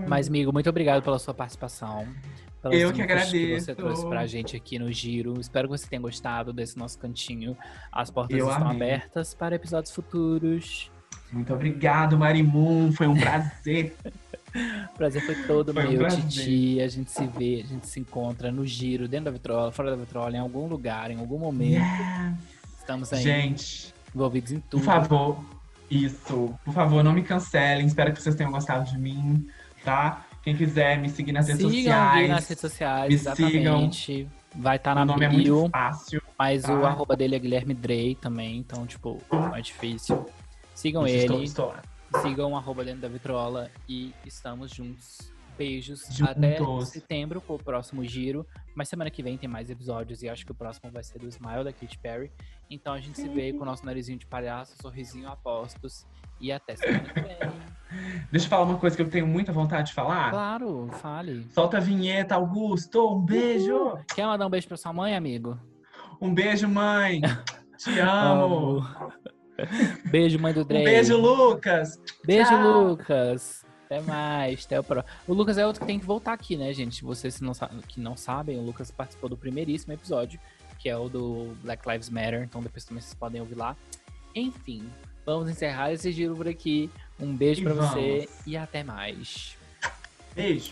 Mas, amigo, muito obrigado pela sua participação. Eu que dicas que agradeço. você trouxe pra gente aqui no Giro. Espero que você tenha gostado desse nosso cantinho. As portas Eu estão amei. abertas para episódios futuros. Muito obrigado, Marimun. Foi um prazer. O (laughs) prazer foi todo Foi um meu, prazer. Titi. A gente se vê, a gente se encontra no Giro, dentro da vitrola, fora da vitrola, em algum lugar, em algum momento. Yes. Estamos aí Gente, envolvidos em tudo. por favor, isso. Por favor, não me cancelem. Espero que vocês tenham gostado de mim, tá? Quem quiser me seguir nas redes Sigam o sociais. nas redes sociais, Me exatamente. Vai estar na Meu nome é bio. muito fácil. Mas o Ah. arroba dele é Guilherme Drey também, então, tipo, não é difícil. Sigam Estou, ele, estou. sigam o arroba Leandro da Vitrola e estamos juntos. Beijos. Juntos. Até setembro com o próximo giro. Mas semana que vem tem mais episódios e acho que o próximo vai ser do Smile da Katy Perry. Então a gente se vê com o nosso narizinho de palhaço, sorrisinho a postos. E até semana que vem. (laughs) Deixa eu falar uma coisa que eu tenho muita vontade de falar. Claro, fale. Solta a vinheta, Augusto. Um beijo. Quer mandar um beijo pra sua mãe, amigo? Um beijo, mãe. (laughs) Te amo. Beijo, mãe do Um Drey. beijo, Lucas. Beijo, Tchau. Lucas. Até mais. Até o próximo. O Lucas é outro que tem que voltar aqui, né, gente? Vocês se não que não sabem, o Lucas participou do primeiríssimo episódio, que é o do Black Lives Matter. Então depois também vocês podem ouvir lá. Enfim, vamos encerrar esse giro por aqui. Um beijo pra você e até mais. Beijo.